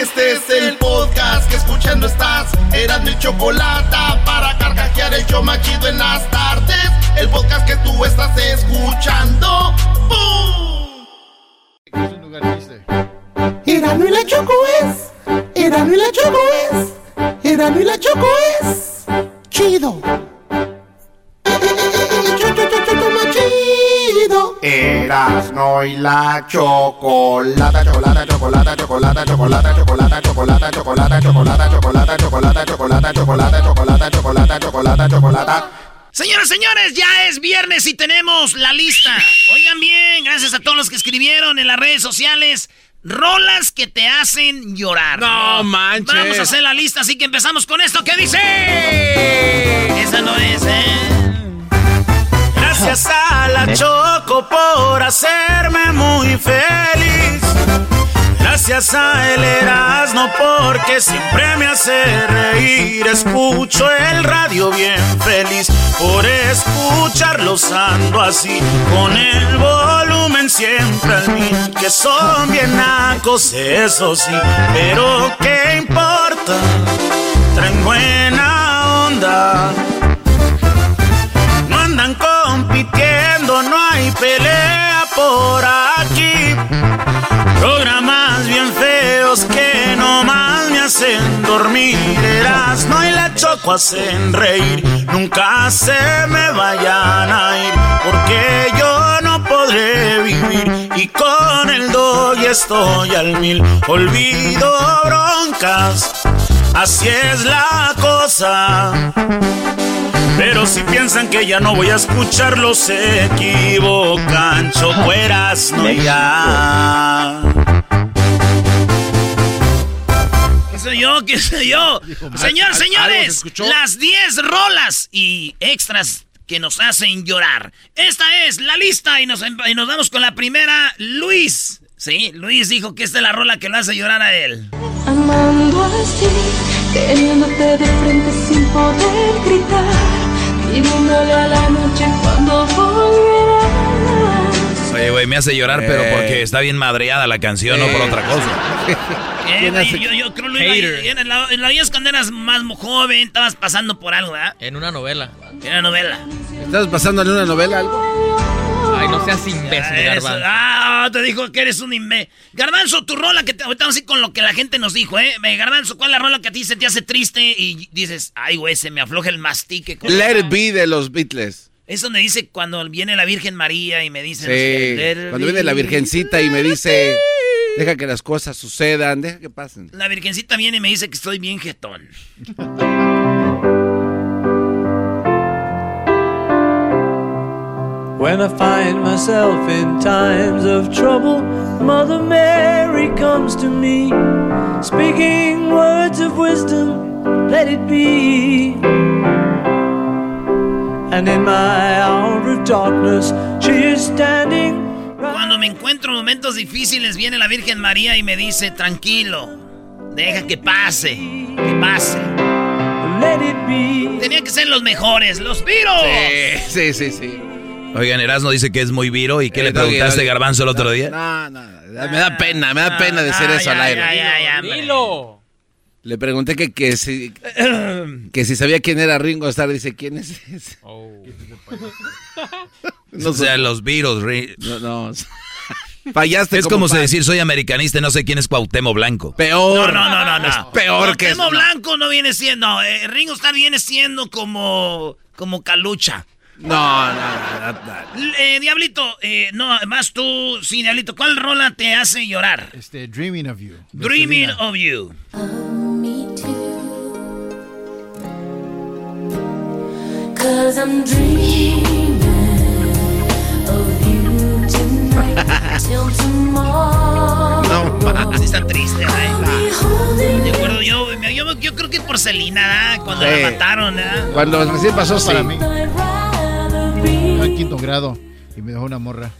Este es el podcast que escuchando estás. Eran mi chocolate para carcajear el yo machido en las tardes. El podcast que tú estás escuchando. ¡Bum! Erano y la Choco es. Erano y la Choco es. Erano y la Choco es. Chido. Chido. Erasno y la chocolata, chocolata, chocolata, chocolata, chocolata, chocolata, chocolata, chocolata, chocolata, chocolata, chocolata, chocolata, chocolata, chocolata, chocolata, chocolata, chocolata. Señoras, señores, ya es viernes y tenemos la lista. Oigan bien, gracias a todos los que escribieron en las redes sociales. Rolas que te hacen llorar. No manches. Vamos a hacer la lista, así que empezamos con esto. ¿Qué dice? Esa no es, ¿eh? Gracias a la Choco por hacerme muy feliz. Gracias a el Erasmo porque siempre me hace reír. Escucho el radio bien feliz por escucharlos ando así con el volumen siempre al mil. Que son bien nacos, eso sí, pero ¿qué importa? Traen buena onda. No pelea por aquí. Programas bien feos que nomás me hacen dormir. Erasmo y la choco hacen reír. Nunca se me vayan a ir, porque yo no podré vivir. Y con el dog estoy al mil. Olvido broncas, así es la cosa. Pero si piensan que ya no voy a escucharlos, se equivocan. Erasmo ya. ¿Qué soy yo? ¿Qué soy yo? Señor, señores, las 10 rolas y extras que nos hacen llorar. Esta es la lista y nos, y nos vamos con la primera. Luis. Sí, Luis dijo que esta es la rola que lo hace llorar a él. Amando así, teniéndote de frente sin poder gritar, pidiéndole a la noche cuando volverás. Oye, güey, me hace llorar, pero porque está bien madreada la canción, no por otra cosa. Eh, güey, yo, yo creo Luis, en la, en la vida es cuando eras más joven, estabas pasando por algo, ¿verdad? En una novela. En una novela. ¿Estás pasando en una novela algo? Ay, no seas imbécil, Garbanzo. Ah, te dijo que eres un imbécil. Garbanzo, tu rola que te, ahorita vamos a ir con lo que la gente nos dijo, ¿eh? Garbanzo, ¿cuál es la rola que a ti se te hace triste y dices, ay, güey, se me afloja el mastique? con- Let It Be de los Beatles. Es donde dice cuando viene la Virgen María y me dice... Sí, no sé, "Let it cuando viene la be". virgencita y me dice, deja que las cosas sucedan, deja que pasen. La Virgencita viene y me dice que estoy bien jetón. When I find myself in times of trouble, Mother Mary comes to me, speaking words of wisdom, let it be. And in my hour of darkness, she is standing. Cuando me encuentro en momentos difíciles, viene la Virgen María y me dice, tranquilo, deja que pase, que pase. Let it be. Tenía que ser los mejores, los viros. Sí, sí, sí. Oigan, Erasmo dice que es muy viro. ¿Y qué Eh, le preguntaste, Doggy. Garbanzo, el otro día? No, no, me da pena, me da pena decir eso ya, al aire. ya, ya, ya, hombre. Dilo. Le pregunté que, que, si, que si sabía quién era Ringo Starr. Dice, ¿quién es ese? o sea, los virus. ri- No, no. Fallaste. Es como, decir soy americanista y no sé quién es Cuauhtémoc Blanco. Peor. No, no, no, no. Es peor que Cuauhtémoc Blanco no viene siendo. Eh, Ringo Starr viene siendo como. como Calucha. No, no, no, no, Eh, Diablito, eh, no, más tú, sí, Diablito, ¿cuál rola te hace llorar? Este, Dreaming of You. Dreaming Selena. of You. Cause I'm dreaming of you tonight till tomorrow. No, Así está triste, ¿eh? De acuerdo, yo, yo, yo creo que es por Selena, ¿verdad? Cuando Sí. la mataron, ¿verdad? Cuando recién pasó, sí. Para mí. En quinto grado y me dejó una morra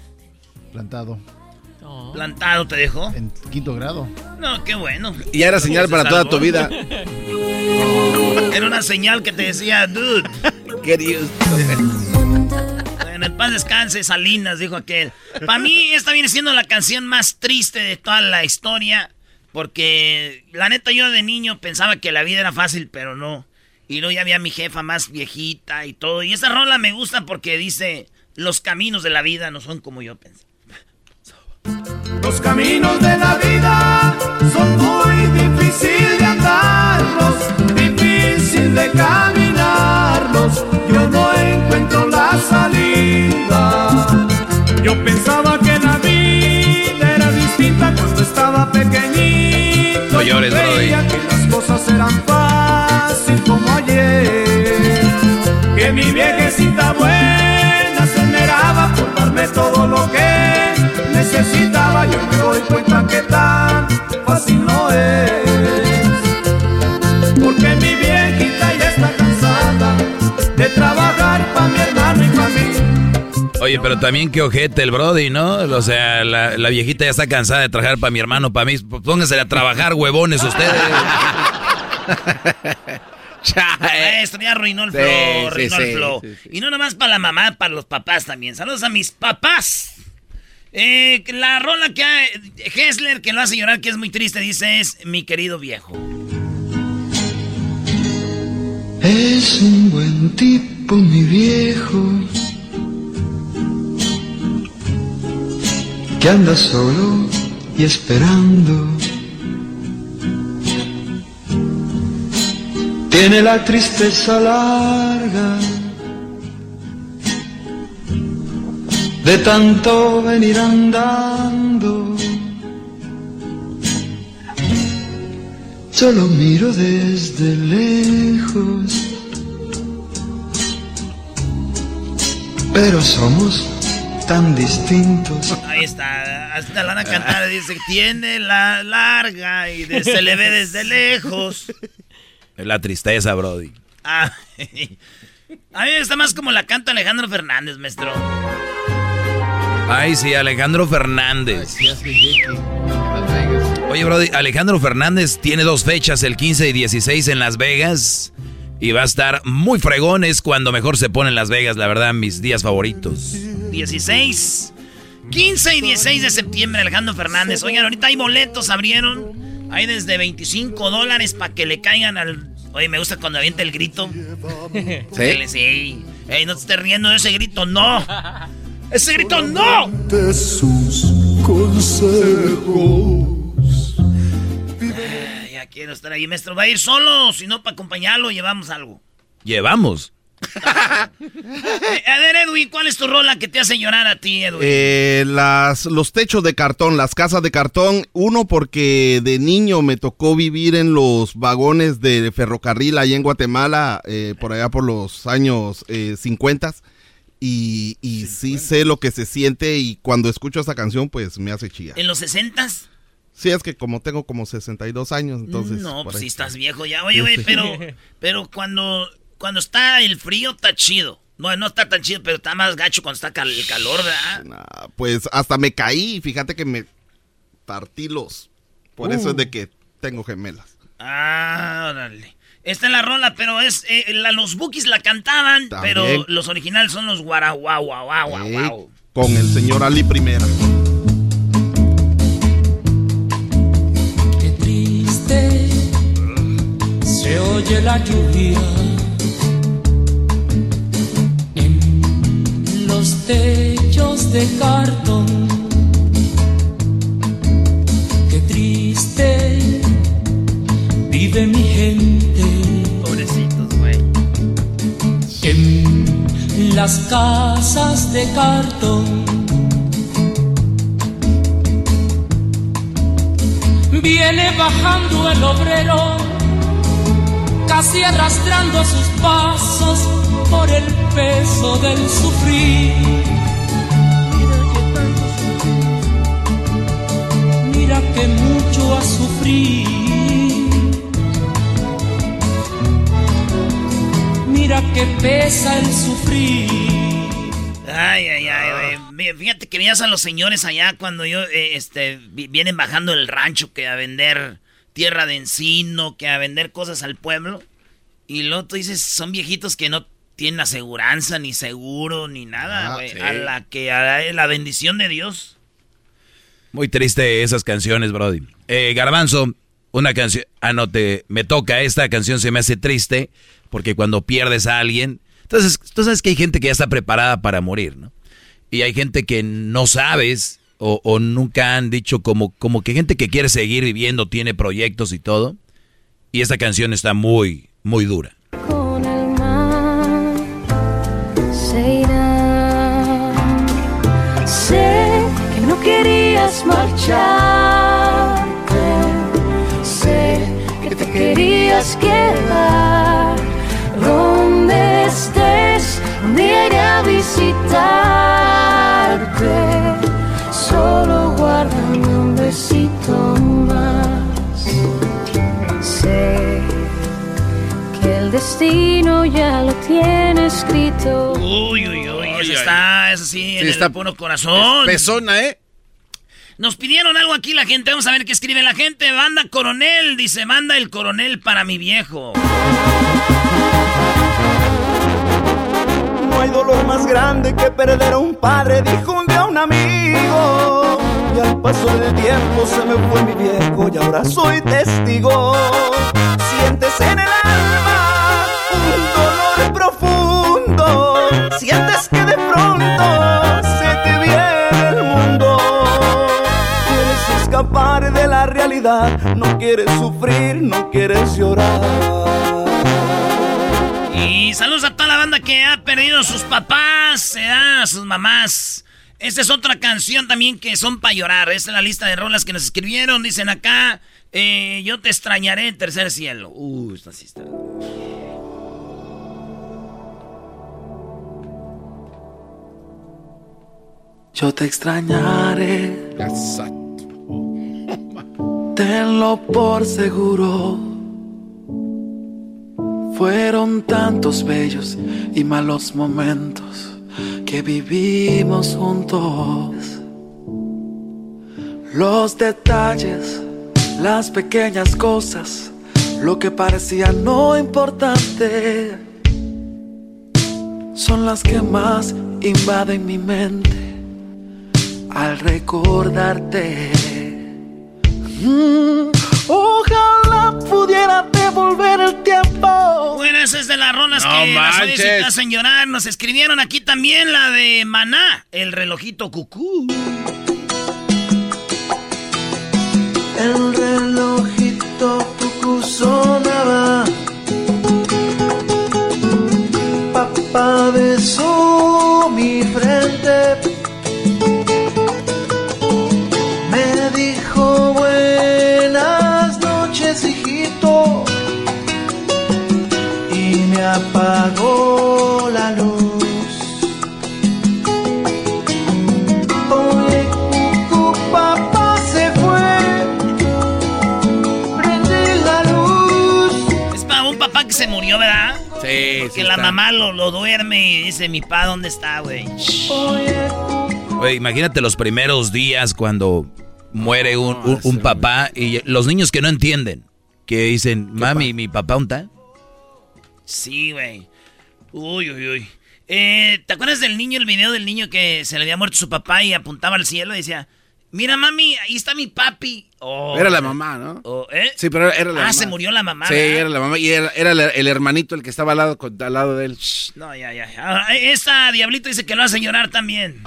plantado. Plantado te dejó. En quinto grado. No, qué bueno. Y ya era señal Se para toda tu vida. Era una señal que te decía, dude. Queridos. En el paz descanse, Salinas, dijo aquel. Para mí, esta viene siendo la canción más triste de toda la historia. Porque, la neta, yo de niño pensaba que la vida era fácil, pero no. Y luego ya había mi jefa más viejita y todo. Y esa rola me gusta porque dice: Los caminos de la vida no son como yo pensé. Los caminos de la vida son muy difíciles de andarlos, difícil de caminarlos. Yo no encuentro la salida. Yo pensaba que la vida era distinta cuando estaba pequeñito. No llores, Yo creía que las cosas eran fácil Que mi viejecita buena se esmeraba por darme todo lo que necesitaba. Yo me doy cuenta que tan fácil no es. Porque mi viejita ya está cansada de trabajar para mi hermano y para mí. Oye, pero también qué ojete el Brody, ¿no? O sea, la, la viejita ya está cansada de trabajar para mi hermano, para mí. Pónganse a trabajar, huevones, ustedes. Esto ya arruinó el Sí, flow, sí, arruinó sí, el flow. sí, sí. Y no nomás para la mamá, para los papás también. Saludos a mis papás. Eh, la rola que ha, Hessler, que lo hace llorar, que es muy triste, dice es mi querido viejo. Es un buen tipo, mi viejo, que anda solo y esperando. Tiene la tristeza larga de tanto venir andando. Solo miro desde lejos, pero somos tan distintos. Ahí está, hasta la van a cantar, dice, tiene la larga y de- se le ve desde lejos. Es la tristeza, Brody. Ah, a mí está más como la canta Alejandro Fernández, maestro. Ay, sí, Alejandro Fernández. Oye, Brody, Alejandro Fernández tiene dos fechas, el 15 y 16 en Las Vegas. Y va a estar muy fregón, es cuando mejor se pone en Las Vegas, la verdad, mis días favoritos. 16, 15 y 16 de septiembre, Alejandro Fernández. Oigan, ahorita hay boletos, abrieron. Hay desde 25 dólares para que le caigan al. Oye, me gusta cuando avienta el grito. ¿Sí? Sí. Ey, no te estés riendo de ese grito, no. ¡Ese grito, no! De sus consejos. Ya quiero estar ahí, maestro. ¿Va a ir solo si no para acompañarlo llevamos algo? Llevamos. A ver, Edwin, ¿cuál es tu rola que te hace llorar a ti, Edwin? Eh, las, los techos de cartón, las casas de cartón. Uno, porque de niño me tocó vivir en los vagones de ferrocarril ahí en Guatemala, eh, por allá por los años eh, 50. Y, y sí sé lo que se siente y cuando escucho esa canción pues me hace chillar. ¿En los 60s? Sí, es que como tengo como 62 años, entonces... No, pues si estás viejo ya. Oye, Sí, güey, sí. pero, pero cuando, cuando está el frío está chido. No, no está tan chido, pero está más gacho cuando está cal- el calor, ¿verdad? Pues hasta me caí, fíjate que me partí los... Por eso Uh. es de que tengo gemelas. Ah, órale. Esta es la rola, pero es eh, la- los Bookies la cantaban, También. pero los originales son los guaraguau, guau, guau, guau, Eh. Con el señor Ali Primera. triste se oye la lluvia los techos de cartón. Qué triste vive mi gente. Pobrecitos, güey. En las casas de cartón. Viene bajando el obrero, casi arrastrando sus pasos por el peso del sufrir. Mira que mucho ha sufrido. Mira que pesa el sufrir. Ay, ay, ay, güey. Mira, Fíjate que veías a los señores allá cuando yo, eh, este, vi- vienen bajando el rancho que a vender tierra de encino, que a vender cosas al pueblo. Y luego tú dices, son viejitos que no tienen aseguranza, ni seguro, ni nada, Ah, sí. A la que, a la, la bendición de Dios. Muy triste esas canciones, Brody. Eh, Garbanzo, una canción. Ah, no, te, me toca. Esta canción se me hace triste porque cuando pierdes a alguien. Entonces, tú sabes que hay gente que ya está preparada para morir, ¿no? Y hay gente que no sabes o, o nunca han dicho como, como que gente que quiere seguir viviendo, tiene proyectos y todo. Y esta canción está muy, muy dura. Sé que no querías marcharte, sé que te querías quedar. Donde estés, un día iré a visitarte. Solo guárdame un besito más. Sé el destino ya lo tiene escrito. Uy, uy, uy. Eso está, eso sí, en está- el puro corazón. es Pesona, ¿eh? Nos pidieron algo aquí la gente. Vamos a ver qué escribe la gente. Banda Coronel. Dice, manda el coronel para mi viejo. No hay dolor más grande que perder a un padre, dijo un día un amigo. Y al paso del tiempo se me fue mi viejo y ahora soy testigo. Sientes en el alma dolor profundo. Sientes que de pronto se te viene el mundo. Quieres escapar de la realidad, no quieres sufrir, no quieres llorar. Y saludos a toda la banda que ha perdido sus papás, eh, a sus mamás. Esta es otra canción también que son para llorar. Esta es la lista de rolas que nos escribieron. Dicen acá, eh, yo te extrañaré, tercer cielo. Uh, esta sí está. Yo te extrañaré. Tenlo por seguro. Fueron tantos bellos y malos momentos que vivimos juntos. Los detalles, las pequeñas cosas, lo que parecía no importante, son las que más invaden mi mente al recordarte. Mm, ojalá pudiera devolver el tiempo. Bueno, esa es de las rolas No que las oyes y manches. hacen llorar. Nos escribieron aquí también la de Maná, el relojito cucú. El relojito cucú sonaba. Papá besó mi frente. Apagó la luz. Oye, cucú, papá se fue. Prende la luz. Es para un papá que se murió, ¿verdad? Sí, Porque sí la está. mamá lo, lo duerme y dice, mi pa, ¿dónde está, güey? Oye, imagínate los primeros días cuando muere un, un- un papá y los niños que no entienden, que dicen, mami, mi papá ¿dónde está? Sí, güey. Uy, uy, uy. Eh, ¿Te acuerdas del niño, el video del niño que se le había muerto su papá y apuntaba al cielo y decía, mira, mami, ahí está mi papi? Oh, Era la mamá, ¿no? oh, ¿eh? Sí, pero era la ah, mamá. se murió la mamá. Sí, ¿verdad? era la mamá y era, era el, hermanito el que estaba al lado, con- al lado de él. No, ya, ya. Ahora, esta Diablito dice que lo hace llorar también.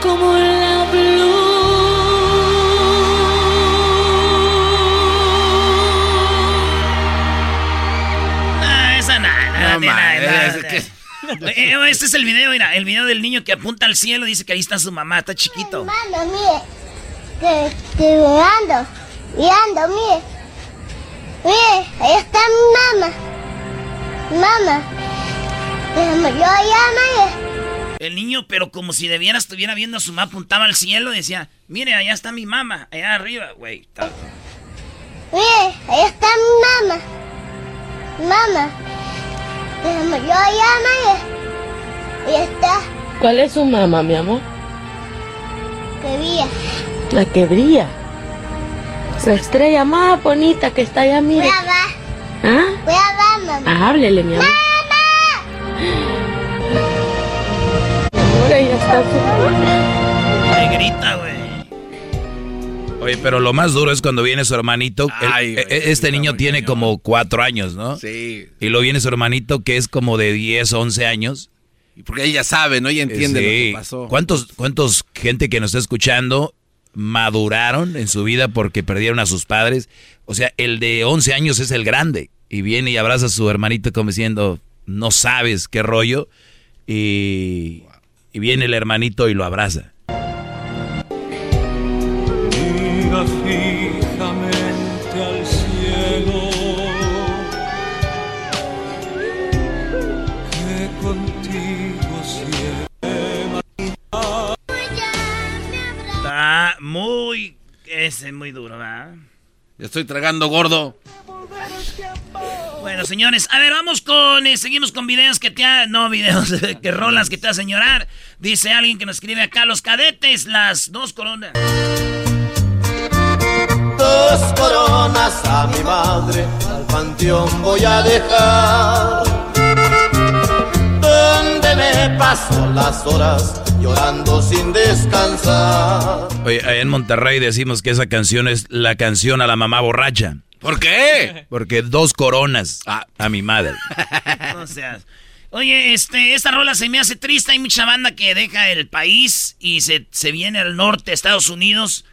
como la Este es el video, mira, el video del niño que apunta al cielo, dice que ahí está su mamá, está chiquito. Mamá, mire, que mirando, mirando, mire. Mire, ahí está mi mamá. Mamá. Yo allá, mire. El niño, pero como si debiera estuviera viendo a su mamá, apuntaba al cielo, decía, mire, allá está mi mamá, allá arriba, güey. Mire, ahí está mi mamá. Mamá. Yo allá, mire. Ahí está, ¿Cuál es su mamá, mi amor? que brilla. La que brilla. La estrella más bonita que está allá, mire. Voy a ver, ¿Ah? voy a ver, mamá. Ah, Háblele, mi amor. Ahora ya está su... Le grita, güey. Oye, pero lo más duro es cuando viene su hermanito. El- Ay, güey, e- este niño tiene como cuatro años, ¿no? Sí. Y luego viene su hermanito que es como de 10, 11 años. Porque ella sabe, ¿no? Ella entiende lo Sí. que pasó. ¿Cuántos, ¿Cuántos gente que nos está escuchando maduraron en su vida porque perdieron a sus padres? O sea, el de 11 años es el grande. Y viene y abraza a su hermanito como diciendo, no sabes qué rollo. Y, y viene el hermanito y lo abraza. Mira fijamente al cielo, que contigo siempre. Está muy... Ese es muy duro, ¿verdad? Ya estoy tragando gordo. Bueno, señores, a ver, vamos con... eh, seguimos con videos que te... ha- no, videos, que rolas que te hacen llorar. Dice alguien que nos escribe acá, los cadetes, las dos coronas. Dos coronas a mi madre al panteón voy a dejar. Donde me paso las horas llorando sin descansar. Oye, en Monterrey decimos que esa canción es la canción a la mamá borracha. ¿Por qué? Porque dos coronas a mi madre. No seas. Oye, este, esta rola se me hace triste. Hay mucha banda que deja el país y se, se viene al norte, Estados Unidos.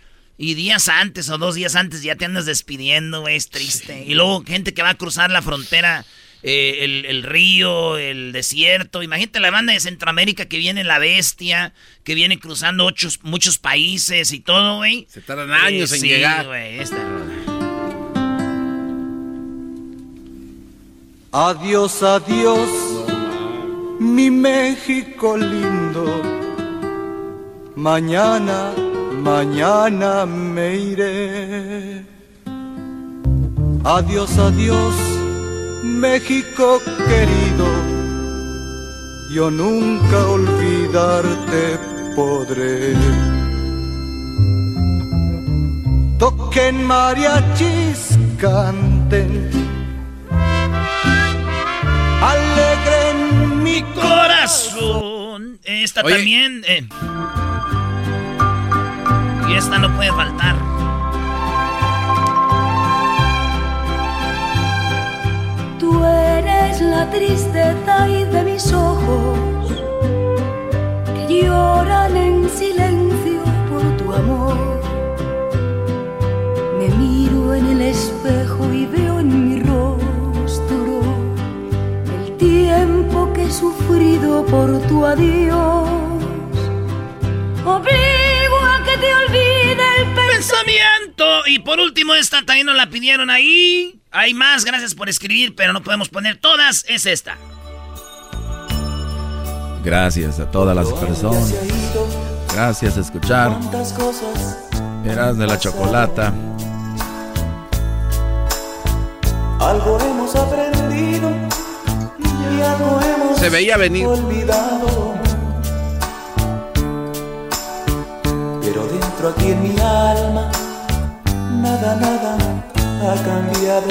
Y días antes o dos días antes ya te andas despidiendo, güey, es triste. Y luego gente que va a cruzar la frontera, eh, el, el río, el desierto. Imagínate la banda de Centroamérica que viene la bestia, que viene cruzando ocho, muchos países y todo, güey. Se tardan años Eh, en sí, llegar. güey, esta rola. Adiós, adiós, mi México lindo. Mañana, mañana me iré. Adiós, adiós, México querido. Yo nunca olvidarte podré. Toquen mariachis, canten alegren mi corazón. Esta Oye. también. eh. Y esta no puede faltar. Tú eres la tristeza y de mis ojos que lloran en silencio por tu amor. Me miro en el espejo y veo en mi rostro el tiempo que he sufrido por tu adiós. Obligo que te olvide el pensamiento. Y por último, esta también nos la pidieron ahí. Hay más, gracias por escribir, pero no podemos poner todas. Es esta. Gracias a todas las personas. Gracias a escuchar. Eras de la chocolata. Algo hemos aprendido y algo hemos Se veía venir. olvidado. Aquí en mi alma, nada, nada ha cambiado.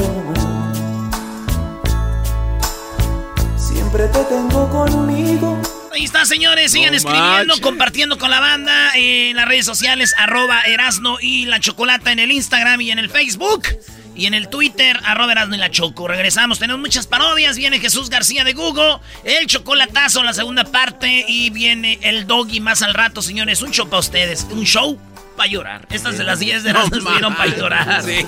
Siempre te tengo conmigo. Ahí está, señores. Sigan No escribiendo, manches. compartiendo con la banda en las redes sociales, arroba Erasno y la Chocolata en el Instagram y en el Facebook. Y en el Twitter, arroba Erasno y la Choco. Regresamos, tenemos muchas parodias. Viene Jesús García de Google, el chocolatazo, la segunda parte. Y viene el doggy más al rato, señores. Un show para ustedes. Un show para llorar. Estas de las 10 de las estuvieron para llorar. Sí,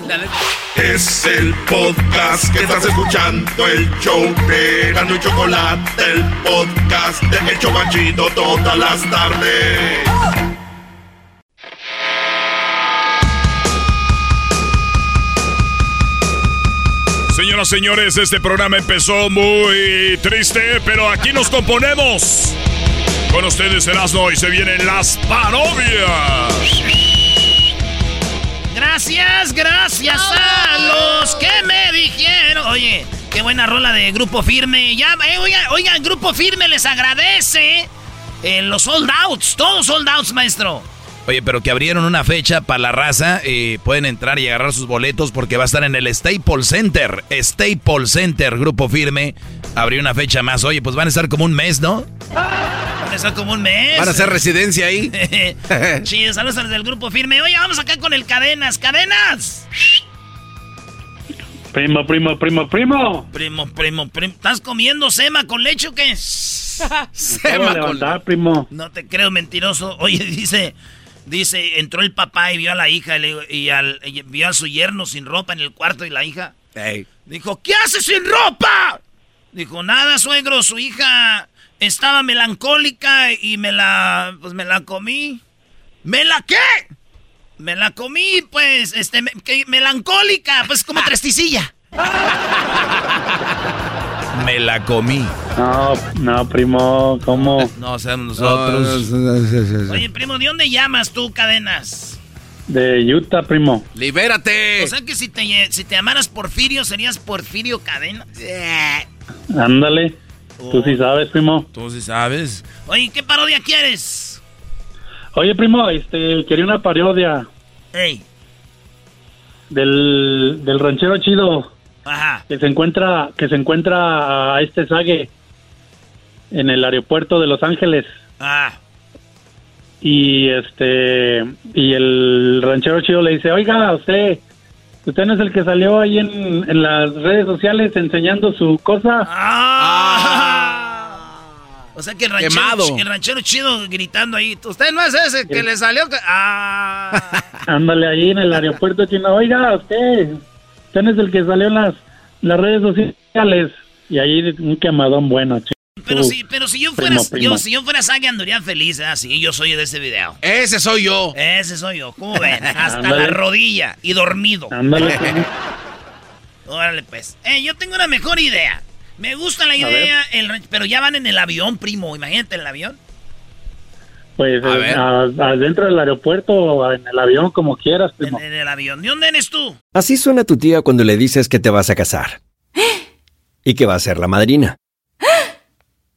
Es el podcast que estás escuchando, el show de Gano y Chocolate, el podcast de Hecho Machito todas las tardes. Señoras, señores, este programa empezó muy triste, pero aquí nos componemos. Con ustedes, Erasmo, y se vienen las parodias. Gracias, gracias a los que me dijeron. Oye, qué buena rola de Grupo Firme. Ya, eh, oigan, oigan, Grupo Firme les agradece eh, los sold outs, todos sold outs, maestro. Oye, pero que abrieron una fecha para la raza, y pueden entrar y agarrar sus boletos porque va a estar en el Staples Center. Staples Center, grupo firme. Abrió una fecha más. Oye, pues van a estar como un mes, ¿no? Van estar como un mes. ¿Van a hacer residencia ahí? Chido, saludos a los del grupo firme. Oye, vamos acá con el Cadenas. ¡Cadenas! Primo, primo, primo, primo. Primo, primo, primo. ¿Estás comiendo sema con leche o qué? Sema levantar, primo. No te creo, mentiroso. Oye, dice, dice, entró el papá y vio a la hija y, le- y al, y vio a su yerno sin ropa en el cuarto y la hija dijo, ¿qué haces sin ropa? Dijo, nada, suegro, su hija estaba melancólica y me la, pues me la comí. ¿Me la qué? Me la comí, pues, este, me- que- melancólica, pues como tresticilla. Me la comí. No, no, primo, ¿cómo? No, seamos nosotros. Oye, primo, ¿de dónde llamas tú, Cadenas? De Utah, primo. ¡Libérate! O sea que si te, si te llamaras Porfirio, serías Porfirio Cadenas. Ándale. Tú sí sabes, primo. Tú sí sabes. Oye, ¿qué parodia quieres? Oye, primo, este, quería una parodia Ey, del, del ranchero chido ajá. que se encuentra que se encuentra a este Sague en el aeropuerto de Los Ángeles Ah, y este y el ranchero chido le dice, oiga, usted usted no es el que salió ahí en, en las redes sociales enseñando su cosa. o sea que el ranchero, Quemado. el ranchero chido gritando ahí. Usted no es ese que le salió. Ah. Ándale ahí en el aeropuerto chino, oiga, usted, usted no es el que salió en las, las redes sociales. Y ahí un quemadón bueno, chico. Pero si, pero si yo fuera, Primo, primo. yo, si yo fuera Sage andaría feliz, ¿eh? Sí, yo soy de ese video. Ese soy yo. Ese soy yo. ¿Cómo ven? Hasta la rodilla y dormido. Ándale, primo. Órale, pues. Eh, yo tengo una mejor idea. Me gusta la idea, el pero ya van en el avión, primo. Imagínate en el avión. Pues A eh, adentro del aeropuerto o en el avión, como quieras, primo. En el avión. ¿De dónde eres tú? Así suena tu tía cuando le dices que te vas a casar. Y que va a ser la madrina.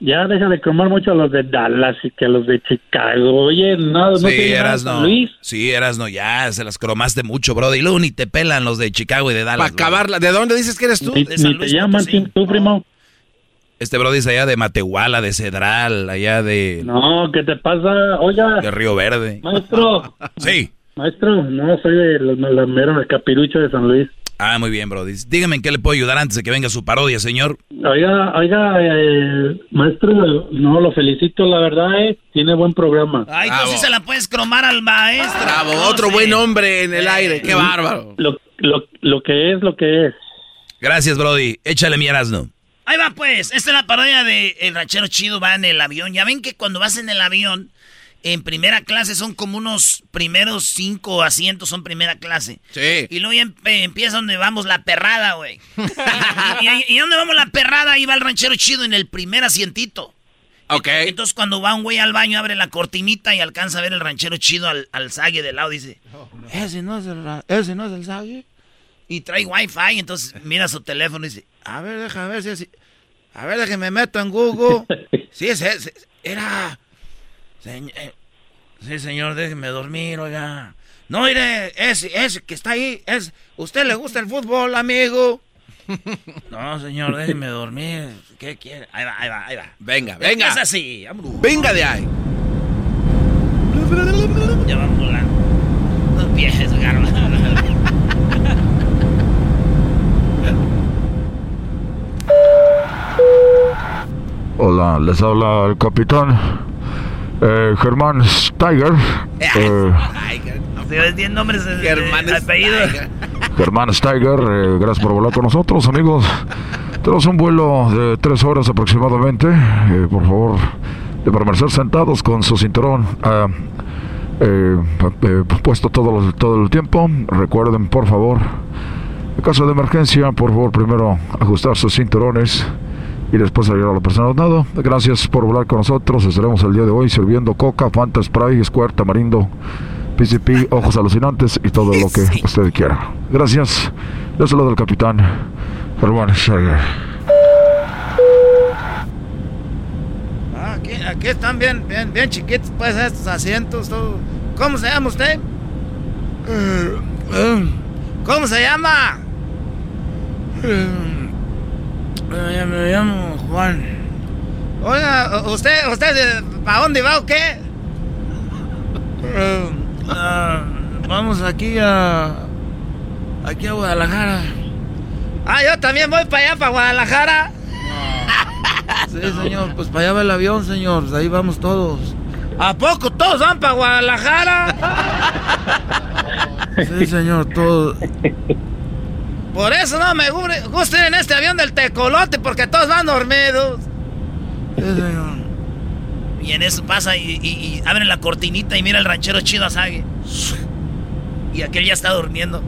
Ya deja de cromar mucho a los de Dallas y que a los de Chicago. Oye, no, no Sí, eras San no. Luis. Sí, eras no, ya se las cromaste mucho, bro. Y luego ni te pelan los de Chicago y de Dallas. Para acabarla. ¿De dónde dices que eres tú? Ni, ni te llaman tú, primo. Este bro dice allá de Matehuala, de Cedral, allá de, No, ¿qué te pasa? Oiga, de Río Verde. maestro. Sí. Maestro, no, soy de los mero de Capirucho de San Luis. Ah, muy bien, bro. Dice, Dígame en qué le puedo ayudar antes de que venga su parodia, señor. Oiga, oiga, eh, maestro, no, lo felicito, la verdad, eh, tiene buen programa. Ay, tú sí se la puedes cromar al maestro. Bravo, No otro buen hombre en el aire. Qué bárbaro. Lo, lo, lo que es, lo que es. Gracias, Brody. Échale mi Erasno. Ahí va pues, esta es la parodia de El Ranchero Chido va en el avión. Ya ven que cuando vas en el avión, en primera clase son como unos primeros cinco asientos son primera clase. Sí. Y luego ya empieza donde vamos la perrada, güey. y, y, y donde vamos la perrada, ahí va el ranchero chido en el primer asientito. Ok. Entonces cuando va un güey al baño, abre la cortinita y alcanza a ver el ranchero chido al, al zague de lado. Dice, ese no es el, ese no es el zague. Y trae wifi, entonces mira su teléfono y dice, a ver, deja ver si es... A ver, déjame me meto en Google. Sí, es ese. Era... Señ- eh, sí, señor, déjeme dormir, oiga. No, mire, ese, ese que está ahí, es... ¿Usted le gusta el fútbol, amigo? No, señor, déjeme dormir. ¿Qué quiere? Ahí va, ahí va, ahí va. Venga, venga. Es así. vámonos. Venga de ahí. Ya van volando. Los pies. Hola, les habla el capitán eh, Germán Steiger. Eh, tienen nombres de apellido. Germán Steiger, eh, gracias por volar con nosotros, amigos. Tenemos un vuelo de tres horas aproximadamente. Eh, por favor, de permanecer sentados con su cinturón ah, eh, eh, puesto todo, el- todo el tiempo. Recuerden, por favor, en caso de emergencia, por favor, primero ajustar sus cinturones y después salir a la persona nada. Gracias por volar con nosotros. Estaremos el día de hoy sirviendo coca, Fanta Spray, Squirt, Tamarindo, PCP, ojos alucinantes y todo lo que usted quiera. Gracias. Yo soy del capitán Steiger. Ah, aquí, aquí están bien, bien, bien chiquitos, pues, estos asientos. todo. ¿Cómo se llama usted? ¿Cómo se llama? Eh, me llamo Juan. Oiga, ¿usted, usted, ¿para dónde va o qué? Ah, vamos aquí a... Aquí a Guadalajara. Ah, yo también voy para allá, para Guadalajara. Sí, señor, pues para allá va el avión, señor. Pues Ahí vamos todos. ¿A poco todos van para Guadalajara? Sí, señor, todos. Por eso no me gu- gusta ir en este avión del tecolote, porque todos van dormidos. Y en eso pasa y, y, y abren la cortinita y mira el ranchero chido a Sage. Y aquel ya está durmiendo.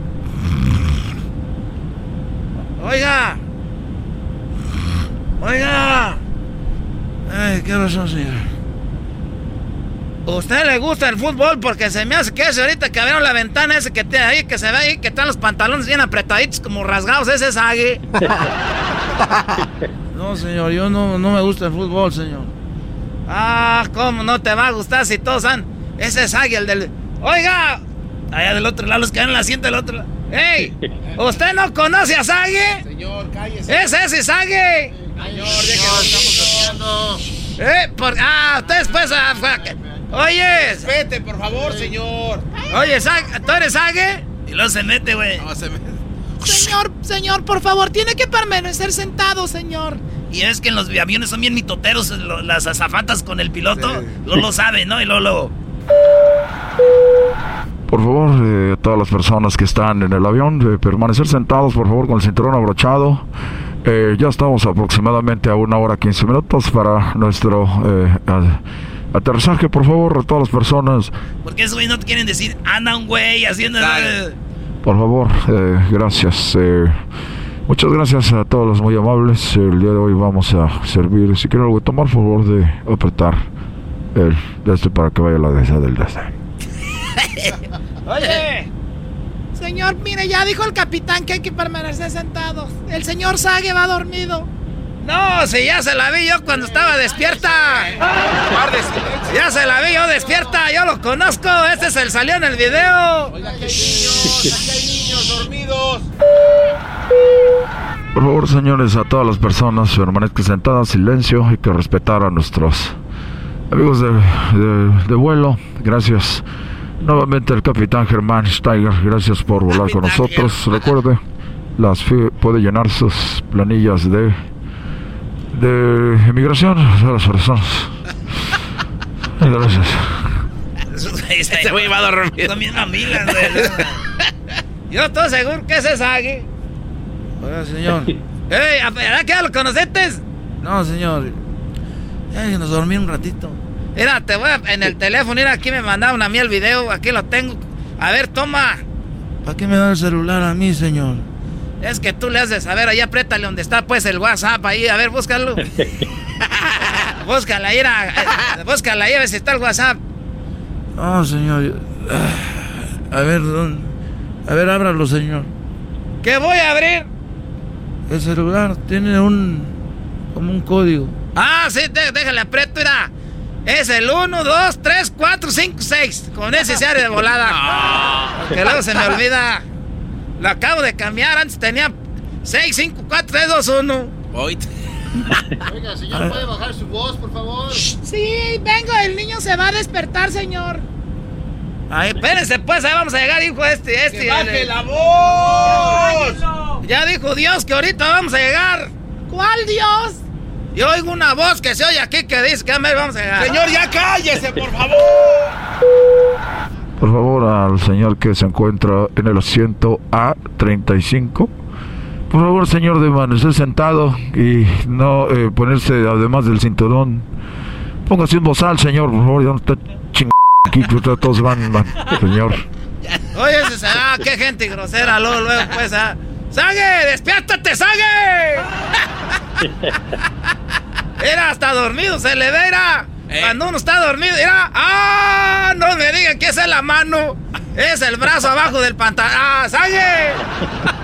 Oiga. Oiga. Ay, ¿qué razón, señor? ¿Usted le gusta el fútbol? Porque se me hace que ese ahorita que abrieron la ventana ese que tiene ahí, que se ve ahí, que están los pantalones bien apretaditos, como rasgados, ese es Agui. No, señor, yo no, no me gusta el fútbol, señor. Ah, ¿cómo no te va a gustar si todos han... Ese es Agui, el del... Oiga, allá del otro lado, los que dan en el asiento del otro lado. ¡Ey! ¿Usted no conoce a Sage? Señor, cállese. ¡Ese es Sage! Señor, déjenos, estamos haciendo. ¿Eh? Por... Ah, ustedes pues... ah, Oye, Vete, por favor, señor. oye, ¿tú eres? Y luego se mete, güey. No, se me... Señor, señor, por favor, tiene que permanecer sentado, señor. Y es que en los aviones son bien mitoteros lo- las azafatas con el piloto. Lo lo sabe, ¿no? Y luego lo... Por favor, eh, todas las personas que están en el avión, permanecer sentados, por favor, con el cinturón abrochado. Eh, ya estamos aproximadamente a una hora 15 minutos para nuestro eh, aterrizaje. Por favor, todas las personas, Porque esos güeyes no te quieren decir, anda un güey haciendo... por favor, eh, gracias. eh, muchas gracias a todos los muy amables. El día de hoy vamos a servir, si quieren algo de tomar, por favor, de apretar el de este para que vaya la de del de este. Oye, Señor, mire, ya dijo el capitán que hay que permanecer sentados. El señor Sague va dormido. No, si ya se la vi yo cuando estaba despierta. Ya se la vi yo despierta, yo lo conozco. Este es el salió en el video. Por favor, señores, a todas las personas permanezcan sentadas, silencio, hay que respetar a nuestros amigos de, de- de vuelo. Gracias. Nuevamente el capitán Germán Steiger, gracias por volar con nosotros. Recuerde, las FI puede llenar sus planillas de de inmigración a las personas. Gracias. Este güey va a dormir. Comiendo amigas, güey. Yo estoy seguro que ese Sague. Oiga, señor. Ey, ¿verdad que ya lo conociste? No, señor. Nos dormí un ratito. Mira, te voy a, en el teléfono, mira, aquí me mandaron a mí el video, aquí lo tengo. A ver, toma. ¿Para qué me da el celular a mí, señor? Es que tú le has de saber, ahí apriétale donde está pues el WhatsApp ahí, a ver, búscalo. búscala eh, búscala ahí a ver si está el WhatsApp. No, señor. ah, A ver, ¿dónde? A ver, ábralo, señor. ¿Qué voy a abrir? El celular tiene un. como un código. Ah, sí, dé- déjale aprieto, mira. Es el 1, 2, 3, 4, 5, 6. Con ese se abre de volada. Porque luego se me olvida. Lo acabo de cambiar. Antes tenía 6, 5, 4, 3, 2, 1. Oiga, señor, ¿puede bajar su voz, por favor? Sí, vengo, el niño se va a despertar, señor. Ay, espérense, pues, ahí vamos a llegar, hijo, este, este. ¡Que baje el- la voz! Ya dijo Dios que ahorita vamos a llegar. ¿Cuál Dios? Yo oigo una voz que se oye aquí que dice que a ver, vamos a llegar. Señor, ya cállese, por favor. Por favor, al señor que se encuentra en el asiento A35. Por favor, señor, de permanecer sentado y no eh, ponerse además del cinturón. Póngase un bozal, señor, por favor, ya no está chingando aquí, que todos van, van, señor. Oye, ese se- ah, qué gente grosera, luego, luego, pues, ah. ¡Sague! ¡Despiértate, Sague! Era hasta dormido, se le ve, era. Cuando uno está dormido, era. ¡Ah! No me digan que esa es la mano. Es el brazo abajo del pantalón. ¡Ah, Sague!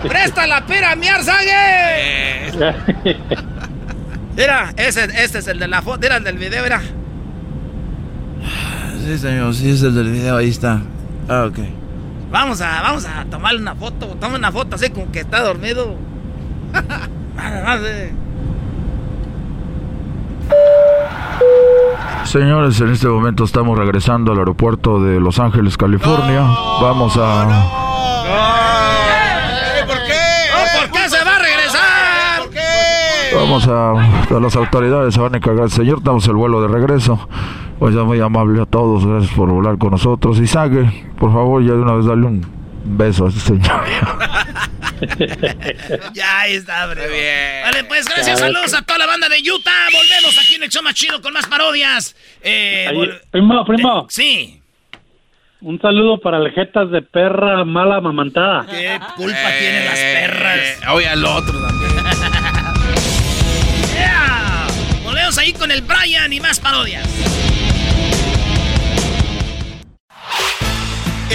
¡Presta la pira miar, Sague! Mira, ese, este es el de la foto, era el del video, era. Sí, señor, sí es el del video, ahí está. Ah, ok. Vamos a, vamos a tomarle una foto. Toma una foto así como que está dormido. Nada más, eh. Señores, en este momento estamos regresando al aeropuerto de Los Ángeles, California. Vamos a... ¿Por qué? ¿Por qué se va a regresar? ¿Por qué? Vamos a, a las autoridades, se van a encargar. Señor, damos el vuelo de regreso. Pues ya muy amable a todos, gracias por volar con nosotros. Y Sague, por favor, ya de una vez dale un beso a este señor. Ya ahí está, bro. Vale, pues gracias, saludos a toda la banda de Utah. Volvemos aquí en el show más chido con más parodias. Eh, primo, primo. Eh, sí. Un saludo para el jetas de perra mala mamantada. ¿Qué culpa tienen las perras? Oye, al otro también. Yeah. Volvemos ahí con el Brian y más parodias.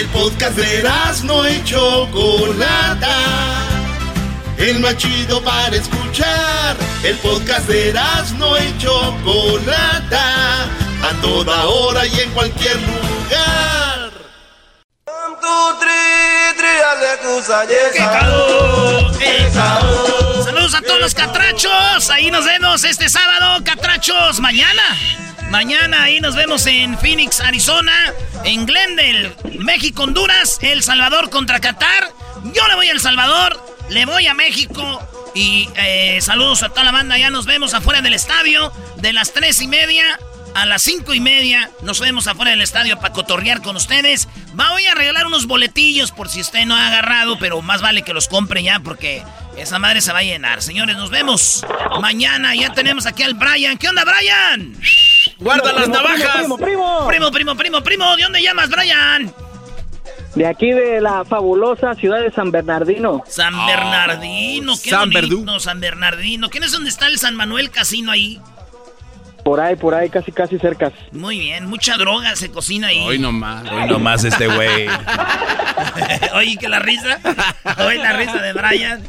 El podcast de no y Chocolata. El más chido para escuchar. El podcast de no y Chocolata. A toda hora y en cualquier lugar. Saludos a todos los catrachos. Ahí nos vemos este sábado, catrachos. Mañana. Mañana ahí nos vemos en Phoenix, Arizona. En Glendale, México, Honduras. El Salvador contra Qatar. Yo le voy a El Salvador. Le voy a México. Y eh, saludos a toda la banda. Ya nos vemos afuera del estadio. De las tres y media a las cinco y media. Nos vemos afuera del estadio para cotorrear con ustedes. Voy a regalar unos boletillos por si usted no ha agarrado, pero más vale que los compre ya porque esa madre se va a llenar. Señores, nos vemos mañana. Ya tenemos aquí al Brian. ¿Qué onda, Brian? Guarda las navajas. Primo, primo, primo, primo, primo, primo. ¿De dónde llamas, Brian? De aquí de la fabulosa ciudad de San Bernardino. San Bernardino, qué San bonito, San Bernardino. ¿Quién es donde está el San Manuel Casino ahí? Por ahí, por ahí, casi, casi cerca. Muy bien, mucha droga se cocina ahí. Hoy nomás. Hoy nomás este güey. Oye, que la risa. Oye, la risa de Brian.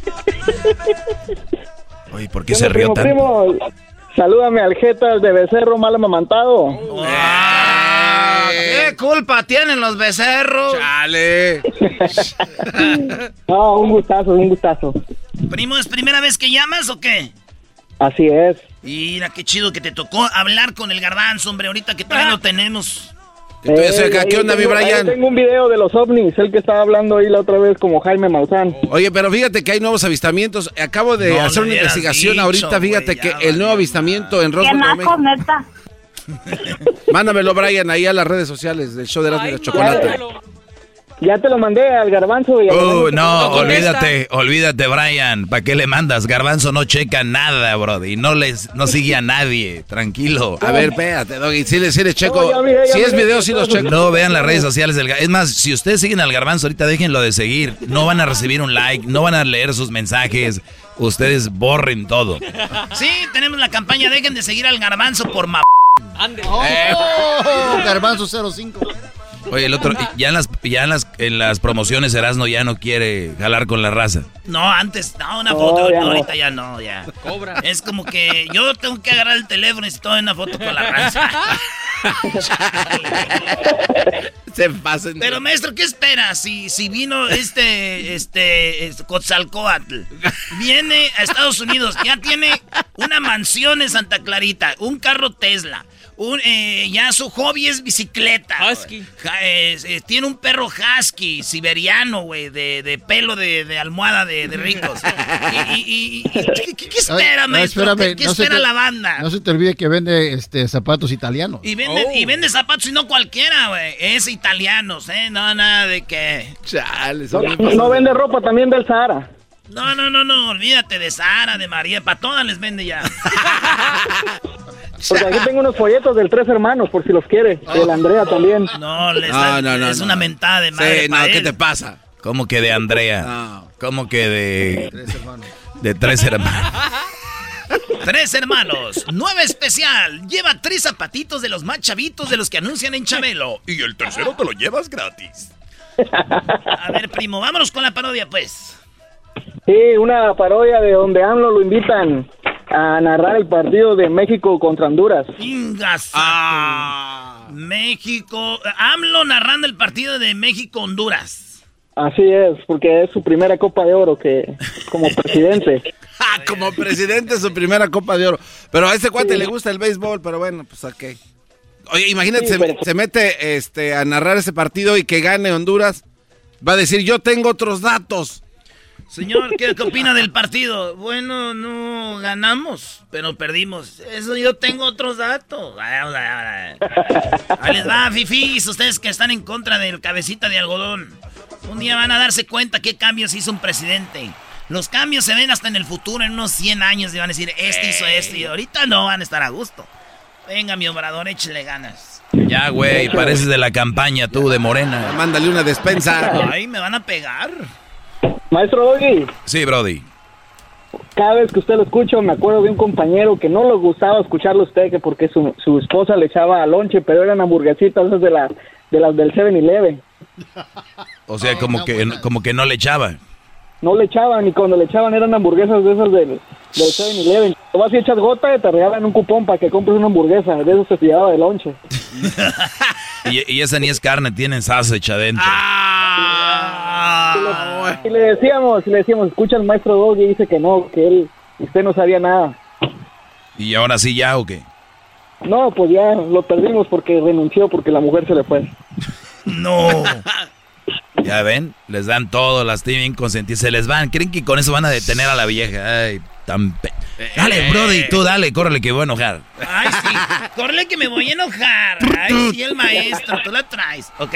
Oye, ¿por qué se rió tanto? primo, salúdame al Jetas de becerro mal amamantado. Ah, ¿Qué culpa tienen los becerros? Chale. No, un gustazo, un gustazo. Primo, ¿es primera vez que llamas o qué? Así es. Mira, qué chido que te tocó hablar con el garbanzo, hombre, ahorita que todavía lo tenemos. Estoy acá. ahí ¿Qué onda, mi tengo- ahí Brian? Tengo un video de los ovnis, el que estaba hablando ahí la otra vez como Jaime Maussan. Oye, pero fíjate que hay nuevos avistamientos. Acabo de No, hacer una investigación dicho, ahorita. Fíjate que el nuevo avistamiento en Roswell? Mándamelo, Brian, ahí a las redes sociales del show de Erasmo y la Chocolate. Ya te lo mandé al garbanzo. Y al Uh, garbanzo no, olvídate, olvídate, Brian. ¿Para qué le mandas? Garbanzo no checa nada, brody. No les, no sigue a nadie. Tranquilo. A ver, espérate, Doggy. Si les, si les checo. No, miré, si es video, sí los checo. No vean las redes sociales del Gar- Es más, si ustedes siguen al Garbanzo ahorita, déjenlo de seguir. No van a recibir un like, no van a leer sus mensajes. Ustedes borren todo. Sí, tenemos la campaña, dejen de seguir al garbanzo por ma... Oh, Garbanzo 05. Oye, el otro, ya en las, ya en las, en las promociones Erasmo ya no quiere jalar con la raza. No, antes, no, una foto, ya no, no. ahorita ya no, ya. Cobra. Es como que yo tengo que agarrar el teléfono y estoy en una foto con la raza. Se pasen. Pero maestro, ¿qué espera? Si, si vino este, este, este Cotzalcoatl, viene a Estados Unidos, ya tiene una mansión en Santa Clarita, un carro Tesla, un, eh, ya su hobby es bicicleta. Husky. tiene un perro husky, siberiano, güey, de, de pelo de, de almohada de, de ricos. Y, y- y- y- ¿qué, qué- espera, Ay, no, maestro? espérame, ¿Qué, qué no se espera te- la banda? No se te olvide que vende este zapatos italianos. Y vende, y vende zapatos y no cualquiera, güey. Es italianos, ¿eh? No, nada de que... No, no vende ropa también del Sahara. No, no, no, no, olvídate de Sara, de María, para todas les vende ya. Porque aquí tengo unos folletos del Tres Hermanos, por si los quiere. El Andrea también. No, les No, da- no, no, es no. una mentada de madre. Sí, no, ¿qué él. te pasa? ¿Cómo que de Andrea? ¿Cómo que de... Tres hermanos. De tres hermanos. Tres hermanos, nueve especial. Lleva tres zapatitos de los más chavitos de los que anuncian en Chabelo. Y el tercero te lo llevas gratis. A ver, primo, vámonos con la parodia, pues. Sí, una parodia de donde AMLO lo invitan a narrar el partido de México contra Honduras. Ingas. México. AMLO narrando el partido de México-Honduras. Así es, porque es su primera Copa de Oro que como presidente. Ah, como presidente su primera Copa de Oro. Pero a este cuate le gusta el béisbol, pero bueno, pues ok. Oye, imagínate, Sí, se, pero- se mete este, a narrar ese partido y que gane Honduras. Va a decir, yo tengo otros datos. Señor, ¿qué, qué opina del partido? Bueno, no ganamos, pero perdimos. Eso yo tengo otros datos. Ahí les va, fifís, ustedes que están en contra del cabecita de algodón. Un día van a darse cuenta qué cambios hizo un presidente. Los cambios se ven hasta en el futuro, en unos 100 años, y van a decir, este hizo esto, y ahorita no van a estar a gusto. Venga, mi obrador, échale ganas. Ya, güey, pareces de la campaña tú, de Morena. Mándale una despensa. Ay, me van a pegar. Maestro Doggy, Sí, Brody. cada vez que usted lo escucha, me acuerdo de un compañero que no le gustaba escucharlo a usted, que porque su, su esposa le echaba lonche, pero eran hamburguesitas esas de, la, de las del 7-Eleven. O sea, como que, como que no le echaba. No le echaban, y cuando le echaban eran hamburguesas de esas del, del 7-Eleven. Te vas y echas gota y te regalan un cupón para que compres una hamburguesa. De eso se te llevaba de lonche. Y, y esa ni es carne, tienen salsa hecha adentro. Y le decíamos, y le decíamos, escucha al maestro Doggy y dice que no, que él, usted no sabía nada. ¿Y ahora sí ya o qué? No, pues ya lo perdimos porque renunció porque la mujer se le fue. No. Ya ven, les dan todo, las tienen bien consentidas, se les van. ¿Creen que con eso van a detener a la vieja? Ay, tan... pe- Dale, Brody, tú dale, córrele que voy a enojar. Ay, sí. Corre que me voy a enojar. Ay, sí, el maestro, tú la traes. Ok.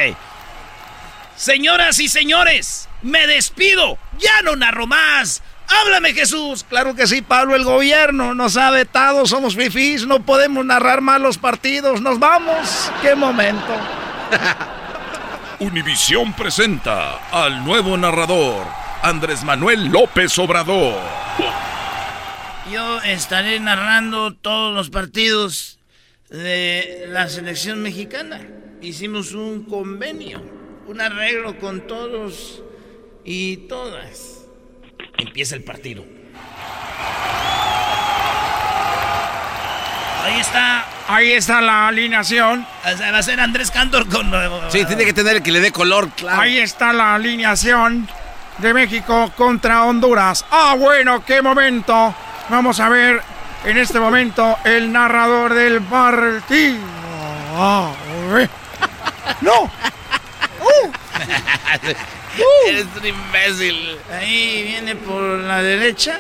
Señoras y señores, me despido. Ya no narro más. Háblame, Jesús. Claro que sí, Pablo, el gobierno nos ha vetado, somos fifís, no podemos narrar mal los partidos, nos vamos. ¡Qué momento! Univisión presenta al nuevo narrador, Andrés Manuel López Obrador. Yo estaré narrando todos los partidos de la selección mexicana. Hicimos un convenio, un arreglo con todos y todas. Empieza el partido. Ahí está. Ahí está la alineación. va a ser Andrés Cantor con. Sí, tiene que tener el que le dé color, claro. Ahí está la alineación de México contra Honduras. Ah, bueno, qué momento. Vamos a ver en este momento el narrador del partido. Ah, ¡No! Eres un imbécil. Ahí viene por la derecha.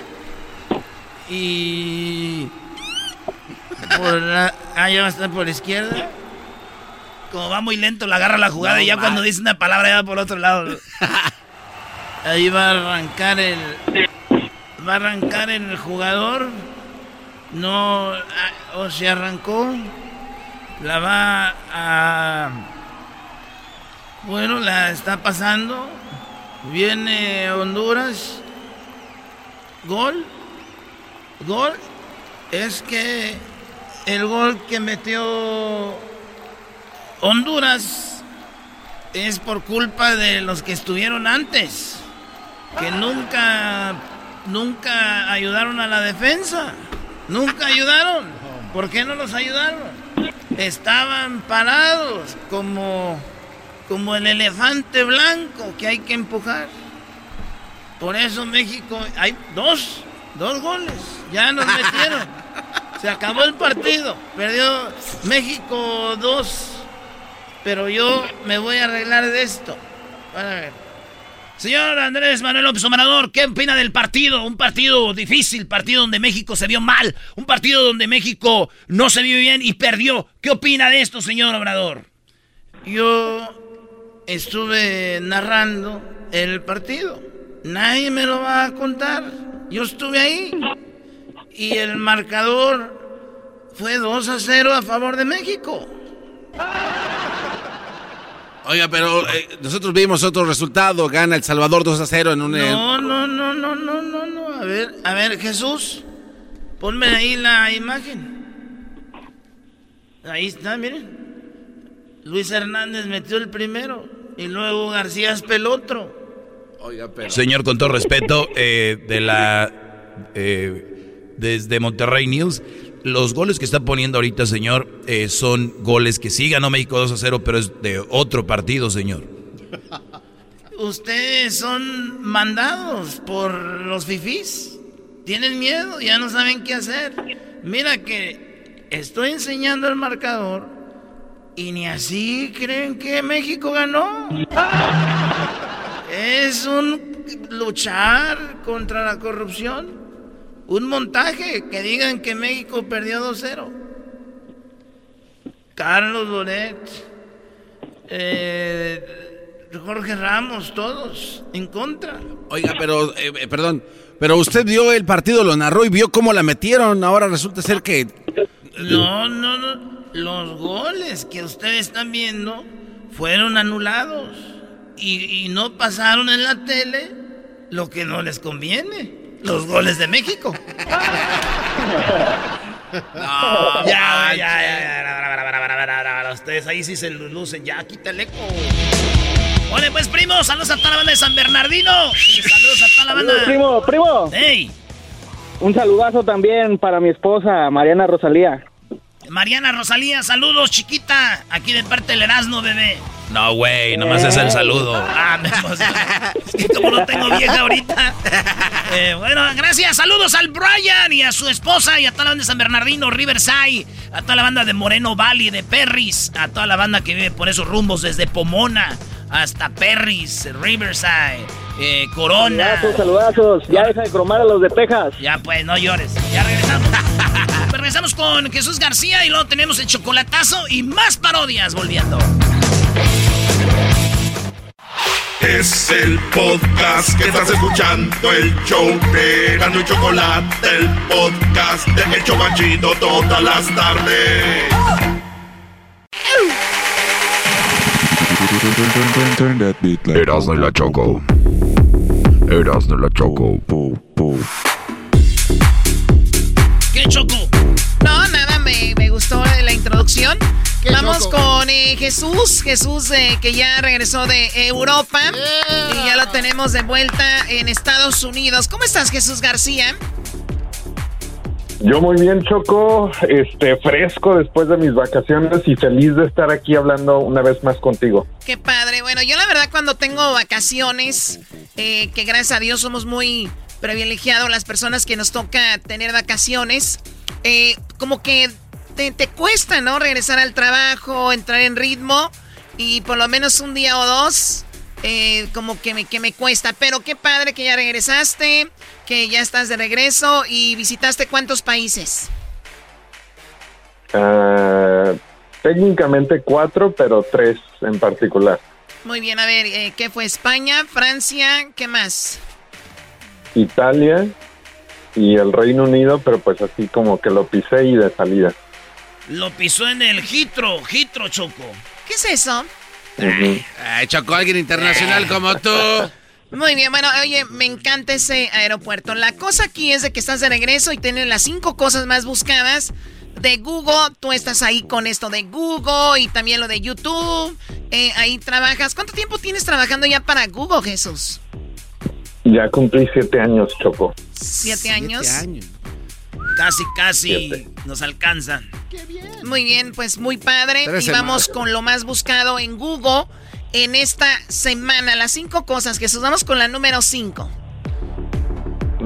Y. Por la. Ah, ya va a estar por la izquierda. Como va muy lento, la agarra la jugada y ya cuando dice una palabra ya va por otro lado. Ahí va a arrancar el. Va a arrancar el jugador. No. Ah, o se arrancó. La va a. Bueno, la está pasando. Viene Honduras. Gol. Gol. Es que el gol que metió Honduras es por culpa de los que estuvieron antes. Que nunca, nunca ayudaron a la defensa. Nunca ayudaron. ¿Por qué no los ayudaron? Estaban parados como como el elefante blanco que hay que empujar. Por eso México, hay dos, dos goles, ya nos metieron. Se acabó el partido, perdió México dos, pero yo me voy a arreglar de esto. a ver. Señor Andrés Manuel López Obrador, ¿qué opina del partido? Un partido difícil, partido donde México se vio mal, un partido donde México no se vio bien y perdió. ¿Qué opina de esto, señor Obrador? Yo estuve narrando el partido. Nadie me lo va a contar. Yo estuve ahí. Y el marcador fue 2 a 0 a favor de México. Oiga, pero eh, nosotros vimos otro resultado. Gana El Salvador 2 a 0 en un... No, no, no, no, no, no, no. A ver, a ver, Jesús. Ponme ahí la imagen. Ahí está, miren. Luis Hernández metió el primero. Y luego García es pelotro. Oiga, pero... Señor, con todo respeto, eh, de la... Eh, desde Monterrey News, los goles que está poniendo ahorita, señor, eh, son goles que sí ganó México 2 a 0, pero es de otro partido, señor. Ustedes son mandados por los fifís. Tienen miedo, ya no saben qué hacer. Mira que estoy enseñando el marcador y ni así creen que México ganó. Es un luchar contra la corrupción. Un montaje que digan que México perdió 2-0. Carlos Loret, eh, Jorge Ramos, todos en contra. Oiga, pero, eh, eh, perdón, pero usted vio el partido, lo narró y vio cómo la metieron. Ahora resulta ser que... No, no, no los goles que ustedes están viendo fueron anulados y, no pasaron en la tele lo que no les conviene, los goles de México. no, ya, ya, ya, Ustedes ahí sí se lucen, ya, quítale eco. Oye, pues primo, saludos a toda la banda de San Bernardino. saludos a toda la banda. primo, primo. Hey. Un saludazo también para mi esposa, Mariana Rosalía. Mariana Rosalía, saludos, chiquita. Aquí de parte del Erasmo, bebé. No, güey, nomás es el saludo. Ah, es que como no tengo vieja ahorita. Eh, bueno, gracias. Saludos al Brian y a su esposa y a toda la banda de San Bernardino, Riverside, a toda la banda de Moreno Valley, de Perris, a toda la banda que vive por esos rumbos desde Pomona hasta Perris, Riverside, eh, Corona. Saludazos, saludazos. Ya deja de cromar a los de Texas. Ya pues, no llores. Ya regresamos. regresamos con Jesús García y luego tenemos el chocolatazo y más parodias volviendo. Es el podcast que estás escuchando, el show de Gano y Chocolate, el podcast de El Chocachito todas las tardes. Erasmo y la Choco. Erasmo y la Choco. ¿Qué Choco? No, nada, me, me gustó la introducción. Vamos con eh, Jesús, Jesús eh, que ya regresó de Europa y ya lo tenemos de vuelta en Estados Unidos. ¿Cómo estás, Jesús García? Yo muy bien, Choco, este fresco después de mis vacaciones y feliz de estar aquí hablando una vez más contigo. Qué padre. Bueno, yo la verdad cuando tengo vacaciones, eh, que gracias a Dios somos muy privilegiados las personas que nos toca tener vacaciones, eh, como que te, te cuesta, ¿no? Regresar al trabajo, entrar en ritmo y por lo menos un día o dos eh, como que me, que me cuesta. Pero qué padre que ya regresaste, que ya estás de regreso y visitaste cuántos países. Ah, técnicamente cuatro, pero tres en particular. Muy bien, a ver, eh, ¿qué fue? España, Francia, ¿qué más? Italia y el Reino Unido, pero pues así como que lo pisé y de salida. Lo pisó en el Hitro, Hitro Choco. ¿Qué es eso? Ay, chocó alguien internacional como tú. Muy bien, bueno, oye, me encanta ese aeropuerto. La cosa aquí es de que estás de regreso y tienes las cinco cosas más buscadas de Google. Tú estás ahí con esto de Google y también lo de YouTube. Eh, ahí trabajas. ¿Cuánto tiempo tienes trabajando ya para Google, Jesús? Ya cumplí siete años, Choco. ¿Siete, años? Casi, casi nos alcanza. Muy bien, pues muy padre. Tres y vamos con lo más buscado en Google en esta semana. Las cinco cosas, Jesús. Vamos con la número cinco.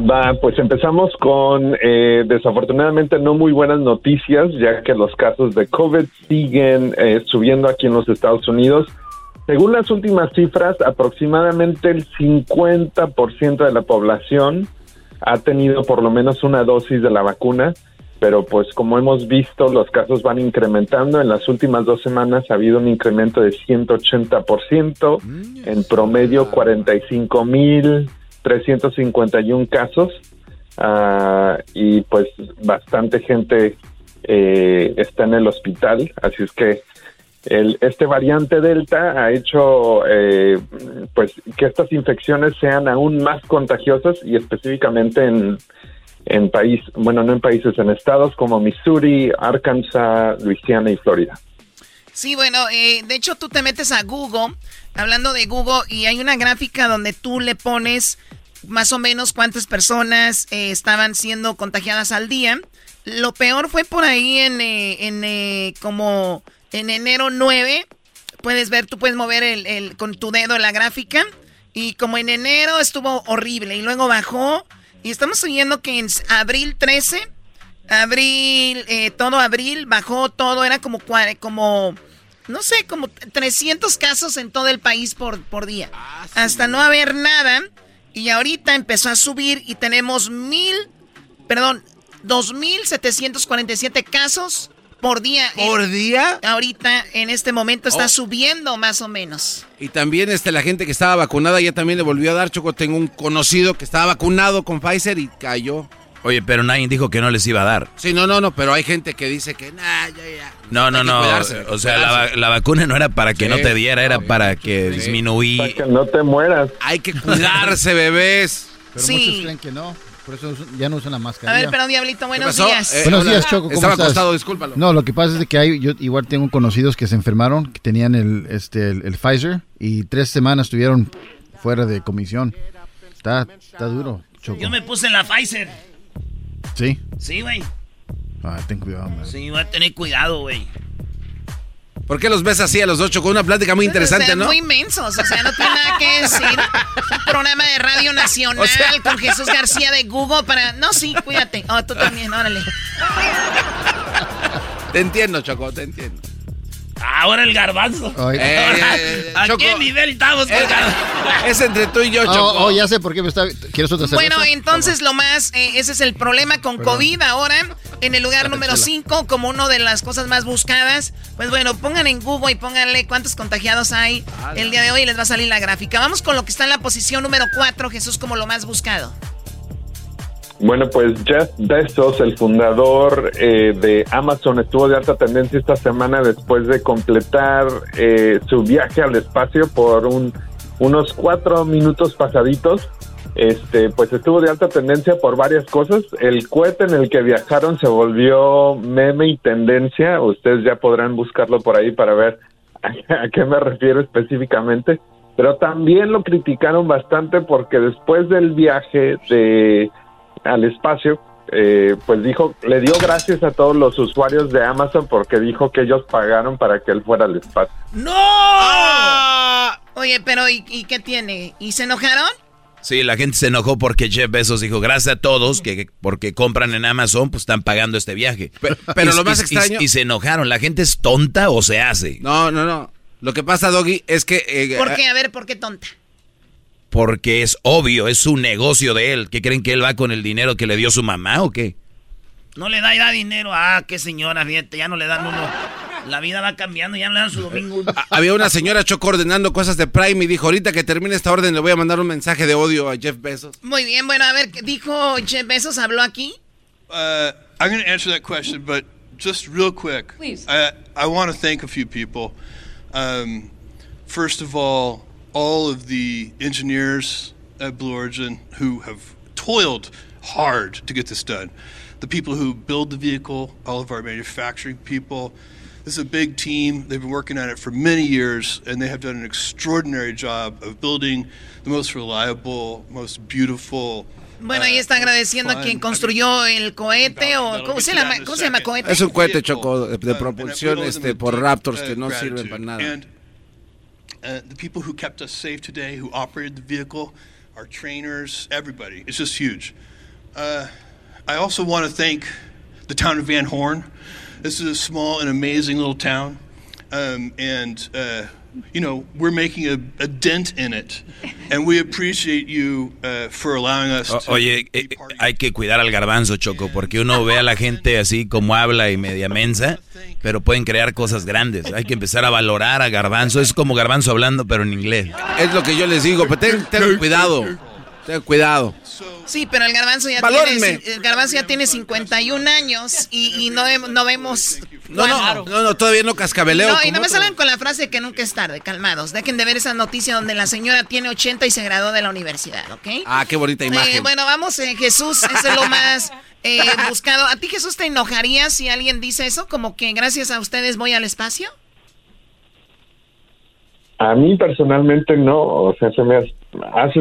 Va, pues empezamos con eh, desafortunadamente no muy buenas noticias, ya que los casos de COVID siguen eh, subiendo aquí en los Estados Unidos. Según las últimas cifras, aproximadamente el 50% de la población ha tenido por lo menos una dosis de la vacuna, pero pues como hemos visto, los casos van incrementando. En las últimas dos semanas ha habido un incremento de 180%, en promedio 45.351 casos, ah, y pues bastante gente eh, está en el hospital, así es que el, este variante Delta ha hecho eh, pues que estas infecciones sean aún más contagiosas y específicamente en, en país, bueno, no en países, en estados como Missouri, Arkansas, Luisiana y Florida. Sí, bueno, eh, de hecho tú te metes a Google, hablando de Google, y hay una gráfica donde tú le pones más o menos cuántas personas eh, estaban siendo contagiadas al día. Lo peor fue por ahí en, eh, en eh, como en enero 9. Puedes ver, tú puedes mover el, el- con tu dedo la gráfica. Y como en enero estuvo horrible y luego bajó. Y estamos oyendo que en abril 13, abril, eh, todo abril bajó todo. Era como, como no sé, como 300 casos en todo el país por, por día. Hasta no haber nada. Y ahorita empezó a subir y tenemos mil, perdón, 2.747 casos por día. ¿Por día? Ahorita, en este momento, está Oh. subiendo más o menos. Y también este, la gente que estaba vacunada ya también le volvió a dar, Choco. Tengo un conocido que estaba vacunado con Pfizer y cayó. Oye, pero nadie dijo que no les iba a dar. Sí, no, no, no, pero hay gente que dice que, nah, ya, ya. No, no, no. cuidarse, o sea, la, la vacuna no era para que Sí. no te diera, era para que disminuía. Para que no te mueras. Hay que cuidarse, bebés. Pero Sí. muchos creen que no. Por eso ya no usan la A mascarilla. ver, perdón, Diablito, buenos días. Eh, Buenos hola. días, Choco. ¿cómo Estaba estás? acostado, discúlpalo. No, lo que pasa es que hay, yo igual tengo conocidos que se enfermaron, que tenían el, este, el, el Pfizer y tres semanas estuvieron fuera de comisión. Está, está duro, Choco. Yo me puse en la Pfizer. Sí. Sí, güey. Ah, ten cuidado, man. Sí, voy a tener cuidado, güey. ¿Por qué los ves así a los ocho con una plática muy interesante, O sea, no? Muy inmensos, o sea, no tiene nada que decir. Un programa de radio nacional con Jesús García de Google para... No, sí, cuídate. Oh, tú también, órale. Te entiendo, Choco, te entiendo. Ahora el garbanzo. Ay. Eh, eh, eh, ¿A Choco, qué nivel estamos con? Es entre tú y yo, Choco. oh, ya sé por qué me está... ¿Quieres otra cerveza? Bueno, entonces lo más, eh, ese es el problema con Perdón. COVID ahora. En el lugar número Chela. 5, como una de las cosas más buscadas. Pues bueno, pongan en Google y pónganle cuántos contagiados hay el día de hoy y les va a salir la gráfica. Vamos con lo que está en la posición número 4, Jesús, como lo más buscado. Bueno, pues Jeff Bezos, el fundador eh, de Amazon, estuvo de alta tendencia esta semana después de completar eh, su viaje al espacio por un, unos cuatro minutos pasaditos. este, pues estuvo de alta tendencia por varias cosas. El cohete en el que viajaron se volvió meme y tendencia. Ustedes ya podrán buscarlo por ahí para ver a, qué me refiero específicamente. Pero también lo criticaron bastante porque después del viaje de al espacio, eh, pues dijo, le dio gracias a todos los usuarios de Amazon porque dijo que ellos pagaron para que él fuera al espacio. ¡No! Oye, pero ¿y, ¿y qué tiene? ¿Y se enojaron? Sí, la gente se enojó porque Jeff Bezos dijo, gracias a todos que porque compran en Amazon, pues están pagando este viaje. Pero, lo más extraño... Y, se enojaron, ¿la gente es tonta o se hace? No, no, no. Lo que pasa, Doggy, es que... Eh, ¿Por qué? A ver, ¿por qué tonta? Porque es obvio, es su negocio de él. ¿Qué creen que él va con el dinero que le dio su mamá o qué? No le da, da dinero. Ah, qué señora, fíjate, ya no le dan uno la vida va cambiando, ya no le dan su domingo. Había una señora Choco ordenando cosas de Prime y dijo, ahorita que termine esta orden le voy a mandar un mensaje de odio a Jeff Bezos. Muy bien, bueno, a ver, dijo Jeff Bezos, habló aquí. Uh, I'm going to answer that question, but just real quick. Please. I, I want to thank a few people. Um, first of all, all of the engineers at Blue Origin who have toiled hard to get this done. The people who build the vehicle, all of our manufacturing people, This is a big team. They've been working on it for many years, and they have done an extraordinary job of building the most reliable, most beautiful. Bueno, ahí está uh, agradeciendo a quien construyó el cohete o ¿cómo se, llama, ¿cómo se llama cohete? Es un cohete choco de, de propulsión este por Raptors que no sirven para nada. Uh, the people who kept us safe today, who operated the vehicle, our trainers, everybody. It's just huge. Uh, I also want to thank the town of Van Horn. This is a small and amazing little town, um, and uh, you know we're making a, a, dent in it, and we appreciate you uh, for allowing us. to oye, eh, hay que cuidar al garbanzo, Choco, porque uno ve a la gente así como habla y media mensa, pero pueden crear cosas grandes. Hay que empezar a valorar a garbanzo. Es como garbanzo hablando, pero en inglés. Es lo que yo les digo, pero ten, ten cuidado. Ten cuidado. Sí, pero el garbanzo ya, tiene, el garbanzo ya tiene 51 años y, no, no vemos... No, no, no, no, todavía no cascabeleo. No, y no me salen con la frase que nunca es tarde, calmados. Dejen de ver esa noticia donde la señora tiene 80 y se graduó de la universidad, ¿ok? Ah, qué bonita imagen. Eh, bueno, vamos, eh, Jesús, es lo más eh, buscado. ¿A ti, Jesús, te enojaría si alguien dice eso? Como que gracias a ustedes voy al espacio. A mí personalmente no, o sea, se me hace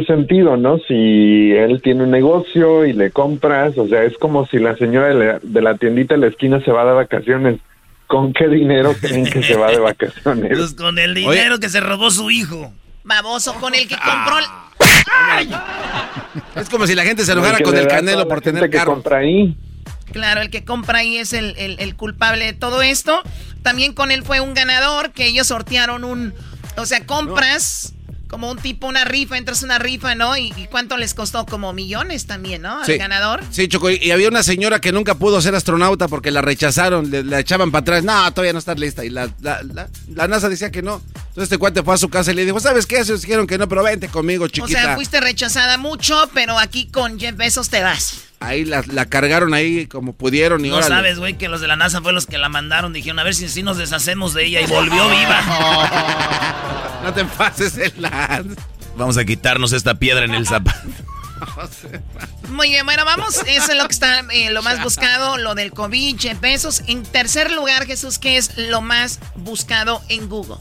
sentido, ¿no? Si él tiene un negocio y le compras, o sea, es como si la señora de la, tiendita de la esquina se va de vacaciones. ¿Con qué dinero creen que se va de vacaciones? Pues con el dinero que se robó su hijo. Baboso, con el que compró... Es como si la gente se enojara con el canelo por tener que compra ahí. Claro, el que compra ahí es el, el culpable de todo esto. También con él fue un ganador que ellos sortearon un o sea, compras como un tipo, una rifa, entras una rifa, ¿no? ¿Y, cuánto les costó? Como millones también, ¿no? Al ganador. Sí, Choco. Y había una señora que nunca pudo ser astronauta porque la rechazaron, le, la echaban para atrás. No, todavía no está lista. Y la, la, NASA decía que no. Entonces este cuate fue a su casa y le dijo, ¿sabes qué? Ellos dijeron que no, pero vente conmigo, chiquita. O sea, fuiste rechazada mucho, pero aquí con Jeff Bezos te vas. Ahí la, cargaron ahí como pudieron y No sabes, güey, que los de la NASA fue los que la mandaron. Dijeron, a ver si, si nos deshacemos de ella y volvió viva. no te pases el Vamos a quitarnos esta piedra en el zapato. Muy bien, bueno, vamos. Eso es lo que está eh, lo más buscado, lo del COVID, pesos. En tercer lugar, Jesús, ¿qué es lo más buscado en Google?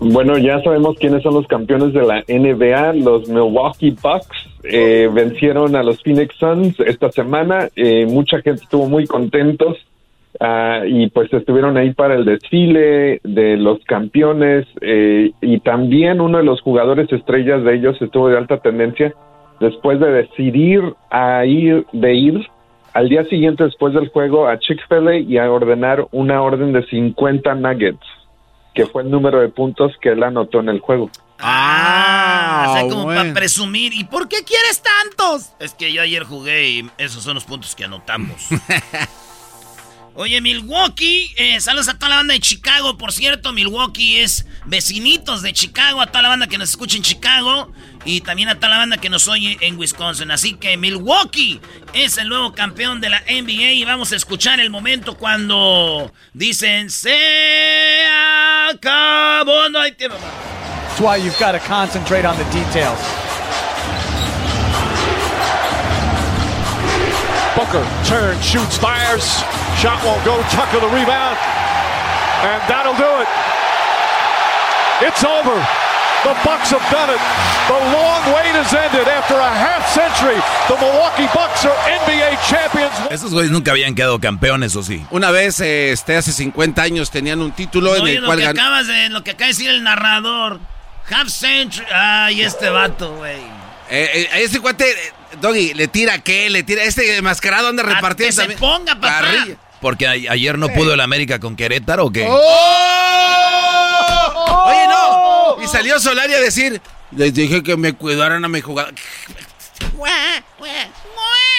Bueno, ya sabemos quiénes son los campeones de la NBA, los Milwaukee Bucks. Eh, vencieron a los Phoenix Suns esta semana. Eh, mucha gente estuvo muy contentos uh, y pues estuvieron ahí para el desfile de los campeones eh, y también uno de los jugadores estrellas de ellos estuvo de alta tendencia después de decidir a ir de ir al día siguiente después del juego a Chick-fil-A y a ordenar una orden de 50 nuggets, que fue el número de puntos que él anotó en el juego. Ah, o sea, como para presumir. ¿Y por qué quieres tantos? Es que yo ayer jugué y esos son los puntos que anotamos. Oye, Milwaukee, eh, saludos a toda la banda de Chicago. Por cierto, Milwaukee es vecinitos de Chicago, a toda la banda que nos escucha en Chicago y también a toda la banda que nos oye en Wisconsin. Así que Milwaukee es el nuevo campeón de la NBA y vamos a escuchar el momento cuando dicen se acabó, no hay tiempo. That's why you've got to concentrate on the details. Booker turns, shoots, fires. Shot won't go. Tucker the rebound. And that'll do it. It's over. The Bucks have done it. The long wait has ended. After a half century, the Milwaukee Bucks are NBA champions. Esos güeyes nunca habían quedado campeones, ¿o sí? Una vez, este, hace 50 años, tenían un título en Oye, el lo cual que gan- acabas de, lo que acaba de decir el narrador. Half century. Ay, este vato, güey. Eh, eh, a ese cuate, eh, Doggy, le tira qué, le tira. Este mascarado anda repartiendo que se ponga, papá. Carrilla. Porque a- ayer no pudo el América con Querétaro, ¿o qué? Oye, no. Y salió Solari a decir: Les dije que me cuidaran a mi jugador.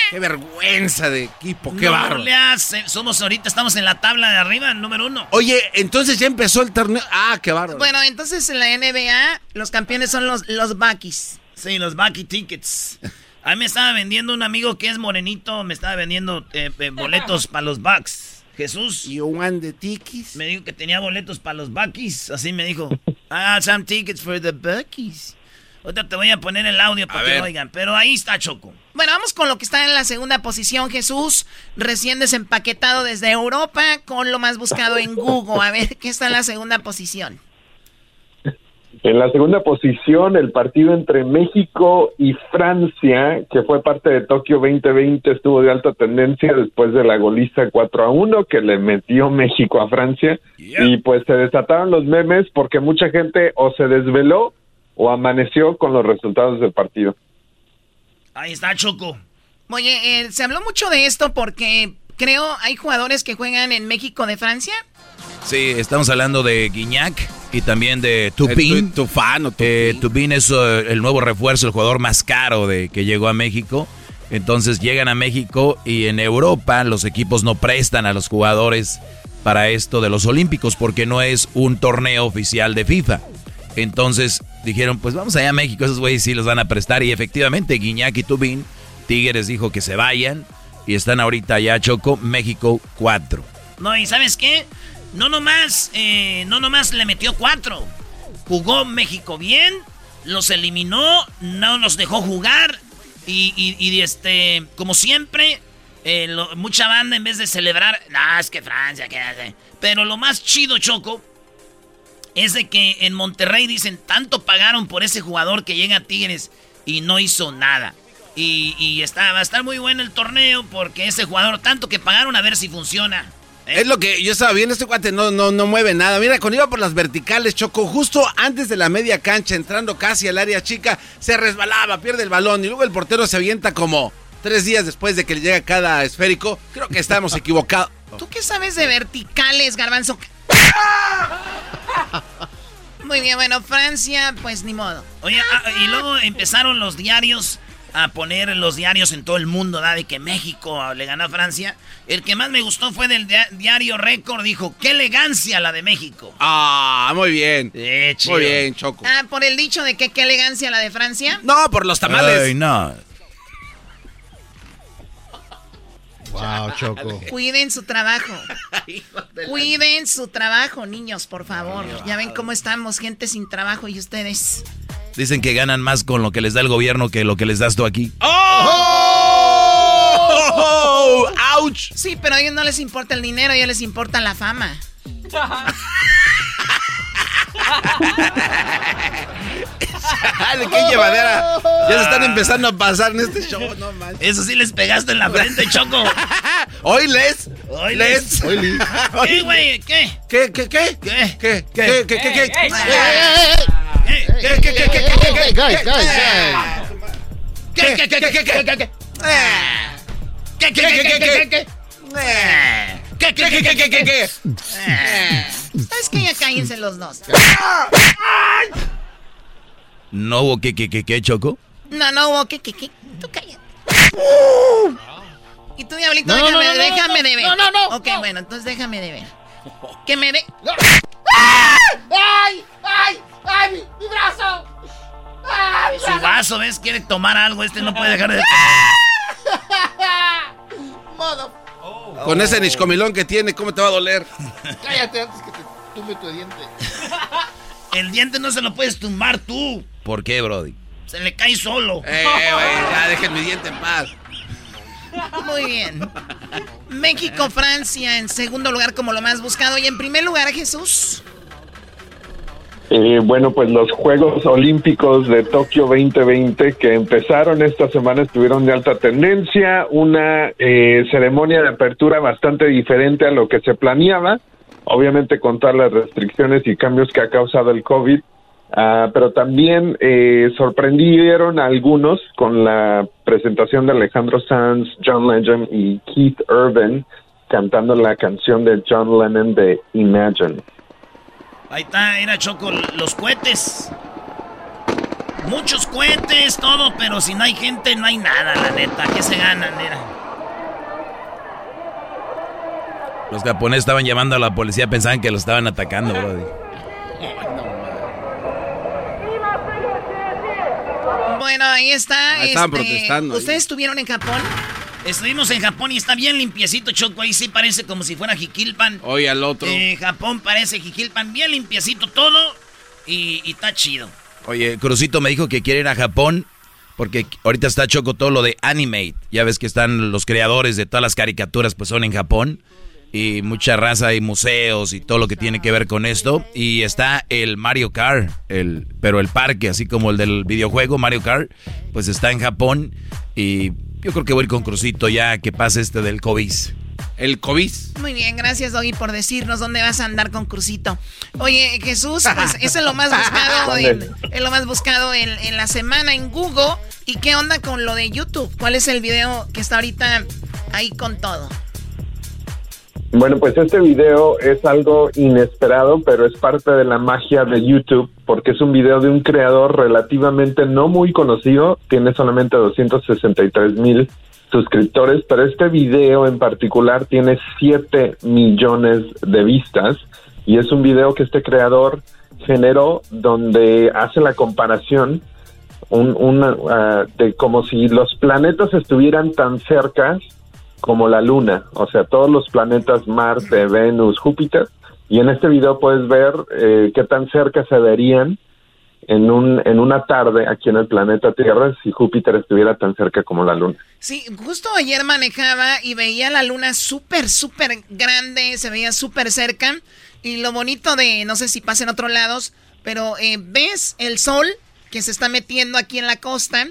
Qué vergüenza de equipo, qué no barro. le hace- Somos ahorita, estamos en la tabla de arriba, número uno. Oye, entonces ya empezó el torneo. Ah, qué barro. Bueno, entonces en la NBA los campeones son los, los Buckies. Sí, los Bucky Tickets. A mí me estaba vendiendo un amigo que es morenito, me estaba vendiendo eh, eh, boletos para los Bucks. Jesús. ¿Y un de tickets? Me dijo que tenía boletos para los Buckies. Así me dijo. Ah, some tickets for the Buckies. Ahorita te voy a poner el audio para A que ver. lo oigan. Pero ahí está Choco. Bueno, vamos con lo que está en la segunda posición, Jesús. Recién desempaquetado desde Europa con lo más buscado en Google. A ver, ¿qué está en la segunda posición? En la segunda posición, el partido entre México y Francia, que fue parte de Tokio 2020, estuvo de alta tendencia después de la goliza 4 a 1 que le metió México a Francia. Y pues se desataron los memes porque mucha gente o se desveló o amaneció con los resultados del partido. Ahí está Choco. Oye, eh, se habló mucho de esto porque creo hay jugadores que juegan en México de Francia. Sí, estamos hablando de Guiñac y también de Tupin. Eh, Tupin es eh, el nuevo refuerzo, el jugador más caro de que llegó a México. Entonces llegan a México y en Europa los equipos no prestan a los jugadores para esto de los Olímpicos porque no es un torneo oficial de FIFA. Entonces dijeron, pues vamos allá a México, esos güeyes sí los van a prestar. Y efectivamente, Guiñac y Tubín, Tigres dijo que se vayan y están ahorita allá Choco, México 4. No, y ¿sabes qué? No nomás, eh, no nomás le metió cuatro. Jugó México bien, los eliminó, no los dejó jugar. Y, este, como siempre, eh, mucha banda en vez de celebrar, no, es que Francia, que hace. Pero lo más chido, Choco, es de que en Monterrey dicen, tanto pagaron por ese jugador que llega a Tigres y no hizo nada. Y, y está, va a estar muy bueno el torneo porque ese jugador, tanto que pagaron a ver si funciona. Es lo que yo estaba viendo, este cuate no, no, no mueve nada. Mira, cuando iba por las verticales, Choco, justo antes de la media cancha, entrando casi al área chica, se resbalaba, pierde el balón y luego el portero se avienta como tres días después de que le llega cada esférico. Creo que estamos equivocados. ¿Tú qué sabes de verticales, garbanzo? Muy bien, bueno, Francia, pues ni modo. Oye, ah, y luego empezaron los diarios a poner los diarios en todo el mundo, ¿da? De que México le ganó a Francia. El que más me gustó fue del dia- diario Récord. Dijo, qué elegancia la de México. Ah, muy bien. chido. muy bien, Choco. Ah, por el dicho de que qué elegancia la de Francia. No, por los tamales. Ay, no. Wow, Choco. Cuiden su trabajo. Cuiden su trabajo, niños, por favor. Ya ven cómo estamos, gente sin trabajo y ustedes. Dicen que ganan más con lo que les da el gobierno que lo que les das tú aquí. ¡Oh! ¡Auch! Sí, pero a ellos no les importa el dinero, a ellos les importa la fama. Qué llevadera. Ya se están empezando a pasar en este show, no manches. Eso sí les pegaste en la frente, Choco. Hoy les. Hoy les. les. ¿Qué, güey? ¿Qué? ¿Qué, qué, qué? ¿Qué? ¿Qué, qué, qué, qué, qué? ¿Qué, qué, qué, qué, qué, qué, qué, Guys, guys, ¿Qué, qué, qué, qué, qué, qué, qué? ¿Qué, qué, qué, qué, qué, qué, qué? ¿Qué, qué, qué, qué, qué, qué, qué? ¿Sabes qué? Ya cállense los dos. ¿No hubo que, que, que, que, Choco? No, no hubo que, que, que. Tú cállate. Y tú, Diablito, No, déjame, no, no, déjame no, de ver. no, no, no, Ok, bueno, entonces déjame de ver. Que me dé. ¡Ay! ¡Ay! ¡Ay! ¡Mi, mi brazo! ¡Ah, mi Su brazo! vaso, ¿ves? Quiere tomar algo. Este no puede dejar de... Modo. Con ese niscomilón que tiene, ¿cómo te va a doler? Cállate antes que te tumbe tu diente. El diente no se lo puedes tumbar tú. ¿Por qué, Brody? Se le cae solo. Eh, güey, ya dejen mi diente en paz. Muy bien. México, Francia en segundo lugar como lo más buscado. Y en primer lugar, Jesús. Eh, bueno, pues los Juegos Olímpicos de Tokio 2020 que empezaron esta semana estuvieron de alta tendencia, una eh, ceremonia de apertura bastante diferente a lo que se planeaba, obviamente con todas las restricciones y cambios que ha causado el COVID, ah, pero también eh, sorprendieron a algunos con la presentación de Alejandro Sanz, John Legend y Keith Urban cantando la canción de John Lennon de Imagine. Ahí está, era Choco, los cohetes. Muchos cohetes, todo, pero si no hay gente, no hay nada, la neta. ¿Qué se ganan, mira? Los japoneses estaban llamando a la policía, pensaban que los estaban atacando, brody. Bueno, ahí está. estaban este, protestando ahí. ¿Ustedes estuvieron en Japón? Estuvimos en Japón y está bien limpiecito, Choco. Ahí sí parece como si fuera Jiquilpan. Oye, al otro. Eh, Japón parece Jiquilpan, bien limpiecito todo. Y, y está chido. Oye, Crucito me dijo que quiere ir a Japón porque ahorita está Choco todo lo de Animate. Ya ves que están los creadores de todas las caricaturas, pues son en Japón. Y mucha raza y museos y todo lo que tiene que ver con esto. Y está el Mario Kart, el, pero el parque, así como el del videojuego Mario Kart, pues está en Japón. Y yo creo que voy a ir con Crucito ya que pase este del COVID. El COVID. Muy bien, gracias Doggy por decirnos dónde vas a andar con Crucito. Oye, Jesús, pues eso es lo más buscado, en, es lo más buscado en, en la semana en Google. ¿Y qué onda con lo de YouTube? ¿Cuál es el video que está ahorita ahí con todo? Bueno, pues este video es algo inesperado, pero es parte de la magia de YouTube, porque es un video de un creador relativamente no muy conocido, tiene solamente 263 mil suscriptores, pero este video en particular tiene 7 millones de vistas y es un video que este creador generó donde hace la comparación un, ah, de como si los planetas estuvieran tan cerca como la Luna, o sea, todos los planetas Marte, Venus, Júpiter, y en este video puedes ver eh, qué tan cerca se verían en, un, en una tarde aquí en el planeta Tierra si Júpiter estuviera tan cerca como la Luna. Sí, justo ayer manejaba y veía la luna súper, súper grande, se veía súper cerca. Y lo bonito de, no sé si pasa en otros lados, pero eh, ves el sol que se está metiendo aquí en la costa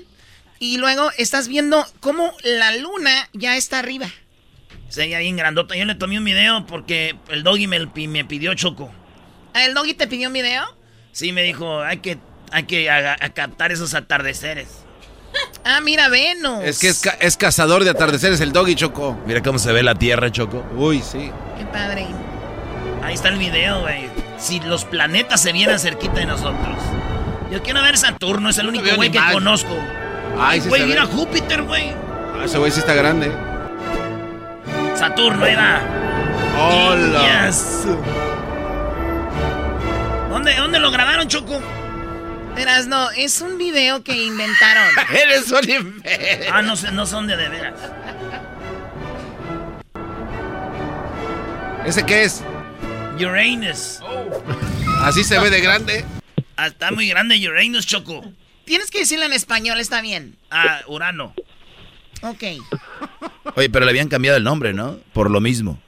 y luego estás viendo cómo la luna ya está arriba. Se veía bien grandota. Yo le tomé un video porque el doggy me, me pidió Choco. ¿Ah, ¿El doggy te pidió un video? Sí, me dijo, hay que, hay que a- a captar esos atardeceres. Ah, mira, Venus. Es que es, ca- es cazador de atardeceres el doggy, Choco. Mira cómo se ve la tierra, Choco. Uy, sí. Qué padre. Ahí está el video, güey. Si los planetas se vieran cerquita de nosotros. Yo quiero ver Saturno, es el único güey que conozco. Ay, sí Güey, se mira. Júpiter, güey. Ah, ese güey sí está grande. Saturno, ahí va. Hola. Niñas. ¿Dónde, ¿Dónde lo grabaron, Choco? Verás, no, es un video que inventaron. Eres un imbécil. Ah, no, sé, no son de de veras. ¿Ese qué es? Uranus. Así se ve de grande. Ah, está muy grande Uranus, Choco. Tienes que decirlo en español, está bien. Ah, Urano. Ok. Oye, pero le habían cambiado el nombre, ¿no? Por lo mismo.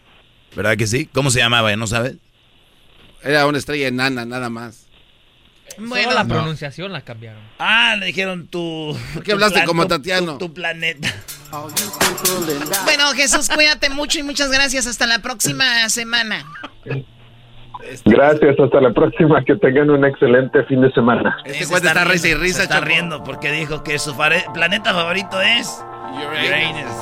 ¿Verdad que sí? ¿Cómo se llamaba? ¿No sabes? Era una estrella enana, nada más. Bueno, Solo la no. pronunciación la cambiaron. Ah, le dijeron tu. ¿Por qué hablaste como Tatiano? Tu, tu planeta. Bueno, Jesús, cuídate mucho y muchas gracias. Hasta la próxima semana. Gracias, hasta la próxima, que tengan un excelente fin de semana. Este cuate está risa y risa, está riendo porque dijo que su fare- planeta favorito es. Uranus.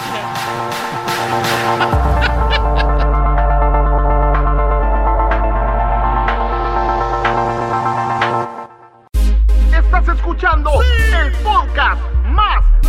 Estás escuchando el podcast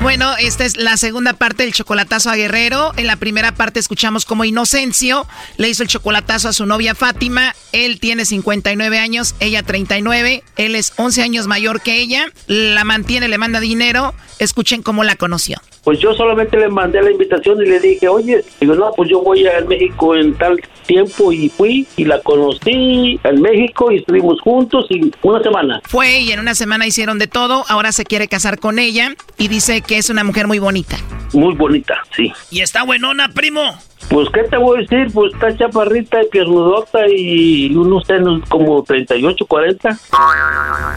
Bueno, esta es la segunda parte del chocolatazo a Guerrero. En la primera parte escuchamos como Inocencio le hizo el chocolatazo a su novia Fátima. Él tiene 59 años, ella 39. Él es 11 años mayor que ella. La mantiene, le manda dinero. Escuchen cómo la conoció. Pues yo solamente le mandé la invitación y le dije, oye, digo, no, pues yo voy a México en tal tiempo y fui y la conocí en México y estuvimos juntos y una semana. Fue y en una semana hicieron de todo. Ahora se quiere casar con ella y dice que es una mujer muy bonita. Muy bonita, sí. ¿Y está buenona, primo? Pues, ¿qué te voy a decir? Pues está chaparrita, piernudota y unos senos como 38, 40.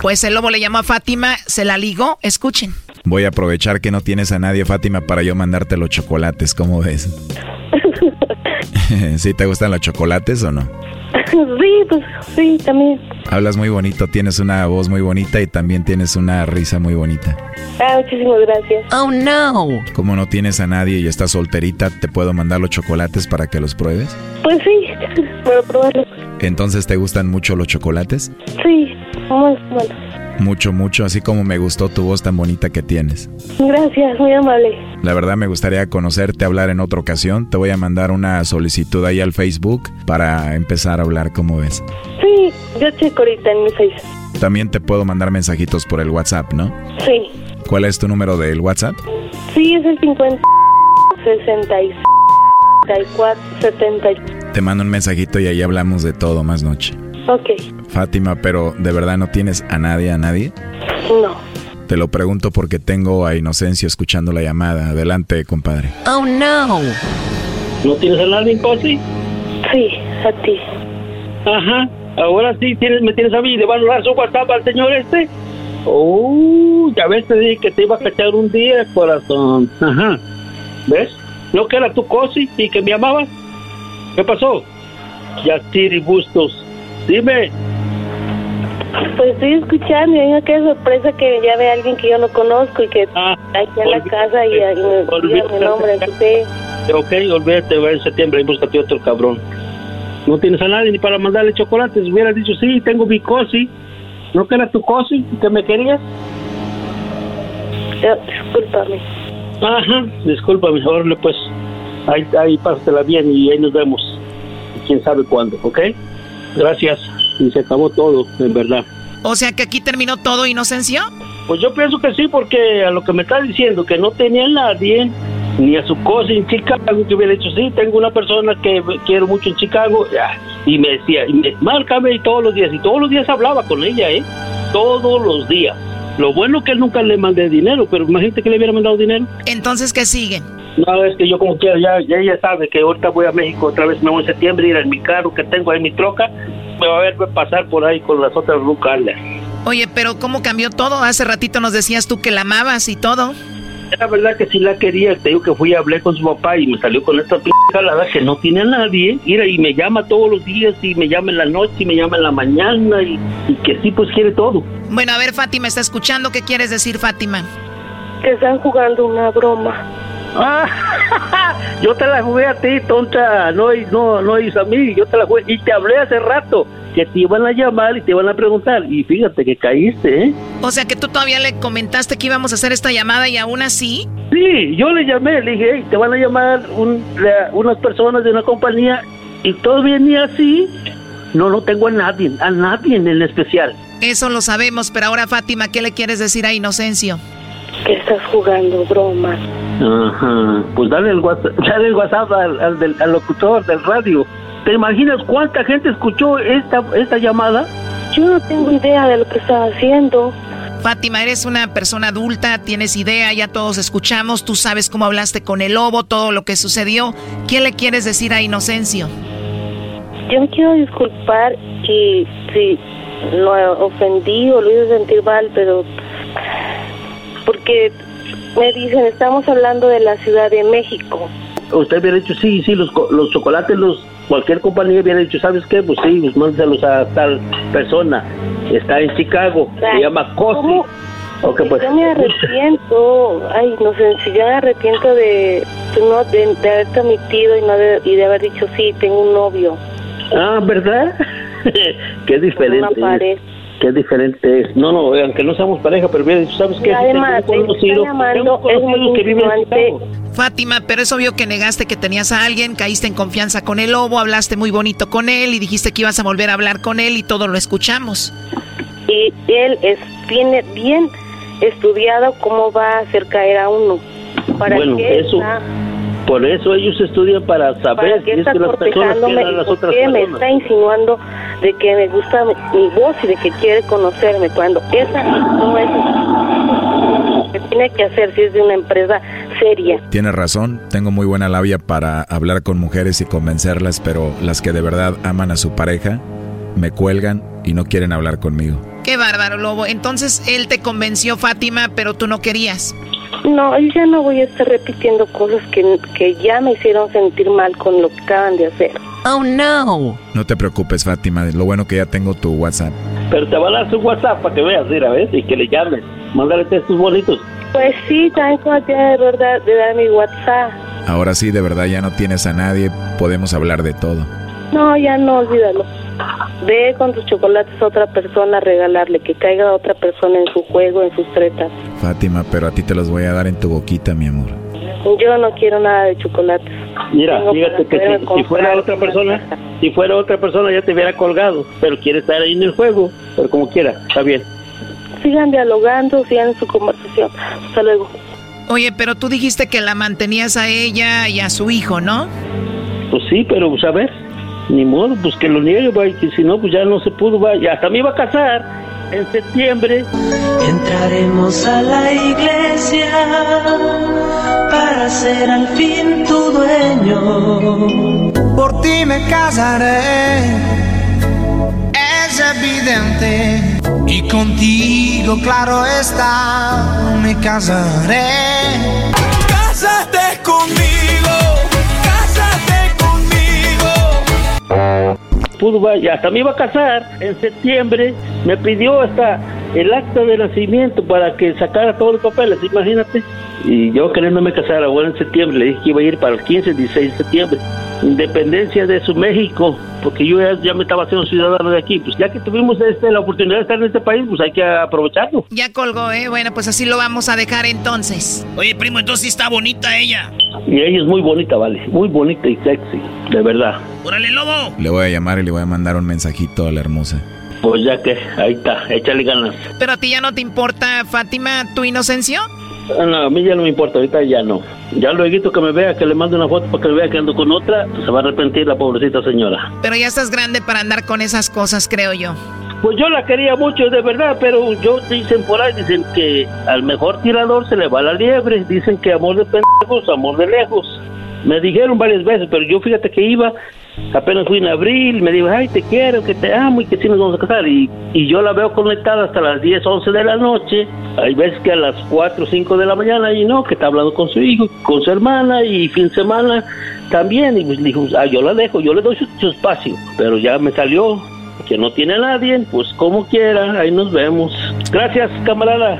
Pues el lobo le llamó a Fátima, se la ligó. Escuchen. Voy a aprovechar que no tienes a nadie, Fátima, para yo mandarte los chocolates. ¿Cómo ves? ¿Sí te gustan los chocolates o no? Sí, pues sí, también. Hablas muy bonito, tienes una voz muy bonita y también tienes una risa muy bonita. Ah, muchísimas gracias. Oh, no. Como no tienes a nadie y estás solterita, ¿te puedo mandar los chocolates para que los pruebes? Pues sí, puedo probarlos. Entonces, ¿te gustan mucho los chocolates? Sí, muy bueno. Mucho, mucho, así como me gustó tu voz tan bonita que tienes. Gracias, muy amable. La verdad me gustaría conocerte, hablar en otra ocasión. Te voy a mandar una solicitud ahí al Facebook para empezar a hablar, ¿cómo ves? Sí, yo checo ahorita en mi Facebook. También te puedo mandar mensajitos por el WhatsApp, ¿no? Sí. ¿Cuál es tu número del WhatsApp? Sí, es el 50 66 64 70. Te mando un mensajito y ahí hablamos de todo más noche. Ok, Fátima, pero ¿de verdad no tienes a nadie, a nadie? no. Te lo pregunto porque tengo a Inocencia escuchando la llamada. Adelante, compadre. Oh, no. ¿No tienes a nadie, Cosi? Sí, a ti. Ajá. Ahora sí tienes, me tienes a mí. ¿Le van a dar su WhatsApp al señor este? Oh, ya ves, te dije que te iba a cachar un día, corazón. Ajá. ¿Ves? ¿No que era tu Cosi y que me amabas? ¿Qué pasó? Yastiri Bustos. Dime. Pues estoy escuchando y hay qué sorpresa que ya ve a alguien que yo no conozco y que Ah, aquí en la casa y, y me diga mi nombre. Usted. Ok, olvídate, va en septiembre y búscate otro cabrón. No tienes a nadie ni para mandarle chocolates. Hubieras dicho, sí, tengo mi cosi. ¿No que era tu cosi que me querías? Ya, discúlpame. Ajá, discúlpame, órale pues. Ahí, ahí pásatela bien y ahí nos vemos. Quién sabe cuándo, ¿ok? Gracias. Y se acabó todo, en verdad. O sea que aquí terminó todo, Inocencio. Pues yo pienso que sí, porque a lo que me está diciendo, que no tenía nadie, ni a su cosa en Chicago, que hubiera dicho, sí, tengo una persona que quiero mucho en Chicago, y me decía, y me, márcame y todos los días, y todos los días hablaba con ella, ¿eh? Todos los días. Lo bueno que nunca le mandé dinero, pero imagínate que le hubiera mandado dinero. Entonces, ¿qué siguen? No, es que yo como quiera, ya, ya ella sabe que ahorita voy a México otra vez, me voy en septiembre, ir en mi carro que tengo ahí, mi troca, me va a ver pasar por ahí con las otras rucales. Oye, pero ¿cómo cambió todo? Hace ratito nos decías tú que la amabas y todo. Era verdad que sí la quería, te digo que fui a hablar con su papá y me salió con esta p jalada que no tiene a nadie, mira, y me llama todos los días y me llama en la noche y me llama en la mañana y, y que sí pues quiere todo. Bueno, a ver, Fátima, ¿está escuchando? ¿Qué quieres decir, Fátima? Que están jugando una broma. Ah, yo te la jugué a ti, tonta, no, no, no hizo a mí, yo te la jugué y te hablé hace rato que te iban a llamar y te iban a preguntar y fíjate que caíste, ¿eh? O sea que tú todavía le comentaste que íbamos a hacer esta llamada y aún así... Sí, yo le llamé, le dije, "Hey, te van a llamar un- la- unas personas de una compañía y todo venía así. No, no tengo a nadie, a nadie en especial. Eso lo sabemos, pero ahora, Fátima, ¿qué le quieres decir a Inocencio? Que estás jugando bromas. Ajá, pues dale el WhatsApp, dale el WhatsApp al, al del, al locutor del radio. ¿Te imaginas cuánta gente escuchó esta, esta llamada? Yo no tengo idea de lo que estás haciendo. Fátima, eres una persona adulta, tienes idea, ya todos escuchamos, tú sabes cómo hablaste con el lobo, todo lo que sucedió. ¿Qué le quieres decir a Inocencio? Yo me quiero disculpar y si lo ofendí o lo hice sentir mal, pero porque me dicen, estamos hablando de la Ciudad de México. Usted hubiera dicho, sí, sí, los, los chocolates, los cualquier compañía hubiera dicho, ¿sabes qué? Pues sí, pues mándalos a tal persona. Está en Chicago, se llama Cosi. Ok, pues. Yo me arrepiento, ay, no sé, si yo me arrepiento de, no, de, de haberte omitido y, no de, y de haber dicho, sí, tengo un novio. Ah, ¿verdad? Qué diferente. Una. Qué diferente es. No, no, aunque no seamos pareja, pero dicho, ¿sabes qué? Además, conocido- llamando, un es que vive. Fátima, pero es obvio que negaste que tenías a alguien, caíste en confianza con el lobo, hablaste muy bonito con él y dijiste que ibas a volver a hablar con él y todo lo escuchamos. Y él es, tiene bien estudiado cómo va a hacer caer a uno. ¿Para Bueno, qué eso- está, Por eso ellos estudian para para saber si qué es está que las personas quieren a y las por otras qué me personas. está insinuando de que me gusta mi, mi voz y de que quiere conocerme cuando esa no es lo que tiene que hacer si es de una empresa seria. Tienes razón, tengo muy buena labia para hablar con mujeres y convencerlas, pero las que de verdad aman a su pareja me cuelgan y no quieren hablar conmigo. Qué bárbaro, lobo. Entonces él te convenció, Fátima, pero tú no querías. No, yo ya no voy a estar repitiendo cosas que, que ya me hicieron sentir mal con lo que acaban de hacer. Oh, no. No te preocupes, Fátima, lo bueno que ya tengo tu WhatsApp. Pero te va a dar su WhatsApp para que veas, mira, ¿ves? Y que le llames. Mándale textos bonitos. Pues sí, también cometí el error de, de dar mi WhatsApp. Ahora sí, de verdad ya no tienes a nadie, podemos hablar de todo. No, ya no, olvídalo. Ve con tus chocolates a otra persona a regalarle, que caiga otra persona en su juego, en sus tretas. Fátima, pero a ti te los voy a dar en tu boquita, mi amor. Yo no quiero nada de chocolates. Mira, Tengo fíjate que si, fuera otra persona, si fuera otra persona ya te hubiera colgado, pero quiere estar ahí en el juego, pero como quiera, está bien. Sigan dialogando, sigan en su conversación. Hasta luego. Oye, pero tú dijiste que la mantenías a ella y a su hijo, ¿no? Pues sí, pero pues a ver, ni modo, pues que lo niegue, que si no, pues ya no se pudo, va, y hasta me iba a casar en septiembre. Entraremos a la iglesia para ser al fin tu dueño. Por ti me casaré, es evidente. Y contigo, claro está, me casaré. Cásate conmigo, y hasta me iba a casar en septiembre, me pidió hasta el acta de nacimiento para que sacara todos los papeles, imagínate. Y yo queriéndome casar ahora en septiembre, le dije que iba a ir para el 15, 16 de septiembre. Independencia de su México, porque yo ya, ya me estaba haciendo ciudadano de aquí. Pues ya que tuvimos este, la oportunidad de estar en este país, pues hay que aprovecharlo. Ya colgó, ¿eh? Bueno, pues así lo vamos a dejar entonces. Oye, primo, entonces sí está bonita ella. Y ella es muy bonita, vale, muy bonita y sexy, de verdad. ¡Órale, lobo! Le voy a llamar y le voy a mandar un mensajito a la hermosa. Pues ya que, ahí está, échale ganas. Pero a ti ya no te importa, Fátima, tu inocencia. Ah, No, a mí ya no me importa, ahorita ya no. Ya luego que me vea, que le mande una foto para que vea que ando con otra, pues se va a arrepentir la pobrecita señora. Pero ya estás grande para andar con esas cosas, creo yo. Pues yo la quería mucho, de verdad, pero yo dicen por ahí, dicen que al mejor tirador se le va la liebre. Dicen que amor de pendejos, amor de lejos. Me dijeron varias veces, pero yo fíjate que iba, apenas fui en abril, me dijo, ay, te quiero, que te amo y que sí nos vamos a casar. Y, y yo la veo conectada hasta las 10, 11 de la noche. Hay veces que a las 4, 5 de la mañana, y no, que está hablando con su hijo, con su hermana, y fin de semana también. Y pues dijo, ah, yo la dejo, yo le doy su, su espacio. Pero ya me salió que no tiene a nadie, pues como quiera, ahí nos vemos. Gracias, camarada.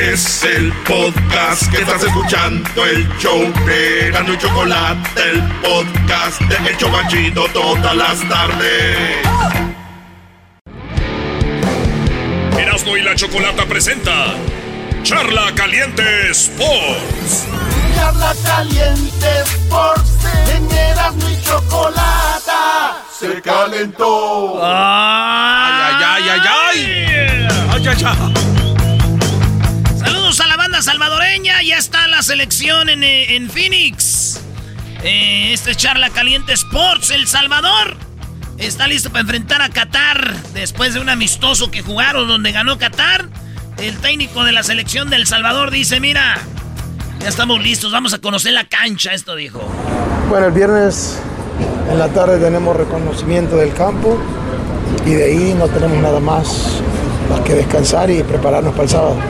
Es el podcast que estás escuchando, el show de Gano y Chocolate, el podcast de El Chocachito todas las tardes. Erasno y la chocolata presenta Charla Caliente Sports. Charla Caliente Sports. En Erasmo y Chocolata. Se calentó. ¡Ay, ay, ay, ay! ¡Ay, ay, ay! Salvadoreña. Ya está la selección en, eh, en Phoenix. Eh, este es Charla Caliente Sports. El Salvador está listo para enfrentar a Qatar después de un amistoso que jugaron donde ganó Qatar. El técnico de la selección del Salvador dice, mira, ya estamos listos, vamos a conocer la cancha, esto dijo. Bueno, el viernes en la tarde tenemos reconocimiento del campo y de ahí no tenemos nada más más que descansar y prepararnos para el sábado.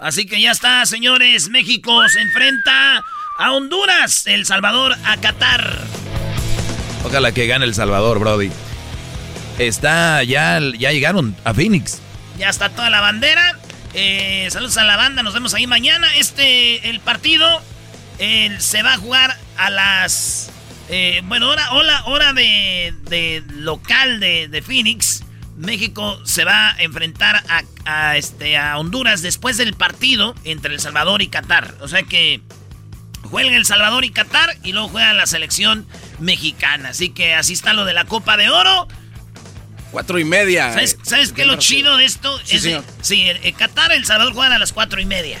Así que ya está, señores, México se enfrenta a Honduras, El Salvador a Qatar. Ojalá que gane El Salvador, Brody. Está, ya, ya llegaron a Phoenix. Ya está toda la bandera. Eh, saludos a la banda, nos vemos ahí mañana. Este, el partido eh, se va a jugar a las... eh, bueno, hora, hora, hora de, de local de, de Phoenix. México se va a enfrentar a, a, este, a Honduras después del partido entre El Salvador y Qatar. O sea que juega El Salvador y Qatar y luego juega la selección mexicana. Así que así está lo de la Copa de Oro. Cuatro y media. ¿Sabes, eh, ¿sabes qué es lo chido de esto? Sí, Es señor. sí, el, el Qatar, El Salvador juegan a las cuatro y media.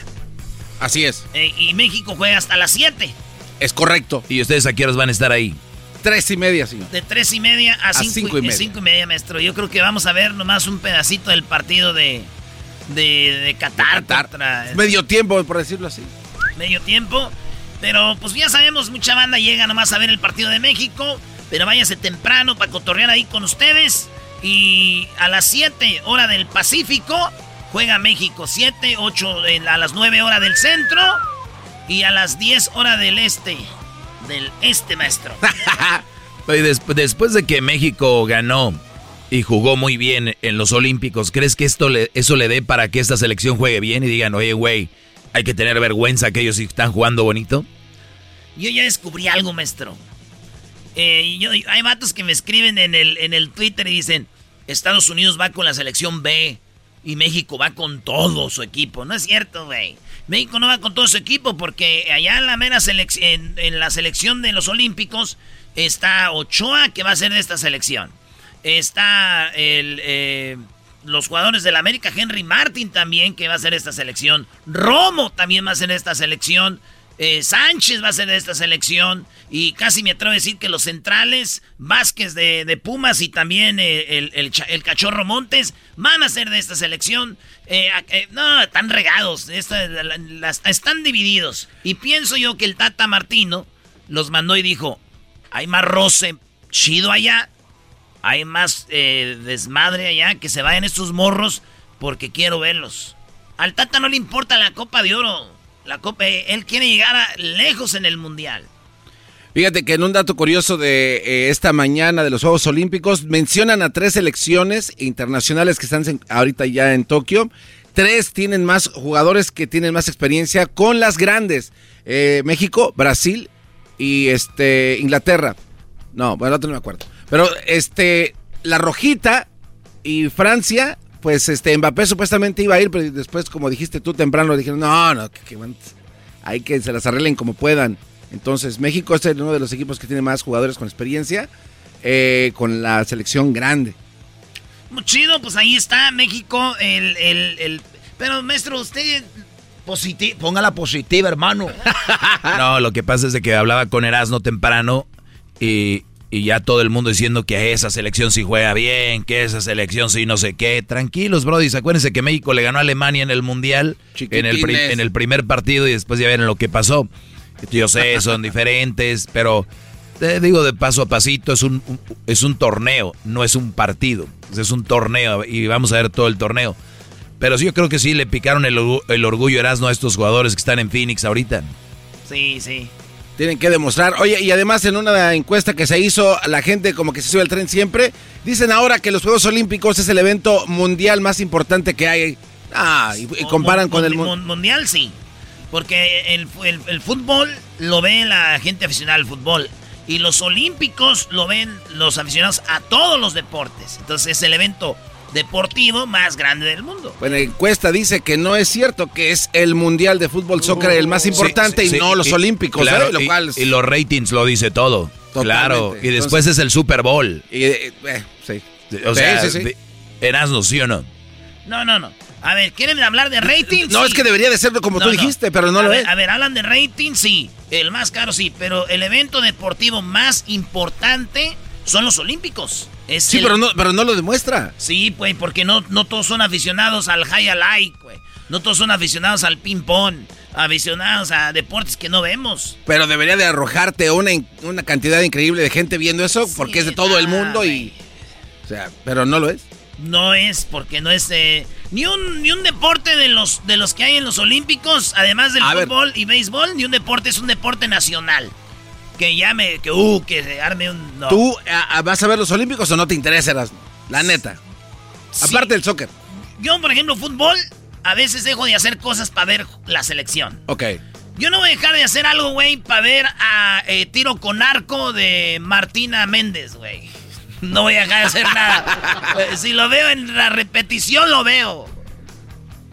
Así es. Eh, y México juega hasta las 7. Es correcto. ¿Y ustedes a qué horas van a estar ahí? Tres y media, señor. De 3 y media a 5 cinco y y, media. cinco y media, maestro. Yo creo que vamos a ver nomás un pedacito del partido de, de, de Qatar, contra Medio tiempo, por decirlo así. medio tiempo. Pero pues ya sabemos, mucha banda llega nomás a ver el partido de México. Pero váyase temprano para cotorrear ahí con ustedes. Y a las 7 hora del Pacífico juega México. 7, 8 a las 9 hora del centro. Y a las 10 hora del este. Del este, maestro. Des- después de que México ganó y jugó muy bien en los Olímpicos, ¿crees que esto le, eso le dé para que esta selección juegue bien y digan, oye, güey, hay que tener vergüenza que ellos están jugando bonito? Yo ya descubrí algo, maestro. Eh, yo, hay vatos que me escriben en el, en el Twitter y dicen, Estados Unidos va con la selección B y México va con todo su equipo. No es cierto, güey. México no va con todo su equipo porque allá en la mera en, en la selección de los Olímpicos está Ochoa, que va a ser de esta selección. Está el, eh, los jugadores del América, Henry Martin también, que va a ser de esta selección. Romo también va a ser de esta selección. Eh, Sánchez va a ser de esta selección. Y casi me atrevo a decir que los centrales, Vázquez de, Pumas y también eh, el, Cachorro Montes van a ser de esta selección. Eh, no, están regados. están divididos. Y pienso yo que el Tata Martino los mandó y dijo: hay más roce chido allá. Hay más desmadre allá. Que se vayan estos morros porque quiero verlos. Al Tata no le importa la Copa de Oro. La Copa, eh, él quiere llegar a lejos en el Mundial. Fíjate que en un dato curioso de eh, esta mañana de los Juegos Olímpicos mencionan a tres selecciones internacionales que están ahorita ya en Tokio. Tres tienen más jugadores que tienen más experiencia con las grandes. Eh, México, Brasil y este Inglaterra. No, bueno, otro no me acuerdo. Pero este la rojita y Francia, pues este Mbappé supuestamente iba a ir, pero después como dijiste tú temprano dijeron, "No, no, que, hay que se las arreglen como puedan." Entonces, México es uno de los equipos que tiene más jugadores con experiencia eh, con la selección grande. Muy chido, pues ahí está México, el, el, el- Pero, maestro, usted... Positi- Póngala positiva, hermano. No, lo que pasa es de que hablaba con Erasmo temprano y, y ya todo el mundo diciendo que esa selección sí juega bien, que esa selección sí no sé qué. Tranquilos, Brody. Acuérdense que México le ganó a Alemania en el Mundial, en el, en el primer partido y después ya vieron lo que pasó. Yo sé, son diferentes, pero te digo de paso a pasito, es un, un- es un torneo, no es un partido. Es un torneo y vamos a ver todo el torneo. Pero sí, yo creo que sí le picaron el, el orgullo Erasmo a estos jugadores que están en Phoenix ahorita. Sí, sí. Tienen que demostrar. Oye, y además en una encuesta que se hizo, la gente como que se sube al tren siempre, dicen ahora que los Juegos Olímpicos es el evento mundial más importante que hay. Ah, y, y comparan con el mun- mundo. Mundial, sí. Porque el, el- el fútbol lo ve la gente aficionada al fútbol. Y los olímpicos lo ven los aficionados a todos los deportes. Entonces es el evento deportivo más grande del mundo. Bueno, la encuesta dice que no es cierto, que es el Mundial de Fútbol Soccer el más importante Sí, sí, y no los y- Olímpicos, claro, ¿eh? Lo y- cual y, los ratings lo dice todo. Claro, y después Entonces- es el Super Bowl. Y, eh, eh, sí. O Sí, sea, sí, sí. de- Erasmo, ¿sí o no? No, no, no. A ver, ¿quieren hablar de ratings? No, es que debería de ser como tú dijiste, pero no a lo ver, es. A ver, hablan de rating, sí. El más caro, sí. Pero el evento deportivo más importante son los Olímpicos. Es Sí, el- pero no, pero no lo demuestra. Sí, pues, porque no, no todos son aficionados al high alike, güey. No todos son aficionados al ping-pong. Aficionados a deportes que no vemos. Pero debería de arrojarte una, una cantidad increíble de gente viendo eso porque es de todo el mundo y... O sea, pero no lo es. No es, porque no es eh, ni un ni un deporte de los de los que hay en los Olímpicos, además del A ver. fútbol y béisbol, ni un deporte es un deporte nacional. Que llame, que uh, que se arme un no. ¿Tú a- a- vas a ver los Olímpicos o no te interesa? La neta. Aparte del soccer. Yo, por ejemplo, fútbol, a veces dejo de hacer cosas para ver la selección. Ok. Yo no voy a dejar de hacer algo, güey, para ver a eh, tiro con arco de Martina Méndez, güey. No voy a dejar de hacer nada. Eh, si lo veo en la repetición, lo veo.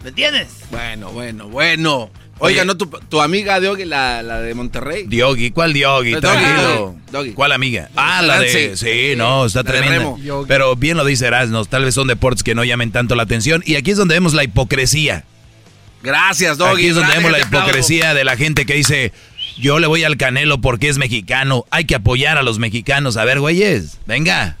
¿Me entiendes? Bueno, bueno, bueno. Oiga, ¿no tu, tu amiga Diogi, la, la de Monterrey? Diogi, ¿cuál Diogi? Doggy, Tranquilo. Doggy. ¿Cuál amiga? Ah, la de... Sí. Sí, no, está La de tremenda. remo. Pero bien lo dice Erasmo, tal vez son deportes que no llamen tanto la atención. Y aquí es donde vemos la hipocresía. Gracias, Doggy. Aquí es donde gracias, vemos la hipocresía de la gente que dice, yo le voy al Canelo porque es mexicano. Hay que apoyar a los mexicanos. A ver, güeyes, venga.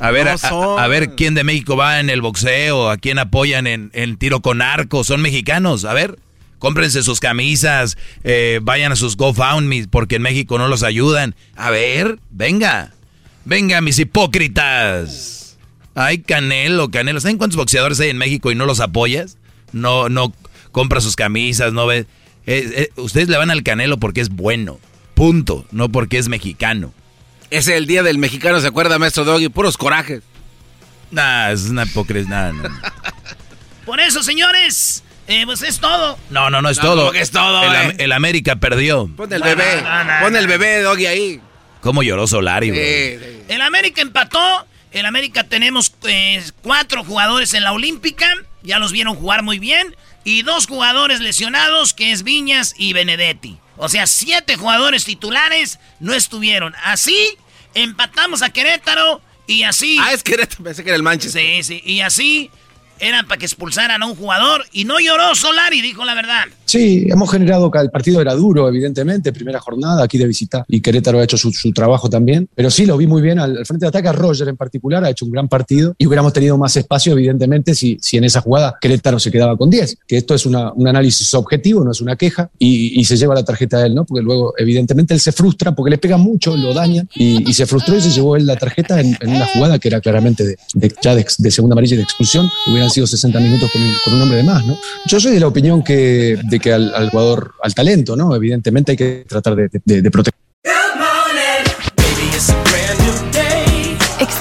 A ver, No a- ver quién de México va en el boxeo, a quién apoyan en, en tiro con arco. Son mexicanos. A ver, cómprense sus camisas, eh, vayan a sus GoFundMe porque en México no los ayudan. A ver, venga. Venga, mis hipócritas. Ay, Canelo, Canelo. ¿Saben cuántos boxeadores hay en México y no los apoyas? No, no compra sus camisas, no ve. eh, eh, ustedes le van al Canelo porque es bueno. Punto. No porque es mexicano. Es el día del mexicano, ¿se acuerda, maestro Doggy? Puros corajes. Nah, es una hipocresía. Nah, no. Por eso, señores, eh, pues es todo. No, no, no es No, todo. ¿cómo que es todo, el, eh? El América perdió. Pon el bebé. Pon el bebé, Doggy, ahí. ¿Cómo lloró Solari? Sí, sí. El América empató. El América tenemos eh, cuatro jugadores en la Olímpica. Ya los vieron jugar muy bien. Y dos jugadores lesionados, que es Viñas y Benedetti. O sea, siete jugadores titulares no estuvieron. Así empatamos a Querétaro y así... Ah, es Querétaro, pensé que era el Manchester. Sí, sí. Y así eran para que expulsaran a un jugador. Y no lloró Solari, dijo la verdad. Sí, hemos generado el partido era duro, evidentemente, primera jornada aquí de visita y Querétaro ha hecho su, su trabajo también, pero sí lo vi muy bien al, al frente de ataque. Roger en particular ha hecho un gran partido y hubiéramos tenido más espacio, evidentemente, si, si en esa jugada Querétaro se quedaba con 10, que esto es una- un análisis objetivo, no es una queja, y, y se lleva la tarjeta a él, ¿no? Porque luego, evidentemente, él se frustra porque le pega mucho, lo dañan y, y se frustró y se llevó él la tarjeta en, en una jugada que era claramente de, de- ya de, de segunda amarilla y de expulsión. Hubieran sido 60 minutos con con un hombre de más, ¿no? Yo soy de la opinión que, de que al, al jugador, al talento, ¿no? Evidentemente hay que tratar de, de, de proteger.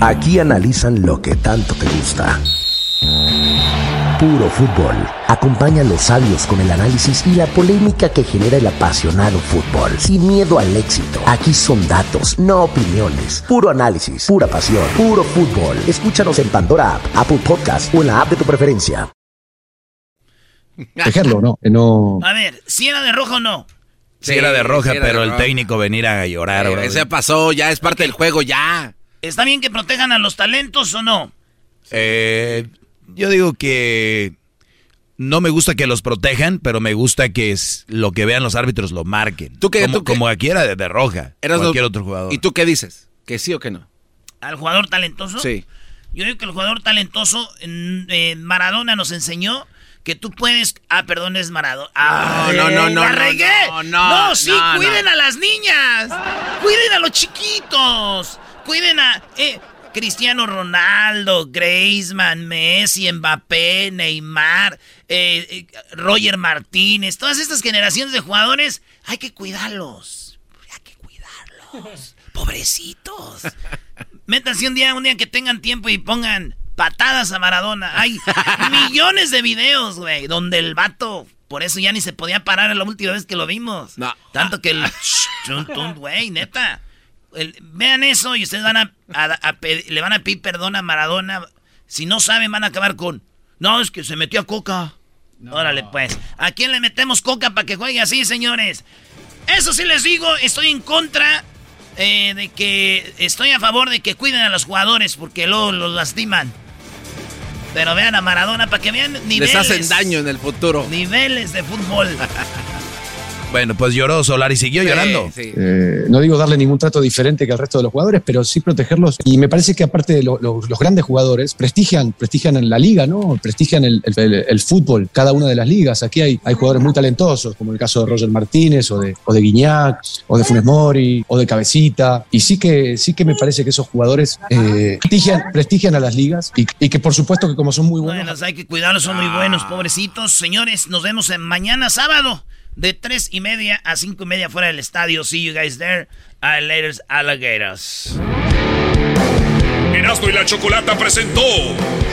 Aquí analizan lo que tanto te gusta. Puro fútbol. Acompaña a los sabios con el análisis y la polémica que genera el apasionado fútbol. Sin miedo al éxito. Aquí son datos, no opiniones. Puro análisis, pura pasión, puro fútbol. Escúchanos en Pandora App, Apple Podcast o en la app de tu preferencia. Protegerlo, ¿no? A ver, si era de rojo o no. Sí, era de roja, sí era de pero el roja. técnico venir a llorar, Eh, bro. ese pasó, ya es parte del juego, ya. ¿Está bien que protejan a los talentos o no? Eh, yo digo que no me gusta que los protejan, pero me gusta que es- lo que vean los árbitros lo marquen. ¿Tú qué- como, tú qué? como aquí era de, de roja. Eras cualquier lo- otro jugador. ¿Y tú qué dices? ¿Que sí o que no? ¿Al jugador talentoso? Sí. Yo digo que el jugador talentoso, en, en Maradona nos enseñó que tú puedes... Ah, perdón, es Maradona. Ah, No, no, no, la no, regué. no, no, No, sí, no, no. cuiden a las niñas. Cuiden a los chiquitos. Cuiden a... eh, Cristiano Ronaldo, Griezmann, Messi, Mbappé, Neymar, eh, eh, Roger Martínez, todas estas generaciones de jugadores, hay que cuidarlos. Hay que cuidarlos. Pobrecitos. Métanse un día, un día que tengan tiempo y pongan patadas a Maradona. Hay millones de videos, güey, donde el vato, por eso ya ni se podía parar la última vez que lo vimos. Tanto que el... Güey, neta vean eso y ustedes van a, le van a pedir perdón a Maradona. Si no saben, van a acabar con. No, es que se metió a coca. Órale, pues. ¿A quién le metemos coca para que juegue así, señores? Eso sí les digo, estoy en contra eh, de que. Estoy a favor de que cuiden a los jugadores porque luego los lastiman. Pero vean a Maradona para que vean niveles. Les hacen daño en el futuro. Niveles de fútbol. Bueno, pues lloró Solar y siguió llorando. Eh, no digo darle ningún trato diferente que al resto de los jugadores, pero sí protegerlos. Y me parece que aparte de los grandes jugadores, prestigian, prestigian en la liga, ¿no? Prestigian el, fútbol, cada una de las ligas. Aquí hay, hay jugadores muy talentosos, como el caso de Roger Martínez, o de, o de Guiñac, o de Funes Mori, o de Cabecita. Y sí que, sí que me parece que esos jugadores eh, prestigian, prestigian a las ligas y, que por supuesto que como son muy buenos... Bueno, hay que cuidarlos, son muy buenos, pobrecitos. Señores, nos vemos en mañana sábado de 3 y media a 5 y media fuera del estadio. See you guys there. Alligators, alligators. Erasmo y la Chocolata presentó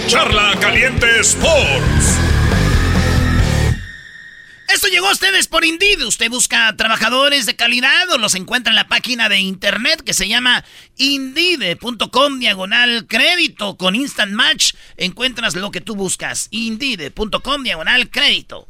Charla Caliente Sports. Esto llegó a ustedes por Indeed. Usted busca trabajadores de calidad o los encuentra en la página de internet que se llama indeed.com diagonal crédito. Con Instant Match encuentras lo que tú buscas. Indeed.com diagonal crédito.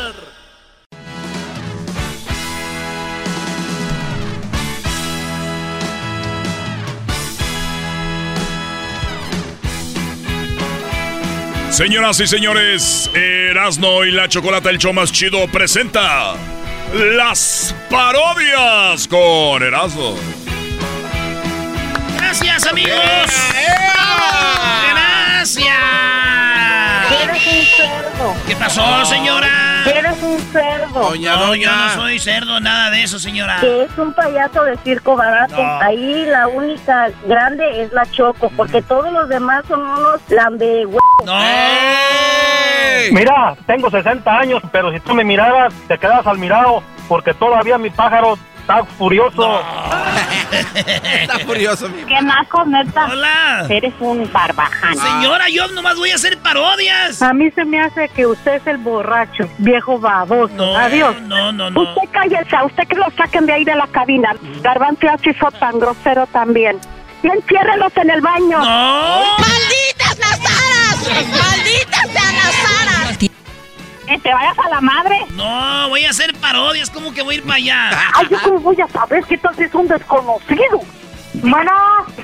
Señoras y señores, Erasno y la Chocolata, el show más chido, presenta las parodias con Erasno. Gracias, amigos. Gracias. Pasó, señora? Eres un cerdo. Doña, no, yo no soy cerdo, nada de eso, señora. Que es un payaso de circo barato. Ahí la única grande es la Choco, porque todos los demás son unos lambe No. Mira, tengo 60 años, pero si tú me miraras, te quedas al mirado, porque todavía mi pájaro Está furioso. Está furioso, mi ¿Qué naco, neta? Hola. Eres un barbaján. Señora, yo nomás voy a hacer parodias. A mí se me hace que usted es el borracho, viejo baboso. No, Adiós. No, no, no. Usted cállese, a usted que lo saquen de ahí de la cabina. Garbanzo fue tan grosero también. Y enciérrelos en el baño. ¡No! ¡Malditas nazaras! ¡Malditas nazaras! te vayas a la madre. No, voy a hacer parodias, ¿cómo que voy a ir para allá? Ay, yo cómo voy a saber que tal es un desconocido. Bueno,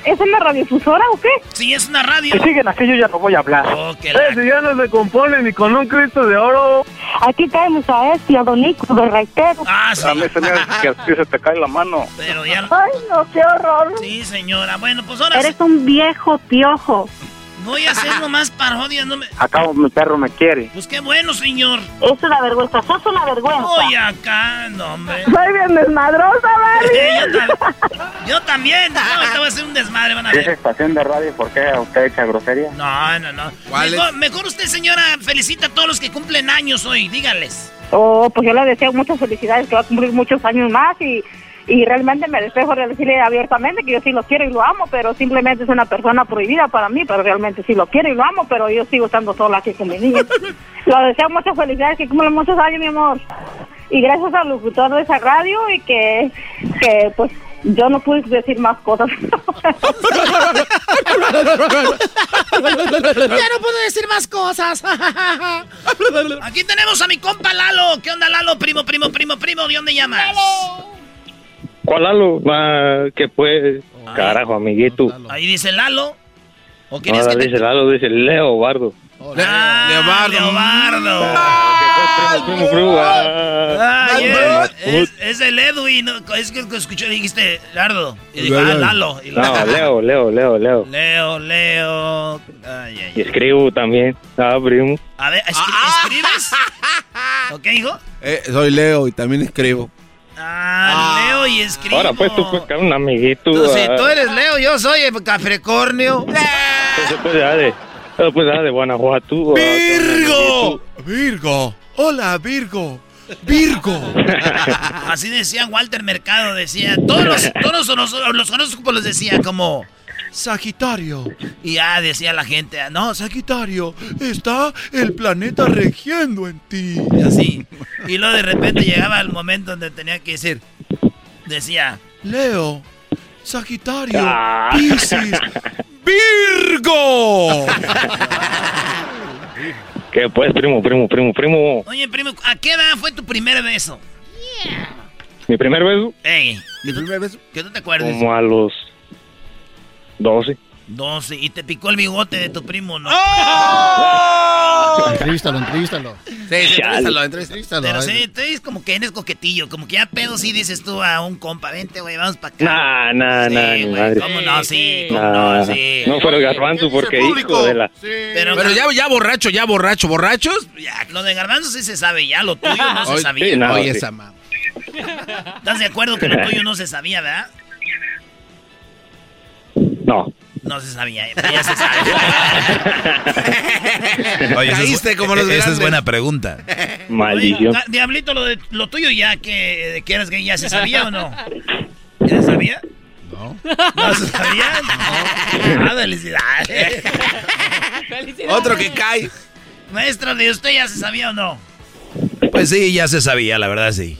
¿es una radiodifusora o qué? Sí, es una radio. Que siguen aquí, yo ya no voy a hablar. Oh, eh, si ya no se compone ni con un Cristo de oro. Aquí tenemos a este, a Don Nico de Reitero. Ah, sí. A mí se me hace que así se te cae la mano. Pero ya... Ay, no, qué horror. Sí, señora. Bueno, pues ahora... Eres un viejo piojo. Voy a hacer nomás parodias, no me... Acá mi perro me quiere. Pues qué bueno, señor. Es una vergüenza, sos una vergüenza. Voy acá, no, hombre. Soy bien desmadrosa, Barry. yo, también. No, te voy a hacer un desmadre, van a ver. ¿Es estación de radio? ¿Por qué usted echa grosería? No, no, no. Mejor, mejor usted, señora, felicita a todos los que cumplen años hoy. Díganles. Oh, pues yo le deseo muchas felicidades, que va a cumplir muchos años más y y realmente me despejo de decirle abiertamente que yo sí lo quiero y lo amo, pero simplemente es una persona prohibida para mí, pero realmente sí lo quiero y lo amo, pero yo sigo estando sola aquí con mi niña. lo deseo muchas felicidades, que cumplan muchos años, mi amor. Y gracias al locutor de esa radio y que, que pues yo no pude decir más cosas. ya no puedo decir más cosas. Aquí tenemos a mi compa Lalo. ¿Qué onda, Lalo? Primo, primo, primo, primo. ¿De dónde llamas? Lalo. ¿Cuál Lalo? Ah, que pues, carajo, amiguito. Ahí dice Lalo. ¿O no, dice Lalo, dice Leo Bardo. Ah, Leobardo. Leobardo. Primo, primo, ah. Ay, Más es, es, es el Edwin. ¿no? Es que escuché, dijiste Lardo. Y dijo, ah, Lalo. Y No. Leo, Leo, Leo, Leo. Leo, Leo. Ay, ay, Y escribo también. Ah, primo. A ver, ¿escri- ¿escribes? ¿Ok, hijo? Eh, soy Leo y también escribo. Ah, Leo y escribo. Ahora pues tú puedes caer un amiguito. Tú, si ah. tú eres Leo, yo soy el Capricornio. Pues ya de, eh, pues ya de Guanajuato. ah, ¡Virgo! ¡Virgo! ¡Hola, Virgo! ¡Virgo! Así decía Walter Mercado, decía, todos los, todos los, los, los horóscopos los decía como Sagitario. Y ya decía la gente, no, Sagitario, está el planeta regiendo en ti. Y así. Y luego de repente llegaba el momento donde tenía que decir, decía, Leo, Sagitario, Ah. Piscis, Virgo. ¿Qué pues, primo, primo, primo, primo? oye primo, ¿a qué edad fue tu primer beso? Mi primer beso, Ey, ¿Mi primer beso? que tú te acuerdes. como a los 12. 12, y te picó el bigote de tu primo, ¿no? Entrevístalo, entrevístalo. Sí, sí, entrevístalo, entrevístalo. Pero sí, tú eres como que eres coquetillo, como que ya pedo sí dices tú a un compa, vente, güey, vamos para acá. Nah, nah, Sí, nah, madre. ¿Cómo no? Sí, ¿cómo Nah, no? Sí. no fuera el garbanzo porque hijo de la... Pero, Pero ya, ya borracho, ya borracho, borrachos. ya, lo de garbanzo sí se sabe, ya lo tuyo no se sabía. sí, no. Oye, esa mamá. ¿Estás de acuerdo que lo tuyo no se sabía, verdad? No. No se sabía, ya, se sabe. Oye, esa es, Caíste como los esa es buena pregunta. Maldición. Oye, Diablito, lo, de, lo tuyo ya que, de que eras gay, ¿ya se sabía o no? ¿Ya se sabía? No. ¿No se sabía? No. Ah, felicidades. Otro que cae. Maestro, ¿de usted ya se sabía o no? Pues sí, ya se sabía, la verdad sí.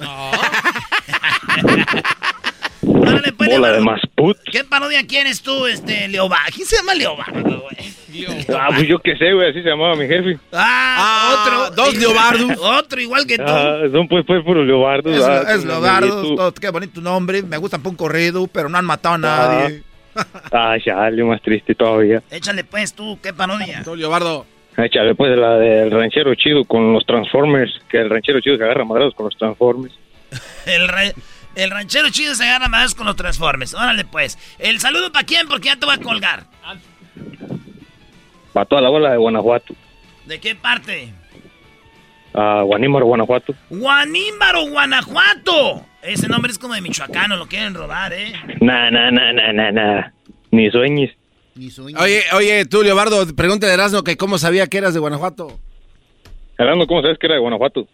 Órale, pues, Bola de más put. ¿Qué parodia quieres tú, este, Leobardo? ¿Quién se llama Leobardo, güey? Ah, pues yo qué sé, güey, así se llamaba mi jefe. Ah, otro. dos Leobardos. Otro igual que tú. Ah, son pues, pues, puros leobardos. Es, ah, es son Leobardo, amiguitos. todo- qué bonito nombre. Me gusta un corrido, pero no han matado a nadie. Ah, chale, más triste todavía. Échale pues tú, ¿qué parodia? Todo Leobardo. Échale, pues, la del ranchero chido con los Transformers. Que el ranchero chido se agarra madrados con los Transformers. El, ra- el ranchero chido se agarra más con los Transformers. Órale pues. El saludo para quién, porque ya te voy a colgar. Para toda la bola de Guanajuato. ¿De qué parte? A Guanímaro, Guanajuato. Guanímbaro, Guanajuato. Ese nombre es como de michoacano, lo quieren robar, ¿eh? Nah, nah, nah, nah, nah, nah. Ni sueñes. Oye, oye, tú, Leobardo, pregúntale a Erasmo que cómo sabía que eras de Guanajuato. Hablando, ¿cómo sabes que era de Guanajuato?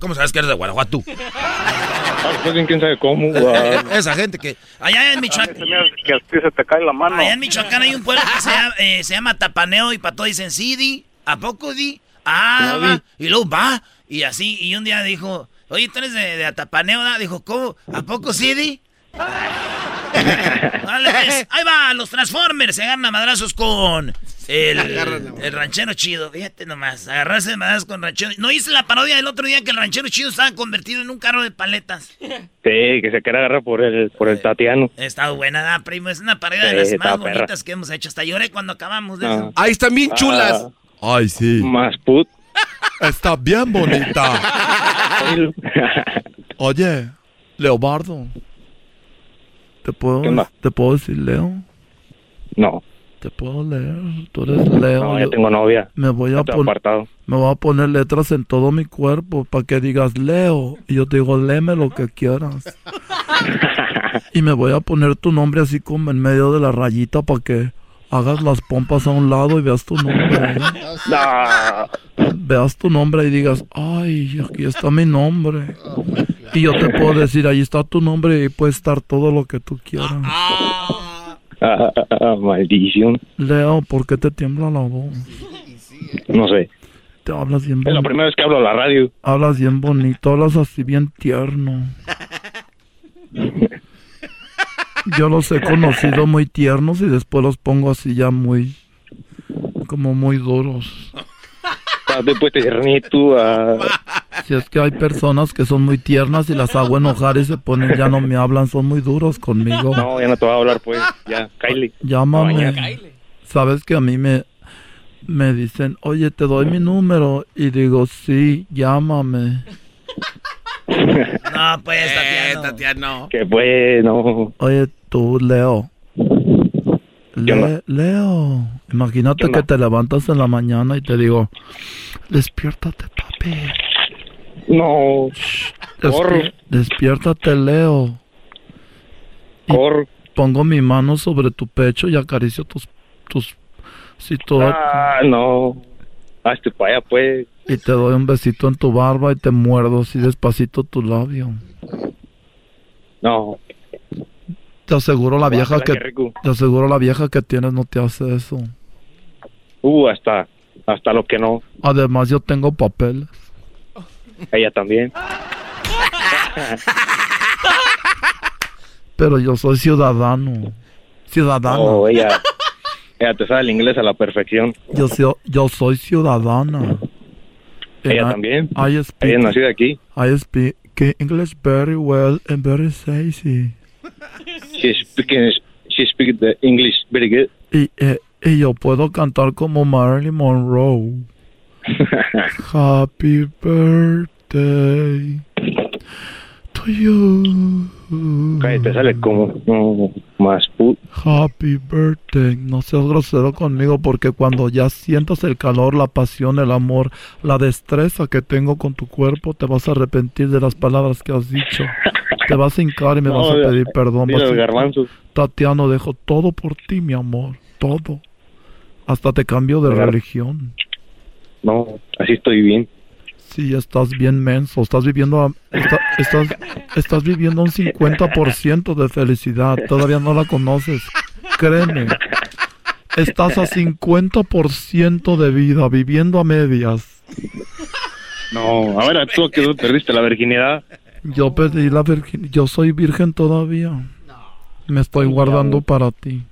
¿Cómo sabes que eres de Guanajuato? Ah, pues bien, quién sabe cómo. ah. Esa gente que. Allá en Michoacán. Que a ti se te cae la mano. Allá en Michoacán hay un pueblo que se llama, eh, se llama Tapaneo y para todo dicen sí, di, ¿a poco di? Ah, va. Y luego va. Y así, y un día dijo, oye, tú eres de, de Atapaneo. Dijo, ¿cómo? ¿A poco sí, di? Pues, ahí va, los Transformers se agarran a madrazos con el, el ranchero chido. Fíjate nomás, agarrarse de madrazos con ranchero. ¿No hice la parodia del otro día que el ranchero chido estaba convertido en un carro de paletas? Sí, que se quiere agarrar por el, por el Tatiano. Está buena, ¿verdad, primo? Es una parodia de las más perra. bonitas que hemos hecho. Hasta lloré cuando acabamos de Ah. eso. Ahí están bien chulas. Ay, sí. Más put. Está bien bonita. Oye, Leobardo. ¿Te puedo. ¿Te puedo decir Leo? No, ¿Te puedo leer? Tú eres Leo. no, yo- tengo novia. Me voy a apartado. Me voy a poner letras en todo mi cuerpo para que digas Leo. Y yo te digo, léeme lo que quieras. y me voy a poner tu nombre así como en medio de la rayita para que hagas las pompas a un lado y veas tu nombre. ¿eh? No. Veas tu nombre y digas, ay, aquí está mi nombre. Y yo te puedo decir, ahí está tu nombre y puede estar todo lo que tú quieras. Ah, maldición. Leo, ¿por qué te tiembla la voz? No sé. Te hablas bien Es la bonito. primera vez que hablo a la radio. Hablas bien bonito, hablas así bien tierno. Yo los he conocido muy tiernos y después los pongo así ya muy, como muy duros. Ah, Después te ah. Si es que hay personas que son muy tiernas y las hago enojar y se ponen, ya no me hablan, son muy duros conmigo. No, ya no te voy a hablar, pues. Ya, Kylie. Llámame. No. Sabes que a mí me, me dicen, oye, te doy mi número. Y digo, sí, llámame. No, pues, Eh, Tatiano. Tatiano. Que bueno. Oye, tú, Leo. Le- Leo, imagínate que te levantas en la mañana y te digo, despiértate, papi. No. Despi- despiértate, Leo. Y Pongo mi mano sobre tu pecho y acaricio tus, tus, si Ah, no. Hazte para allá, pues. y te doy un besito en tu barba y te muerdo así despacito tu labio. No. Te aseguro la vieja que, te aseguro la vieja que tienes no te hace eso. Uh, hasta, hasta lo que no. Además yo tengo papeles. Ella también. Pero yo soy ciudadano. Ciudadano. Oh, ella, ella te sabe el inglés a la perfección. Yo, soy- yo soy ciudadana. Ella I- también. I speak, Ella aquí. I speak English very well and very sexy. She speaking, she speaks the English very good. Y, eh, y yo puedo cantar como Marilyn Monroe. Happy birthday Cállate, sale como más pu Happy birthday. No seas grosero conmigo porque cuando ya sientas el calor, la pasión, el amor, la destreza que tengo con tu cuerpo, te vas a arrepentir de las palabras que has dicho. Te vas a hincar y me No, vas a pedir perdón. mira. Tatiano, dejo todo por ti, mi amor. Todo. Hasta te cambio de religión. No, así estoy bien. Sí, estás bien menso. Estás viviendo, a- está- estás, estás viviendo un 50% de felicidad. Todavía no la conoces. Créeme. Estás a 50% de vida, viviendo a medias. No, a ver, tú que perdiste la virginidad. Yo perdí la virgen. Yo soy virgen todavía. Me estoy guardando para ti.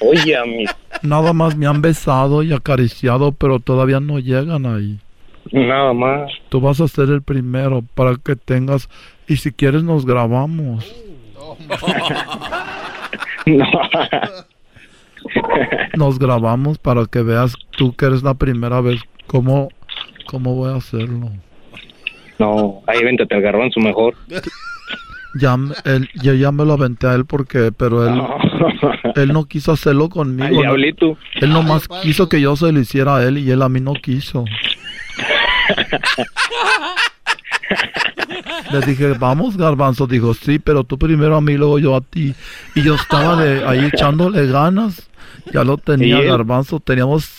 Oye, a mí, Nada más me han besado y acariciado, pero todavía no llegan ahí. Nada más. Tú vas a ser el primero para que tengas. Y si quieres, nos grabamos. No. Nos grabamos para que veas tú que eres la primera vez. ¿Cómo, cómo voy a hacerlo? No, ahí véntate al garbanzo mejor. Ya, me- él, yo ya me lo aventé a él porque, pero él, él no quiso hacerlo conmigo. ¿no? diablito. Él nomás quiso que yo se lo hiciera a él y él a mí no quiso. Le dije, vamos, garbanzo. Dijo, sí, pero tú primero a mí, luego yo a ti. Y yo estaba de ahí echándole ganas. Ya lo tenía, garbanzo. Teníamos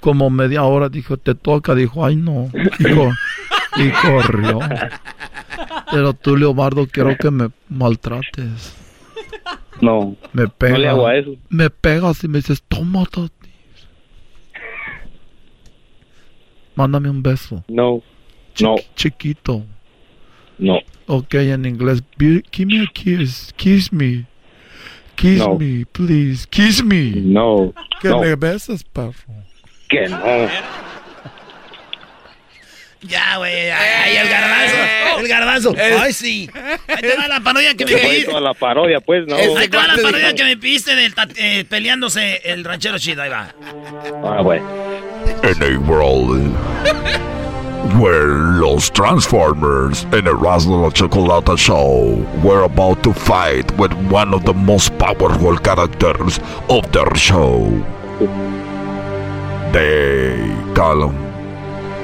como media hora. Dijo, te toca. Dijo, ay, no. Dijo, y corrió. Pero tú, Leobardo, quiero que me maltrates. No, Me pega. no le hago a eso. Me pegas y me dices, toma, Mándame un beso. No, no, Chiquito. no. Ok, en inglés. Be- give me a kiss. Kiss me. Kiss No. me, please. Kiss me. No, Que no. me beses, perro. Que no. Ya, güey. Ay, el garbanzo. El garbanzo. Ay, sí. Ahí te va la parodia que me pediste. toda la parodia, pues, no. Ahí te va la parodia que me pediste del eh, peleándose el ranchero chido. Ahí va. Ah, bueno. Uh, in a world where los Transformers in Erasmo La Chocolata show were about to fight with one of the most powerful characters of their show. They call him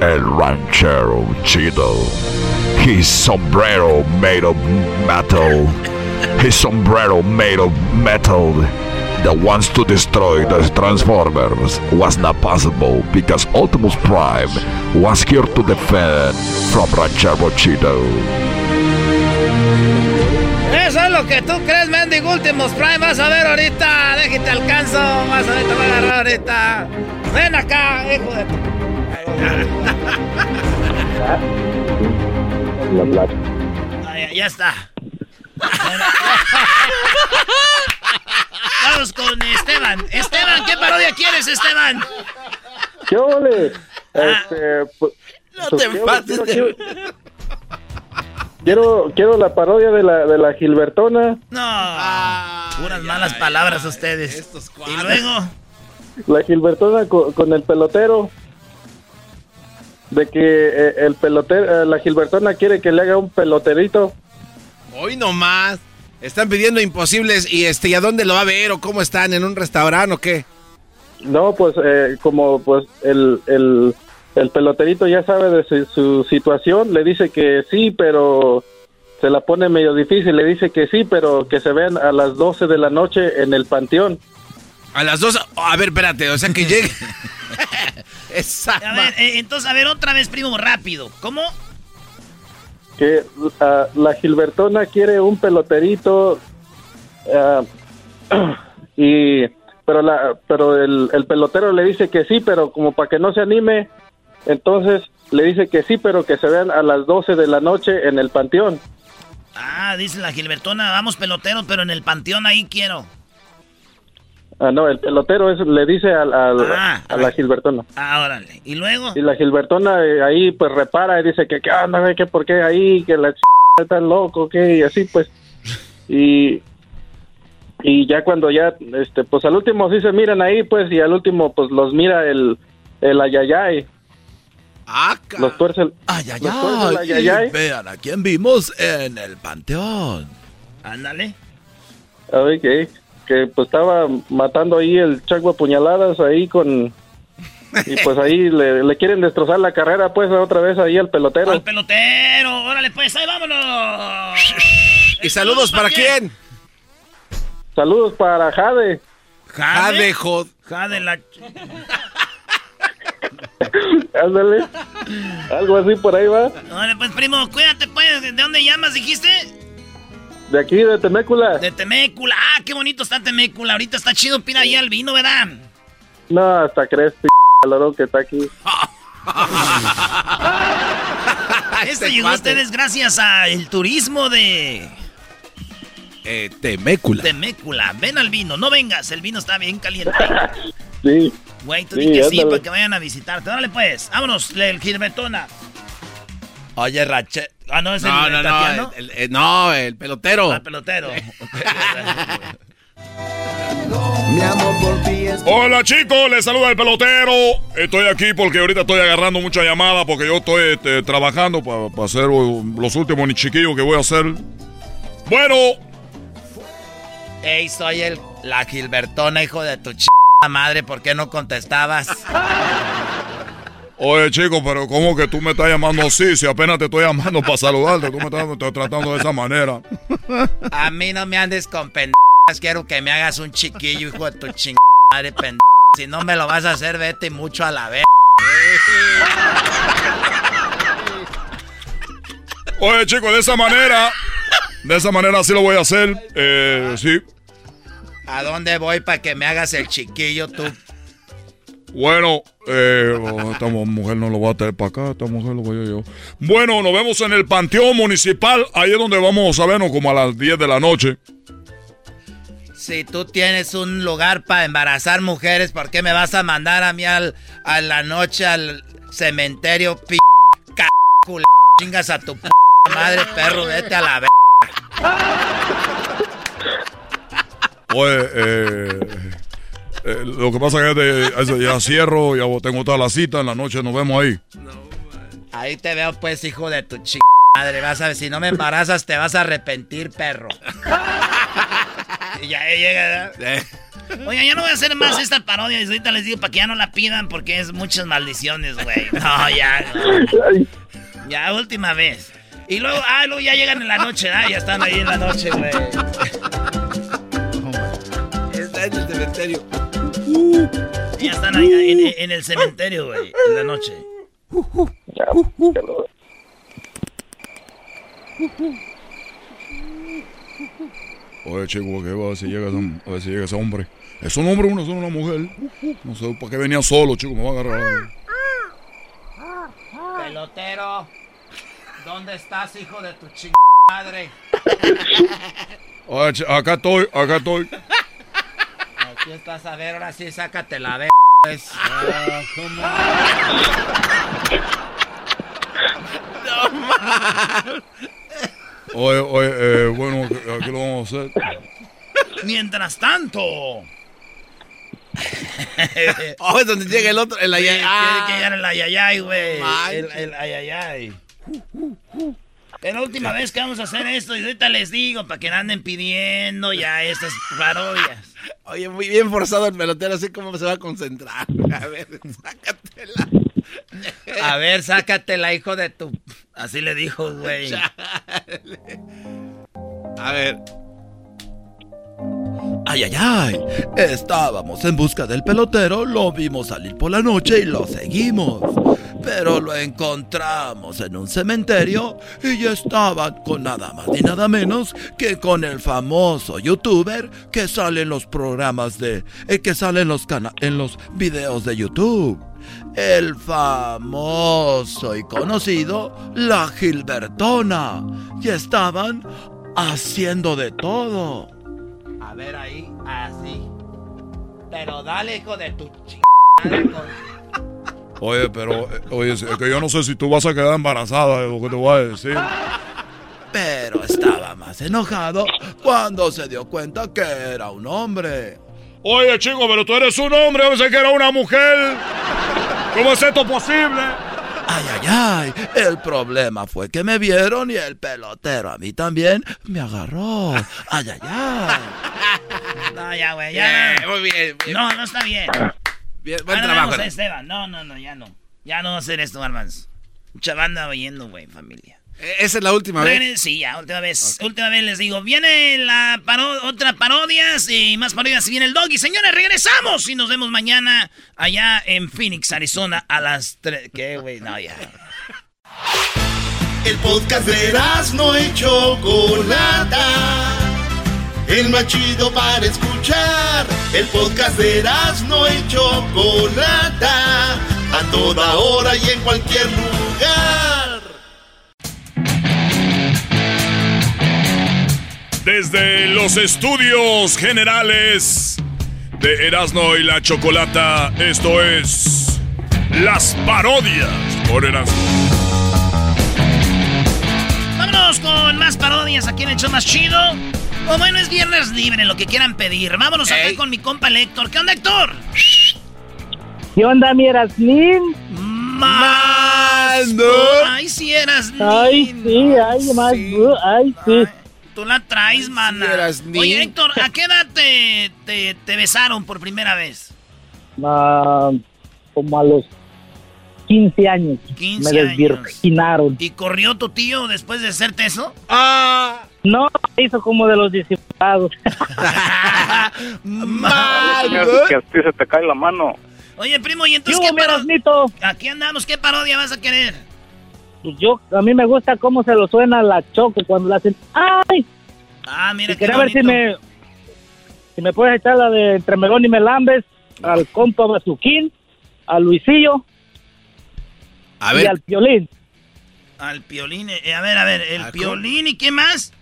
El Ranchero Chido. His sombrero made of metal. His sombrero made of metal that wants to destroy the Transformers was not possible because Optimus Prime was here to defend from Ranchero Chido. Eso es lo que tú crees, mendigo Últimos Prime. Vas a ver ahorita. Déjate alcanzo. Vas a ver, te voy a agarrar ahorita. Ven acá, hijo de tu- La plata. Ya, ya está. Vamos con Esteban. Esteban, ¿qué parodia quieres, Esteban? ¿Qué ole? Este, pues, No pues, te enfades quiero, quiero, quiero, quiero la parodia de la, de la Gilbertona. No. Puras malas palabras ustedes. Y luego. la Gilbertona co- con, el pelotero. De que eh, el pelotero, eh, la Gilbertona quiere que le haga un peloterito. Hoy nomás. Están pidiendo imposibles y este, ¿y a dónde lo va a ver o cómo están? ¿En un restaurante o qué? No, pues eh, como pues el, el, el peloterito ya sabe de su, su situación, le dice que sí, pero se la pone medio difícil, le dice que sí, pero que se vean a las 12 de la noche en el panteón. A las dos. A ver, espérate, o sea que llegue. A ver, eh, entonces, a ver, otra vez, primo, rápido. ¿Cómo? Que la Gilbertona quiere un peloterito ah, y pero la pero el, el pelotero le dice que sí, pero como para que no se anime, entonces le dice que sí, pero que se vean a las 12 de la noche en el panteón. Ah, dice la Gilbertona, vamos pelotero, pero en el panteón ahí quiero. Ah, no, el pelotero es, le dice al- al- Ah, a la Gilbertona. Ah, órale. ¿Y luego? Y la Gilbertona eh, ahí pues repara y dice que qué onda, güey, que por qué ahí, que la ch... está loco, que y así pues. Y y ya cuando ya este pues al último sí se miran ahí pues y al último pues los mira el el ayayay. Ah, los tuerce el Ay, ay, los tuerce el ay. ayayay. Y vean a quién vimos en el panteón. Ándale. Ay, que pues estaba matando ahí el chaco a puñaladas ahí con y pues ahí le, le quieren destrozar la carrera pues otra vez ahí al pelotero. Al pelotero, órale pues, ahí vámonos. ¿Y saludos para quién? Saludos para Jade. Jade, Jod. Jade la... Ándale. Algo así por ahí va. Órale pues, primo, cuídate pues. ¿De dónde llamas, dijiste? De aquí, de Temécula. De Temécula. Ah, qué bonito está Temécula. Ahorita está chido, pina ahí el vino, ¿verdad? No, hasta crees, p calorón que está aquí. Esto llegó a ustedes gracias al turismo de Eh, Temécula. Temécula. Ven al vino, no vengas, el vino está bien caliente. Sí. Güey, tú Sí, di que sí para que vayan a visitarte. Órale pues, vámonos, el Gilbertona. Oye, Rache. Ah, no, es el, No, el no, no, el, el- no, el pelotero. Ah, pelotero. Hola chicos, les saluda el pelotero. Estoy aquí porque ahorita estoy agarrando mucha llamada porque yo estoy este, trabajando para hacer los últimos ni chiquillos que voy a hacer. Bueno, Ey, soy el la Gilbertona, hijo de tu ch madre, ¿por qué no contestabas? oye chicos, pero ¿cómo que tú me estás llamando así? Si apenas te estoy llamando para saludarte, tú me estás, me estás tratando de esa manera. A mí no me andes con pendejas, quiero que me hagas un chiquillo, hijo de tu ching madre pendeja. Si no me lo vas a hacer, vete mucho a la vez. Oye chicos, de esa manera, de esa manera sí lo voy a hacer. Eh, sí. ¿A dónde voy para que me hagas el chiquillo tú? Bueno, eh, oh, esta mu- mujer no lo va a traer para acá, esta mujer lo voy a yo. Bueno, nos vemos en el Panteón Municipal, ahí es donde vamos a vernos como a las 10 de la noche. Si tú tienes un lugar para embarazar mujeres, ¿por qué me vas a mandar a mí al, a la noche al cementerio, p c chingas a tu p madre, perro, vete a la v. Oye, eh, eh, lo que pasa es que de- ya cierro, ya tengo toda la cita, en la noche nos vemos ahí. Ahí te veo, pues, hijo de tu ch madre. Vas a ver, si no me embarazas, te vas a arrepentir, perro. Y ya llega, ¿verdad? Oiga, ya no voy a hacer más esta parodia. y Ahorita les digo para que ya no la pidan porque es muchas maldiciones, güey. No, ya. no. Ya, última vez. Y luego, ah, luego ya llegan en la noche, ¿ah? Ya están ahí en la noche, güey. Está en el cementerio. Ya están ahí en, en el cementerio, güey, en la noche. Oye, chico, ¿qué va a ver si llega, ese- a ver si llega ese hombre? ¿Es un hombre o una, una mujer? No sé, ¿para qué venía solo, chico? Me va a agarrar. Pelotero, ¿dónde estás, hijo de tu ch madre? Oye, acá estoy, acá estoy. Aquí estás, a ver, ahora sí, sácate la. Ah, ¿cómo? No más. Oye, oye, eh, bueno, aquí lo vamos a hacer. Mientras tanto. oh, es donde llega el otro, el ayayay. Tiene que llegar el ayayay, güey. El, el ayayay. Es la última vez que vamos a hacer esto y ahorita les digo para que no anden pidiendo ya estas parodias. Oye, muy bien forzado el pelotero, así como se va a concentrar. A ver, sácatela. A ver, sácatela, hijo de tu... Así le dijo, güey. A ver. Ay, ay, ay. Estábamos en busca del pelotero, lo vimos salir por la noche y lo seguimos. Pero lo encontramos en un cementerio y ya estaba con nada más ni nada menos que con el famoso youtuber que sale en los programas de. el que sale en los, cana en los videos de YouTube. El famoso y conocido La Gilbertona. Y estaban haciendo de todo. A ver ahí, así. Pero dale, hijo de tu chingada. Oye, pero, eh, oye, es que yo no sé si tú vas a quedar embarazada, es lo que te voy a decir. Pero estaba más enojado cuando se dio cuenta que era un hombre. Oye, chico, pero tú eres un hombre, yo pensé que era una mujer. ¿Cómo es esto posible? Ay, ay, ay. El problema fue que me vieron y el pelotero a mí también me agarró. Ay, ay, ay. No, ya, güey, ya. Bien, muy bien, bien. No, no está bien. Bien, buen Ah, no, trabajo. vamos a Esteban. No, no, no, ya no. Ya no va a hacer esto, hermanos. Mucha banda oyendo, güey, familia. Eh, Esa es la última vez. Sí, ya, última vez. Última vez les digo. Viene la paro- otra parodias y más parodias. Y viene el doggy. Señores, regresamos y nos vemos mañana allá en Phoenix, Arizona a las 3. ¿Qué, güey? No, ya. El podcast de no y Chocolata. El más chido para escuchar. El podcast de no y Chocolata. A toda hora y en cualquier lugar. Desde los estudios generales de Erasmo y la Chocolata, esto es Las Parodias por Erasmo. Vámonos con más parodias aquí en el show más chido. O bueno, es viernes libre, lo que quieran pedir. Vámonos acá con mi compa el Héctor. ¿Qué onda, Héctor? ¿Qué onda, mi Erasmín? Más. Ay, sí eras Ay, sí, ay, más. Ay, sí. Tú la traes, mana. eras Oye. Héctor, ¿a qué edad te, te, te besaron por primera vez? Ah, como a los 15 años. 15 me años. desvirginaron. ¿Y corrió tu tío después de hacerte eso? Ah. No, hizo como de los discipulados. Que a ti se te cae la mano. Oye, primo, ¿y entonces ¿Qué qué? Aquí andamos, ¿qué parodia vas a querer? Pues Yo, a mí me gusta cómo se lo suena a la choco cuando le hacen ¡Ay! Ah, mira Y qué quería ver si me, si me puedes echar la de entre Melón y Melambes, al compa Bazuquín, a Luisillo A y ver. al Piolín. Al piolín, eh, a ver, a ver, el piolín y qué más?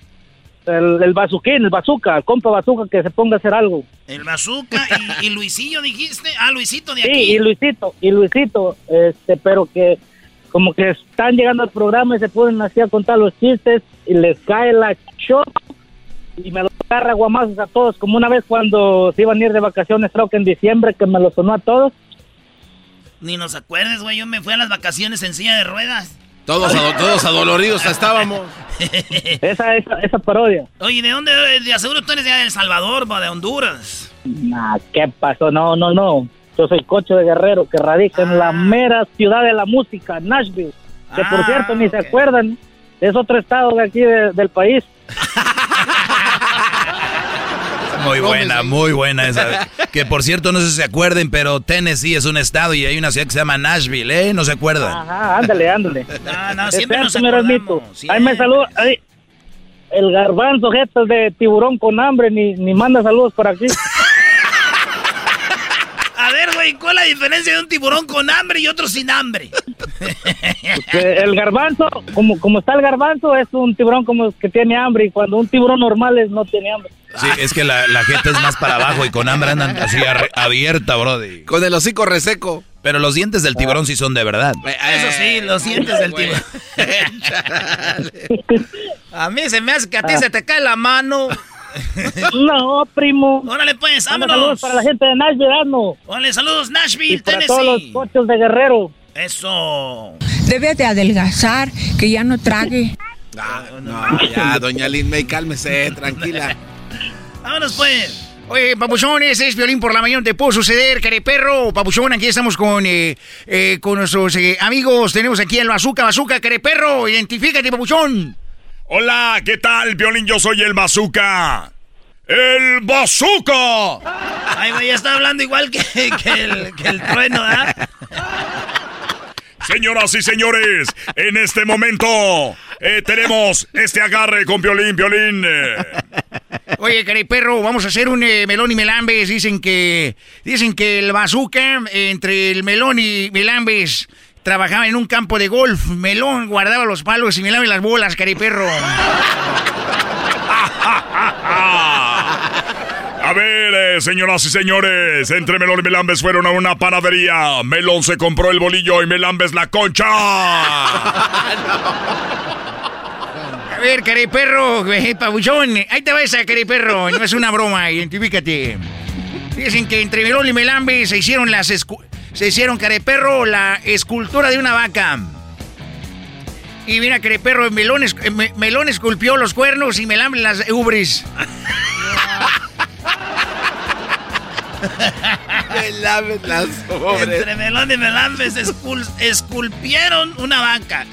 El, el Bazuquín, el Bazuca, el compa Bazuca que se ponga a hacer algo. El bazooka y, y Luisillo dijiste. Ah, Luisito de Sí, aquí. y Luisito, y Luisito, este, pero que como que están llegando al programa y se ponen así a contar los chistes y les cae la choco y me lo agarra guamazos a todos, como una vez cuando se iban a ir de vacaciones, creo que en diciembre, que me lo sonó a todos. Ni nos acuerdes, güey. Yo me fui a las vacaciones en silla de ruedas. Todos, ado- todos adoloridos estábamos. esa, esa, esa parodia. Oye, ¿de dónde? De aseguro tú eres de El Salvador, va, de Honduras. Nah, ¿qué pasó? No, no, no. Yo soy Cocho de Guerrero, que radica en la mera ciudad de la música, Nashville. Que por Ah, cierto, ni se acuerdan, es otro estado de aquí de- del país. Muy buena, muy buena esa. Que por cierto, no sé si se acuerden, pero Tennessee es un estado y hay una ciudad que se llama Nashville, ¿eh? No se acuerdan. Ajá, ándale, ándale. No, no, siempre nos Ahí me saluda. ahí, el garbanzo, jetas de tiburón con hambre, ni, ni manda saludos por aquí. A ver, güey, ¿cuál es la diferencia de un tiburón con hambre y otro sin hambre? Que el garbanzo, como, como está el garbanzo, es un tiburón como que tiene hambre. Y cuando un tiburón normal es, no tiene hambre. Sí, es que la, la gente es más para abajo y con hambre andan así abierta, brody. Con el hocico reseco. Pero los dientes del tiburón sí son de verdad. Eso sí, los dientes del tiburón. A mí se me hace que a ti se te cae la mano. No, primo. Órale, pues, vámonos. Saludos para la gente de Nashville, no. Órale, saludos, Nashville, Y para Tennessee. todos los coches de Guerrero. Eso. Debe de adelgazar, que ya no trague. Ah, no, ya, doña Lin May, cálmese, tranquila. Vámonos, pues. Oye, papuchón, ese es violín por la mañana. ¿Te puedo suceder, careperro? Papuchón, aquí estamos con, eh, eh, con nuestros eh, amigos. Tenemos aquí el Bazooka, Bazooka, careperro. Identifícate, papuchón. Hola, ¿qué tal, Violín? Yo soy el Bazooka. ¡El Bazooka! Ay, güey, está hablando igual que, que el, que el trueno, ¿verdad? Señoras y señores, en este momento eh, tenemos este agarre con Violín, Violín. eh. Oye, careperro, vamos a hacer un eh, melón y melambes. Dicen que, dicen que el Bazooka, eh, entre el melón y melambes, trabajaba en un campo de golf. Melón guardaba los palos y melambes las bolas, careperro. A ver, eh, señoras y señores, entre Melón y Melambes fueron a una panadería. Melón se compró el bolillo y Melambes la concha. A ver, careperro, eh, pabuchón, ahí te va esa, careperro, no es una broma, identifícate. Dicen que entre Melón y Melambe se hicieron las escu- se hicieron, careperro, la escultura de una vaca. Y mira, careperro, Melón, es- eh, Me- Melón esculpió los cuernos y Melambe las ubres. Melambes las Entre Melón y Melambes escul- esculpieron una vaca.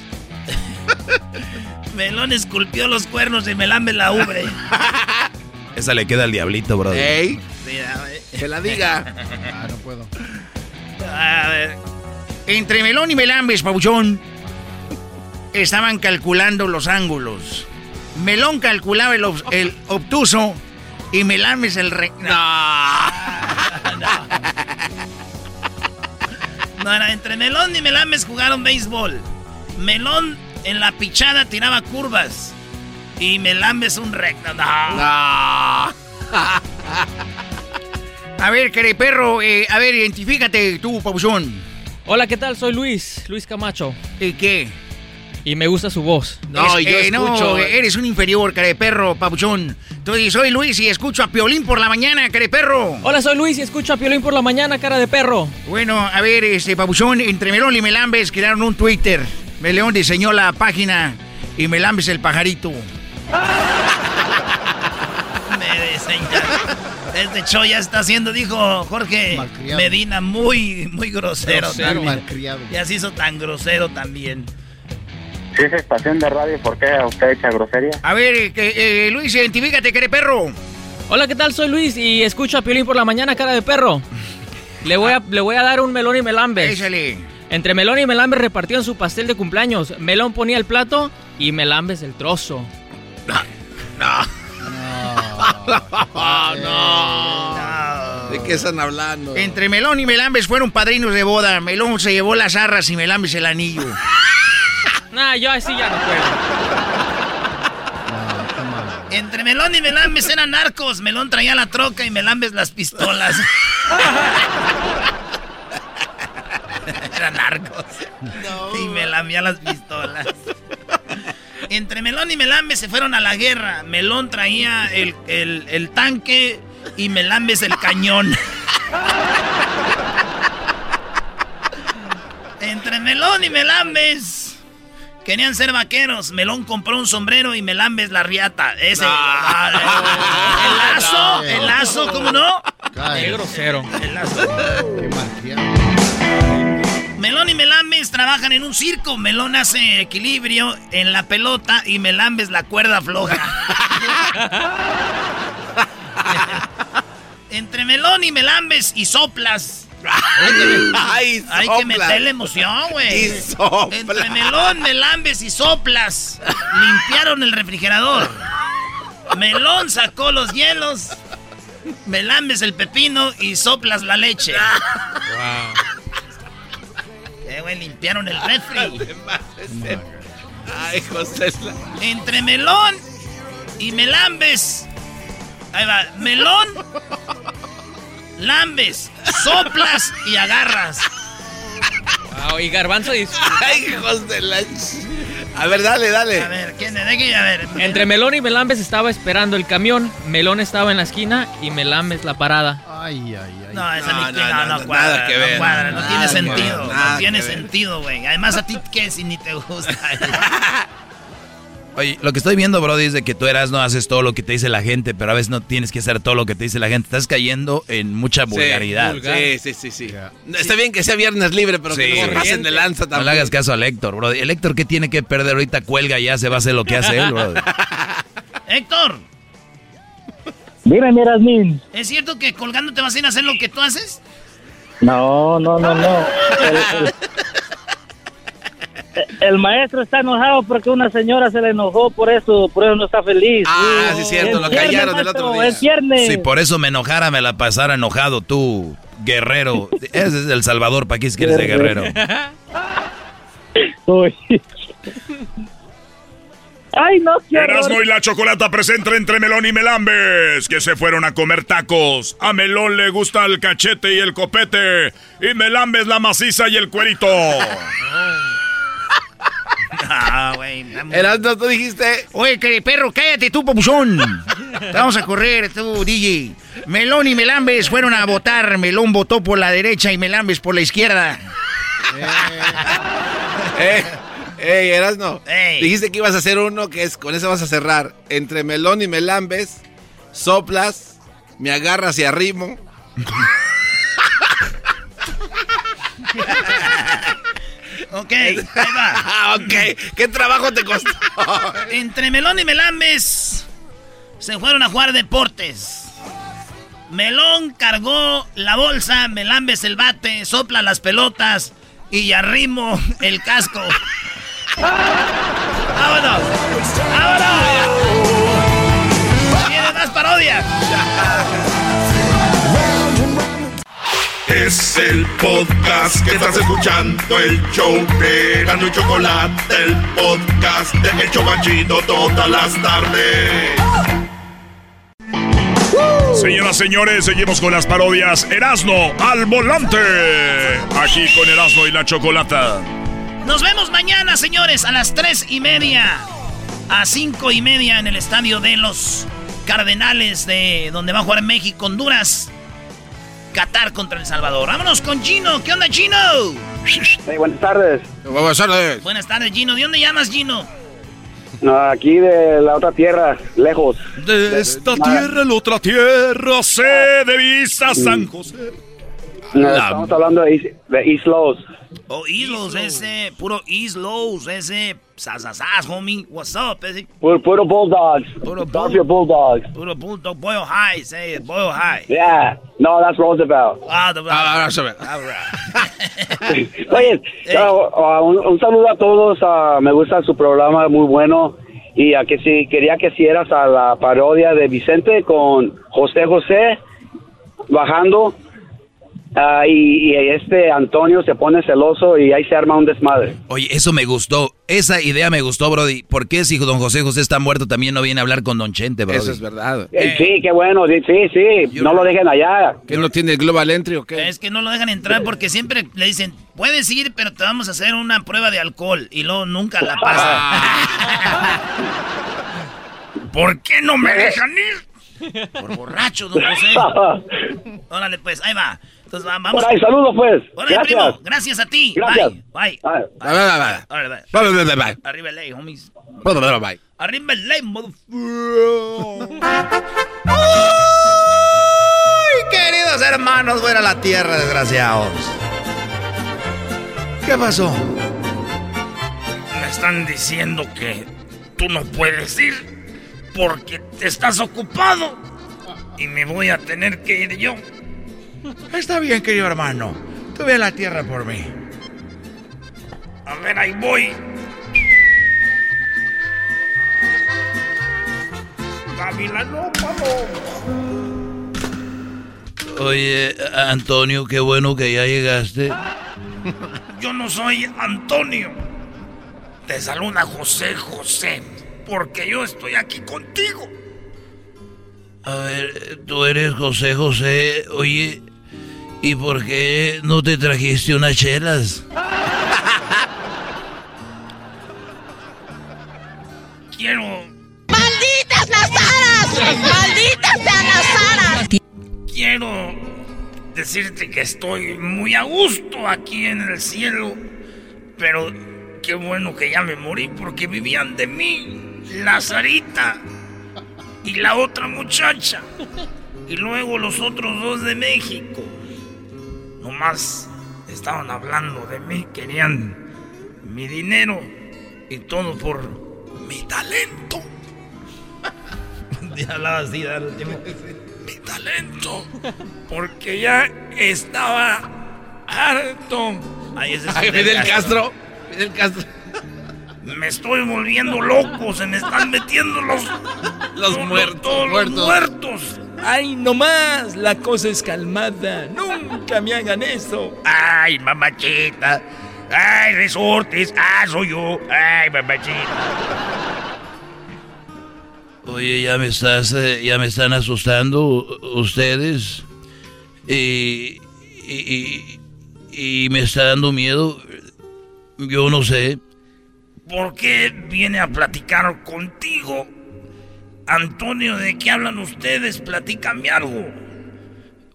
Melón esculpió los cuernos y Melambes la ubre. Esa le queda al diablito, brother. Ey, Mira, eh. que la diga. Ah, no puedo. A ver. Entre Melón y Melambes, pabuchón, estaban calculando los ángulos. Melón calculaba el, ob- el obtuso y Melambes el re... No, era entre Melón y Melambes jugaron béisbol. Melón en la pichada tiraba curvas. Y Melambes un recto. No. A ver, careperro, eh, a ver, identifícate tú, pabuchón. Hola, ¿qué tal? Soy Luis, Luis Camacho. ¿Y qué? Y me gusta su voz. Es- eh, No, eres un inferior, careperro, pabuchón. Entonces, soy Luis y escucho a Piolín por la mañana, careperro. Hola, soy Luis y escucho a Piolín por la mañana, cara de perro. Bueno, a ver, este, pabuchón, entre Melón y Melambes crearon un Twitter. Meleón diseñó la página y Melambes el pajarito. Me Este show ya está haciendo, dijo Jorge Malcriado. Medina, muy, muy grosero. Grosero, también. malcriado. Ya se hizo tan grosero también. Si es estación de radio, ¿por qué usted echa grosería? A ver, eh, que, eh, Luis, identifícate, careperro. Hola, ¿qué tal? Soy Luis y escucho a Piolín por la mañana, cara de perro. Le voy a, le voy a dar un melón y melambes. Échale. Entre Melón y Melambes repartieron su pastel de cumpleaños. Melón ponía el plato y Melambes el trozo. no. ¿De qué están hablando? Entre Melón y Melambes fueron padrinos de boda. Melón se llevó las arras y Melambes el anillo. Nah, yo así ya no puedo. Entre Melón y Melambes eran narcos. Melón traía la troca y Melambes las pistolas. eran narcos. Y me lambía las pistolas. Entre Melón y Melambes se fueron a la guerra. Melón traía el, el- el tanque y Melambes el cañón. Entre Melón y Melambes querían ser vaqueros. Melón compró un sombrero y Melambes la riata. Ese. Ah, el lazo, el lazo, ¿cómo no? Qué grosero. El lazo. Melón y Melambes trabajan en un circo. Melón hace equilibrio en la pelota y Melambes la cuerda floja. Entre Melón y Melambes y soplas. Hay que, Ay, hay que meterle emoción, güey. Y soplas. Entre Melón, Melambes y soplas limpiaron el refrigerador. Melón sacó los hielos. Melambes el pepino y soplas la leche. Eh, güey, limpiaron el refri. Ay, José. Entre melón y melambes. Ahí va, melón, lambes, soplas y agarras. Wow, y Garbanzo dice... Ay, hijos de la... A ver, dale, dale. A ver, ¿quién de aquí? A ver. Entre Melón y Melambes estaba esperando el camión. Melón estaba en la esquina y Melambes la parada. Ay, ay, ay. No, esa No, ni no, no, no, no, no, cuadra, nada que no ver. cuadra, no Nada tiene sentido, no tiene sentido, güey. Además a ti qué si ni te gusta. Oye, lo que estoy viendo, Brody, es de que tú eras no haces todo lo que te dice la gente, pero a veces no tienes que hacer todo lo que te dice la gente. Estás cayendo en mucha vulgaridad. Sí, sí, sí, sí. Está bien que sea viernes libre, pero que no se pasen de lanza No también. le hagas caso al Héctor, Brody. El Héctor, ¿qué tiene que perder? Ahorita cuelga ya, se va a hacer lo que hace él, Brody. Héctor, Dime, mi Erasmín. ¿es cierto que colgando te vas a ir a hacer lo que tú haces? No, no, no, no. El, el- el maestro está enojado porque una señora se le enojó, por eso, por eso no está feliz. Ah, sí, es cierto, lo viernes, callaron el maestro, otro día. Es viernes. Si por eso me enojara, me la pasara enojado tú, guerrero. Ese es El Salvador, ¿para qué quieres de guerrero? Uy. Ay, no quiero. Erasmo y la Chocolata presenta entre Melón y Melambes, que se fueron a comer tacos. A Melón le gusta el cachete y el copete, y Melambes la maciza y el cuerito. Ah, güey. Erasmo, tú dijiste. Oye, que perro, cállate tú, papuchón. Te vamos a correr, tú, DJ. Melón y Melambes fueron a votar. Melón votó por la derecha y Melambes por la izquierda. Eh, ey, Erasmo. Ey. Dijiste que ibas a hacer uno que es, con eso vas a cerrar. Entre melón y melambes, soplas, me agarras y arrimo. Ok, ahí va. Ok. ¿Qué trabajo te costó? Entre Melón y Melambes se fueron a jugar deportes. Melón cargó la bolsa, Melambes el bate, sopla las pelotas y arrimo el casco. ¡Vámonos! ¡Vámonos! ¡Viene más parodia! Es el podcast que estás escuchando, el show de Erasmo y Chocolate, el podcast de El Chobachito todas las tardes. Señoras, señores, seguimos con las parodias Erasmo al volante. Aquí con Erasmo y la Chocolata. Nos vemos mañana, señores, a las tres y media. A cinco y media en el estadio de los Cardenales de donde va a jugar México, Honduras. Qatar contra El Salvador. Vámonos con Gino. ¿Qué onda, Gino? buenas tardes. Buenas tardes. Buenas tardes, Gino. ¿De dónde llamas, Gino? aquí de la otra tierra, lejos. De esta tierra, la otra tierra, se de vista San José. No, estamos hablando de, de East Los. Oh, Islos, ese. Puro Islos, ese. Sasasas, homie. What's up, ese? Puro, puro Bulldogs. Puro Philadelphia Bulldogs. Puro Bulldog Boyle High, say it. Boyle High. Yeah. No, that's Roosevelt. Ah, the Ah, Roosevelt. All right. Oye, ah, ah, un, un saludo a todos. ah, me gusta su programa, muy bueno. Y a que si quería que hicieras a la parodia de Vicente con José José bajando. Ah, y, y este Antonio se pone celoso y ahí se arma un desmadre. Oye, eso me gustó. Esa idea me gustó, Brody. ¿Por qué si don José José está muerto también no viene a hablar con don Chente, Brody? Eso es verdad. Eh, sí, qué bueno. Sí, sí, sí. No lo dejen allá. ¿Que no tiene el Global Entry o qué? Es que no lo dejan entrar porque siempre le dicen, puedes ir, pero te vamos a hacer una prueba de alcohol. Y luego nunca la pasa. ¿Por qué no me dejan ir? Por borracho, don José. Órale, pues, ahí va. Entonces, va- vamos. Por ahí, saludos, pues. Órale, Gracias. primo. Gracias a ti. Gracias. Bye. Bye. Bye. Va, va, va. Arriba el ley, homies. Va. Arriba el ley, motherfucker. Ay, queridos hermanos, fuera la tierra, desgraciados. ¿Qué pasó? Me están diciendo que tú no puedes ir porque estás ocupado y me voy a tener que ir yo. Está bien, querido hermano. Tú ve a la tierra por mí. A ver, ahí voy. Gavilano, Oye, Antonio, qué bueno que ya llegaste. Yo no soy Antonio. Te saluda José José. Porque yo estoy aquí contigo. A ver, tú eres José José. Oye, ¿Y por qué no te trajiste unas chelas? Quiero. ¡Malditas las aras! ¡Malditas las aras! Quiero decirte que estoy muy a gusto aquí en el cielo, pero qué bueno que ya me morí porque vivían de mí la Sarita y la otra muchacha y luego los otros dos de México. Nomás estaban hablando de mí, querían mi dinero y todo por mi talento. Ya hablaba así, al último. Mi talento. Porque ya estaba harto. Ahí es Ay, Fidel Castro. Fidel Castro. Me estoy volviendo loco, se me están metiendo los, Los muertos. todos los muertos. Ay, no más, la cosa es calmada. Nunca me hagan eso. Ay, mamachita. Ay, resortes. Ah, soy yo. Ay, mamachita. Oye, ya me estás, eh, ya me están asustando ustedes. Y, y, y- y me está dando miedo. Yo no sé. ¿Por qué viene a platicar contigo? Antonio, ¿de qué hablan ustedes? Platícame algo.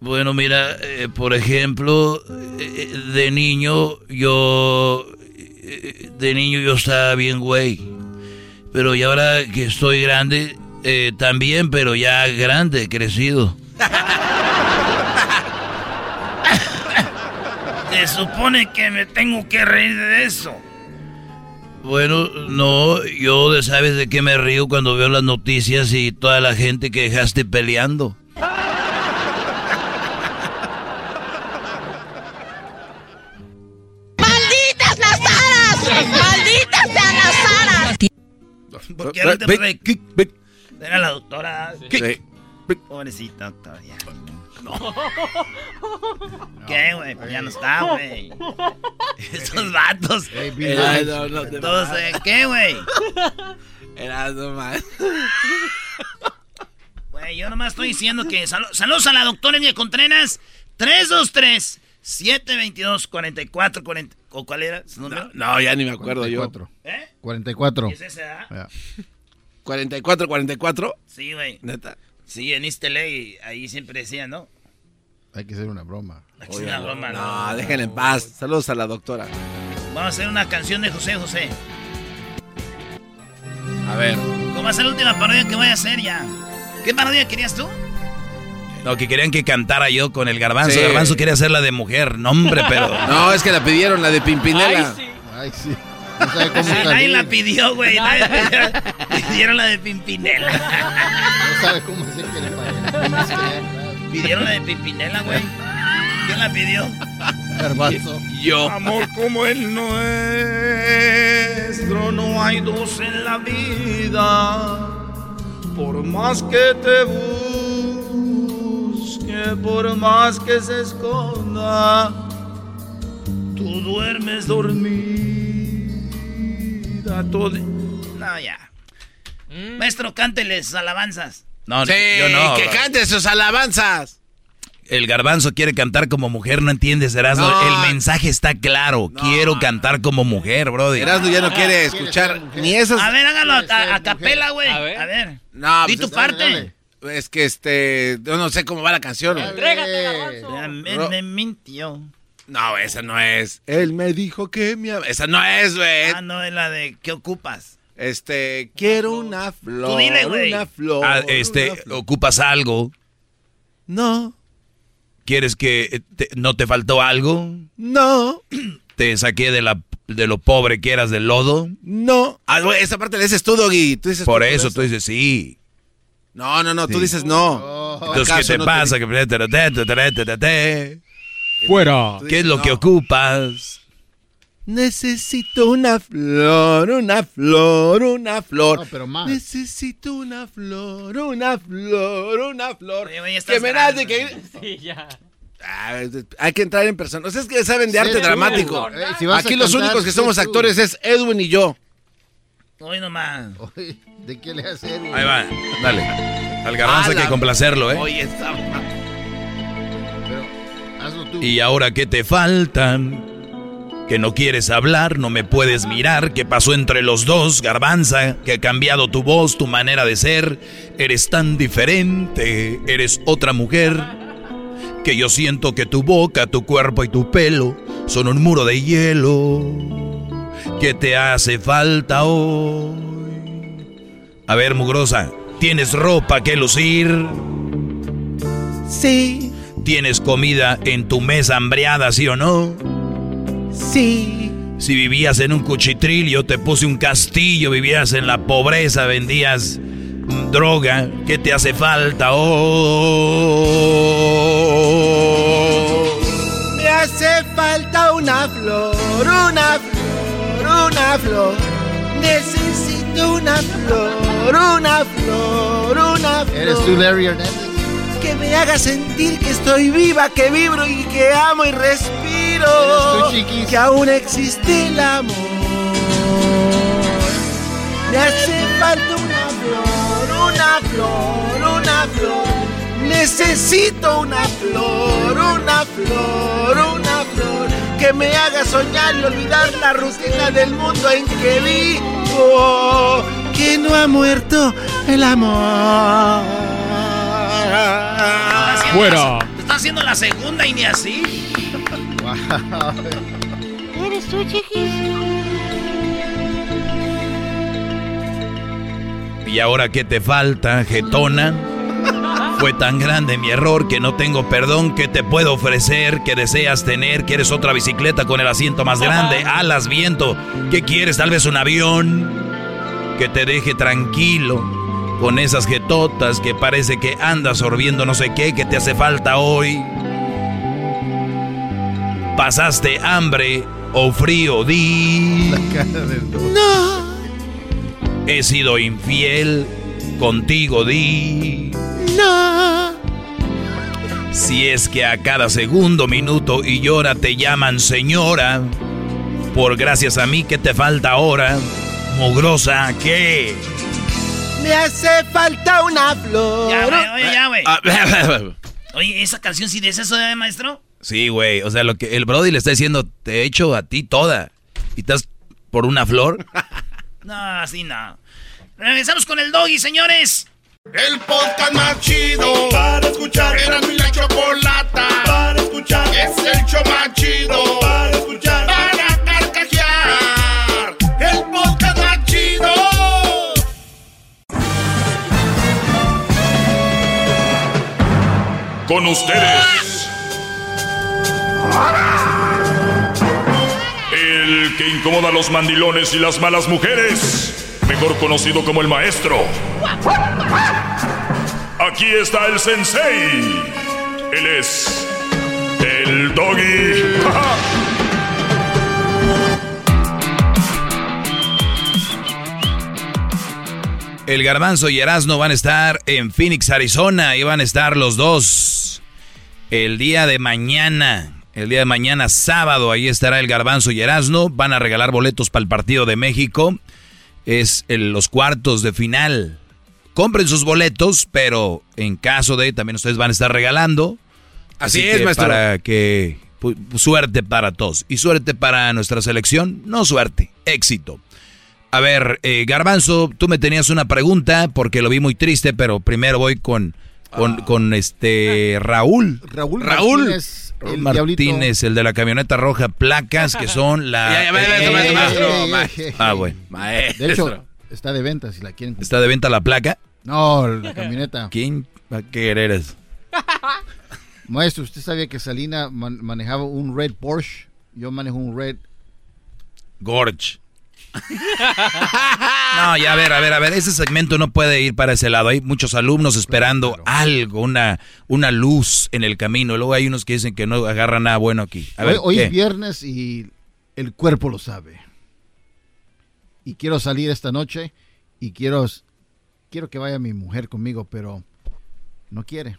Bueno, mira, eh, por ejemplo, eh, de niño yo, eh, de niño yo estaba bien güey, pero ya ahora que estoy grande, eh, también, pero ya grande, crecido. Se supone que me tengo que reír de eso. Bueno, no, yo de- sabes de qué me río cuando veo las noticias y toda la gente que dejaste peleando. ¡Malditas las aras! ¡Malditas sean las aras! ¿Por qué no te Ve- reí? Era la doctora. Sí. Pobrecita doctora, ya. ¿Qué, güey? Pues ya no está, güey. Estos vatos. Ay, no, no te Todos, eh, ¿qué, güey? Era nomás. Güey, yo nomás estoy diciendo que sal- saludos a la doctora Emilia Contreras. 323 722 44 40 ¿O cuál era su número? No, ya ni me acuerdo yo. 44. ¿Eh? 44. ¿Es ese, ah? Ya. 44, 44. Sí, güey. Neta. Sí, en LA, ahí siempre decía, ¿no? Hay que hacer una broma. Es una broma, No, ¿no? déjenla en paz. Saludos a la doctora. Vamos a hacer una canción de José José. A ver. ¿Cómo va a ser la última parodia que voy a hacer ya? ¿Qué parodia querías tú? No, que querían que cantara yo con el garbanzo. Sí. Garbanzo quería hacer la de mujer, no hombre, pero... No, es que la pidieron, la de Pimpinela. Ay, sí. No sabe cómo Sí, nadie la pidió, güey. Nadie pidió. Pidieron la de Pimpinela. No sabe cómo hacer que le parezca. Pidieron la de Pimpinela, güey. ¿Quién la pidió? Garbanzo. Yo. Amor como el nuestro, no hay dos en la vida. Por más que te busque, por más que se esconda, tú duermes dormida. Todo... No, ya. Maestro, cánteles alabanzas. No, Sí, yo no. que cante sus alabanzas. El garbanzo quiere cantar como mujer, no entiendes, Erasmo. No. El mensaje está claro. Quiero cantar como mujer, brody. Erasmo ya no quiere escuchar ni esas. A ver, hágalo a, a capela, güey. A ver. A ver. No, Di pues tu parte. Es que este. Yo no sé cómo va la canción. güey. Entrégate, garbanzo. Me, me mintió. No, esa no es. Él me dijo que Esa no es, güey. Ah, no, es la de ¿qué ocupas? Este. Quiero una flor. Tú dile, güey. Una flor. Ah, este, una flor. ocupas algo. No. ¿Quieres que te- no te faltó algo? No. Te saqué de la de lo pobre que eras del lodo. No. Ah, esa parte le dices tú, Doggy. Tú dices Por tú eso tú dices sí. No, no, no. Tú dices no. Entonces, ¿qué ¿Acaso te no pasa? Fuera. ¿Qué es lo que ocupas? Necesito una flor, una flor, una flor. No, pero más. Necesito una flor, una flor, una flor. Oye, que me grande, nace, que... Sí, ya. Ah, hay que entrar en persona. Ustedes que saben de arte dramático. Eh, si Aquí los cantar, únicos que somos tú. actores es Edwin y yo. Hoy nomás. Oye, ¿De qué le hace güey? Ahí va, dale. Al garbanzo hay que complacerlo, ¿eh? Oye, esta Pero hazlo tú. Y ahora que te faltan. Que no quieres hablar, no me puedes mirar. ¿Qué pasó entre los dos, garbanza? Que ha cambiado tu voz, tu manera de ser. Eres tan diferente, eres otra mujer. Que yo siento que tu boca, tu cuerpo y tu pelo son un muro de hielo. Que te hace falta hoy. A ver, mugrosa, ¿tienes ropa que lucir? Sí. ¿Tienes comida en tu mesa hambreada, sí o no? Sí. Si vivías en un cuchitril, yo te puse un castillo, vivías en la pobreza, vendías droga, ¿qué te hace falta? Oh. Me hace falta una flor, una flor, una flor. Necesito una flor, una flor, una flor. ¿Eres tú, Larry Hernández? Que me haga sentir que estoy viva, que vibro y que amo y respiro. Que aún existe el amor. Me hace falta una flor, una flor, una flor. Necesito una flor, una flor, una flor. Que me haga soñar y olvidar la rutina del mundo en que vivo. Que no ha muerto el amor. Fuera. Está haciendo la segunda y ni así. ¿Eres tú, chiquis? ¿Y ahora qué te falta, jetona? Fue tan grande mi error que no tengo perdón que te puedo ofrecer, que deseas tener, quieres otra bicicleta con el asiento más grande, alas, viento, ¿qué quieres? Tal vez un avión que te deje tranquilo con esas jetotas que parece que andas sorbiendo no sé qué, que te hace falta hoy. Pasaste hambre o frío, di. No, He sido infiel contigo, di. no. Si es que a cada segundo, minuto y hora te llaman señora, por gracias a mí, ¿qué te falta ahora? Mugrosa, ¿qué? Me hace falta una flor. Ya, güey, oye, ya, güey. Ah, Oye, ¿esa canción sí dice eso, eh, maestro? Sí, güey, o sea, lo que el Brody le está diciendo, te he hecho a ti toda. ¿Y estás por una flor? No, así no. Regresamos con el doggy, señores. El podcast más chido para escuchar. Era mi la chocolata para escuchar. Es el show más chido para escuchar. Para carcajear. El podcast más chido. Con ustedes. El que incomoda a los mandilones y las malas mujeres. Mejor conocido como el maestro. Aquí está el sensei. Él es el doggy. El Garbanzo y Erasmo van a estar en Phoenix, Arizona. Y van a estar los dos el día de mañana. El día de mañana, sábado, ahí estará el Garbanzo y Erasmo. Van a regalar boletos para el partido de México. Es en los cuartos de final. Compren sus boletos, pero en caso de también ustedes van a estar regalando. Así Así es, que maestro. Para que suerte para todos y suerte para nuestra selección, no suerte, éxito. A ver, eh, Garbanzo, tú me tenías una pregunta porque lo vi muy triste, pero primero voy con con, con este Raúl. Raúl Raúl Martínez, el Martínez, el de la camioneta roja, placas que son la. Maestro, maestro, maestro, maestro. Ah, bueno. De hecho, está de venta si la quieren. ¿Está de venta la placa? No, la camioneta. ¿Quién va a querer eso? Maestro, ¿usted sabía que Salina man- manejaba un red Porsche? Yo manejo un red. Gorge. No, ya a ver, a ver, a ver, ese segmento no puede ir para ese lado. Hay muchos alumnos esperando algo, una, una luz en el camino. Luego hay unos que dicen que no agarran nada bueno aquí. A ver, hoy hoy es viernes y el cuerpo lo sabe. Y quiero salir esta noche y quiero, quiero que vaya mi mujer conmigo, pero no quiere.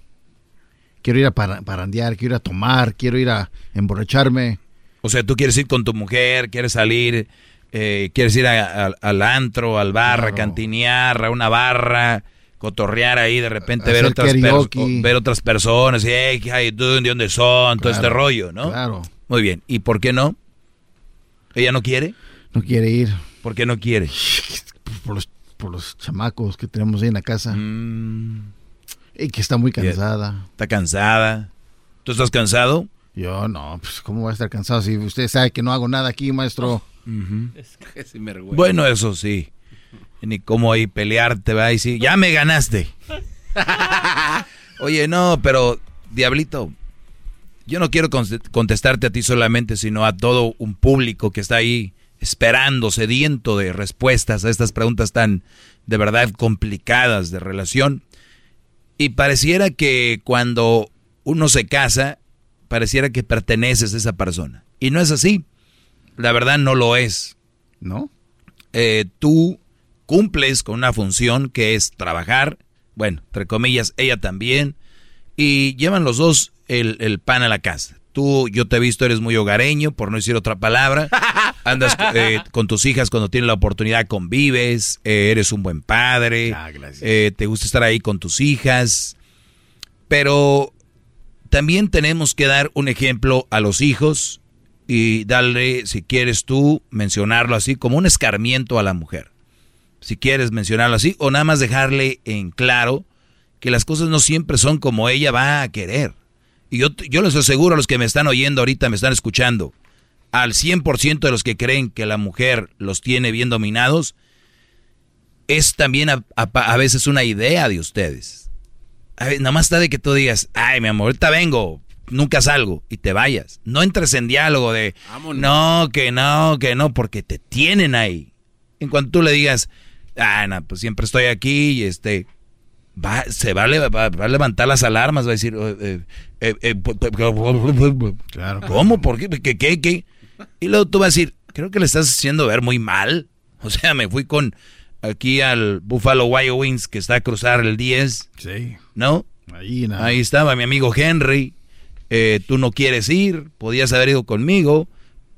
Quiero ir a para- parandear, quiero ir a tomar, quiero ir a emborracharme. O sea, tú quieres ir con tu mujer, quieres salir, eh, quieres ir a- a- al antro, al bar, a Claro. cantinear, a una barra, cotorrear ahí, de repente ver otras, ver otras personas, y, hey? ¿de dónde son? Todo este rollo, ¿no? claro. Muy bien. ¿Y por qué no? ¿Ella no quiere? No quiere ir. ¿Por qué no quiere? Por los, por los chamacos que tenemos ahí en la casa. Mm. Y que está muy cansada. Está cansada. ¿Tú estás cansado? Yo no, pues ¿cómo voy a estar cansado si usted sabe que no hago nada aquí, maestro? Bueno, eso sí. Ni cómo ahí pelearte, va y sí, ya me ganaste. Oye, no, pero Diablito, yo no quiero contestarte a ti solamente, sino a todo un público que está ahí esperando, sediento de respuestas a estas preguntas tan de verdad complicadas de relación. Y pareciera que cuando uno se casa, pareciera que perteneces a esa persona. Y no es así. La verdad no lo es. ¿No? Eh, tú cumples con una función que es trabajar, bueno, entre comillas, ella también, y llevan los dos el, pan a la casa. Tú, yo te he visto, eres muy hogareño, por no decir otra palabra. Andas eh, con tus hijas cuando tienes la oportunidad, convives, eh, eres un buen padre, Ah, te gusta estar ahí con tus hijas. Pero también tenemos que dar un ejemplo a los hijos y darle, si quieres tú, mencionarlo así, como un escarmiento a la mujer. Si quieres mencionarlo así, o nada más dejarle en claro que las cosas no siempre son como ella va a querer. Y yo, yo les aseguro a los que me están oyendo ahorita, me están escuchando, al 100% de los que creen que la mujer los tiene bien dominados, es también a, a- a veces una idea de ustedes. A ver, nada más está de que tú digas, ay, mi amor, ahorita vengo, nunca salgo y te vayas. No entres en diálogo de, no, que no, que no, porque te tienen ahí. En cuanto tú le digas, ah, no, pues siempre estoy aquí y este, va, se va va- va a levantar las alarmas, va a decir, eh, eh, eh, eh, Claro. ¿cómo? ¿Por qué? ¿Qué, qué, qué? Y luego tú vas a decir, creo que le estás haciendo ver muy mal. O sea, me fui con aquí al Buffalo Wild Wings que está a cruzar el 10. Sí. ¿No? Ahí, nada. Ahí estaba mi amigo Henry. Eh, tú no quieres ir, podías haber ido conmigo.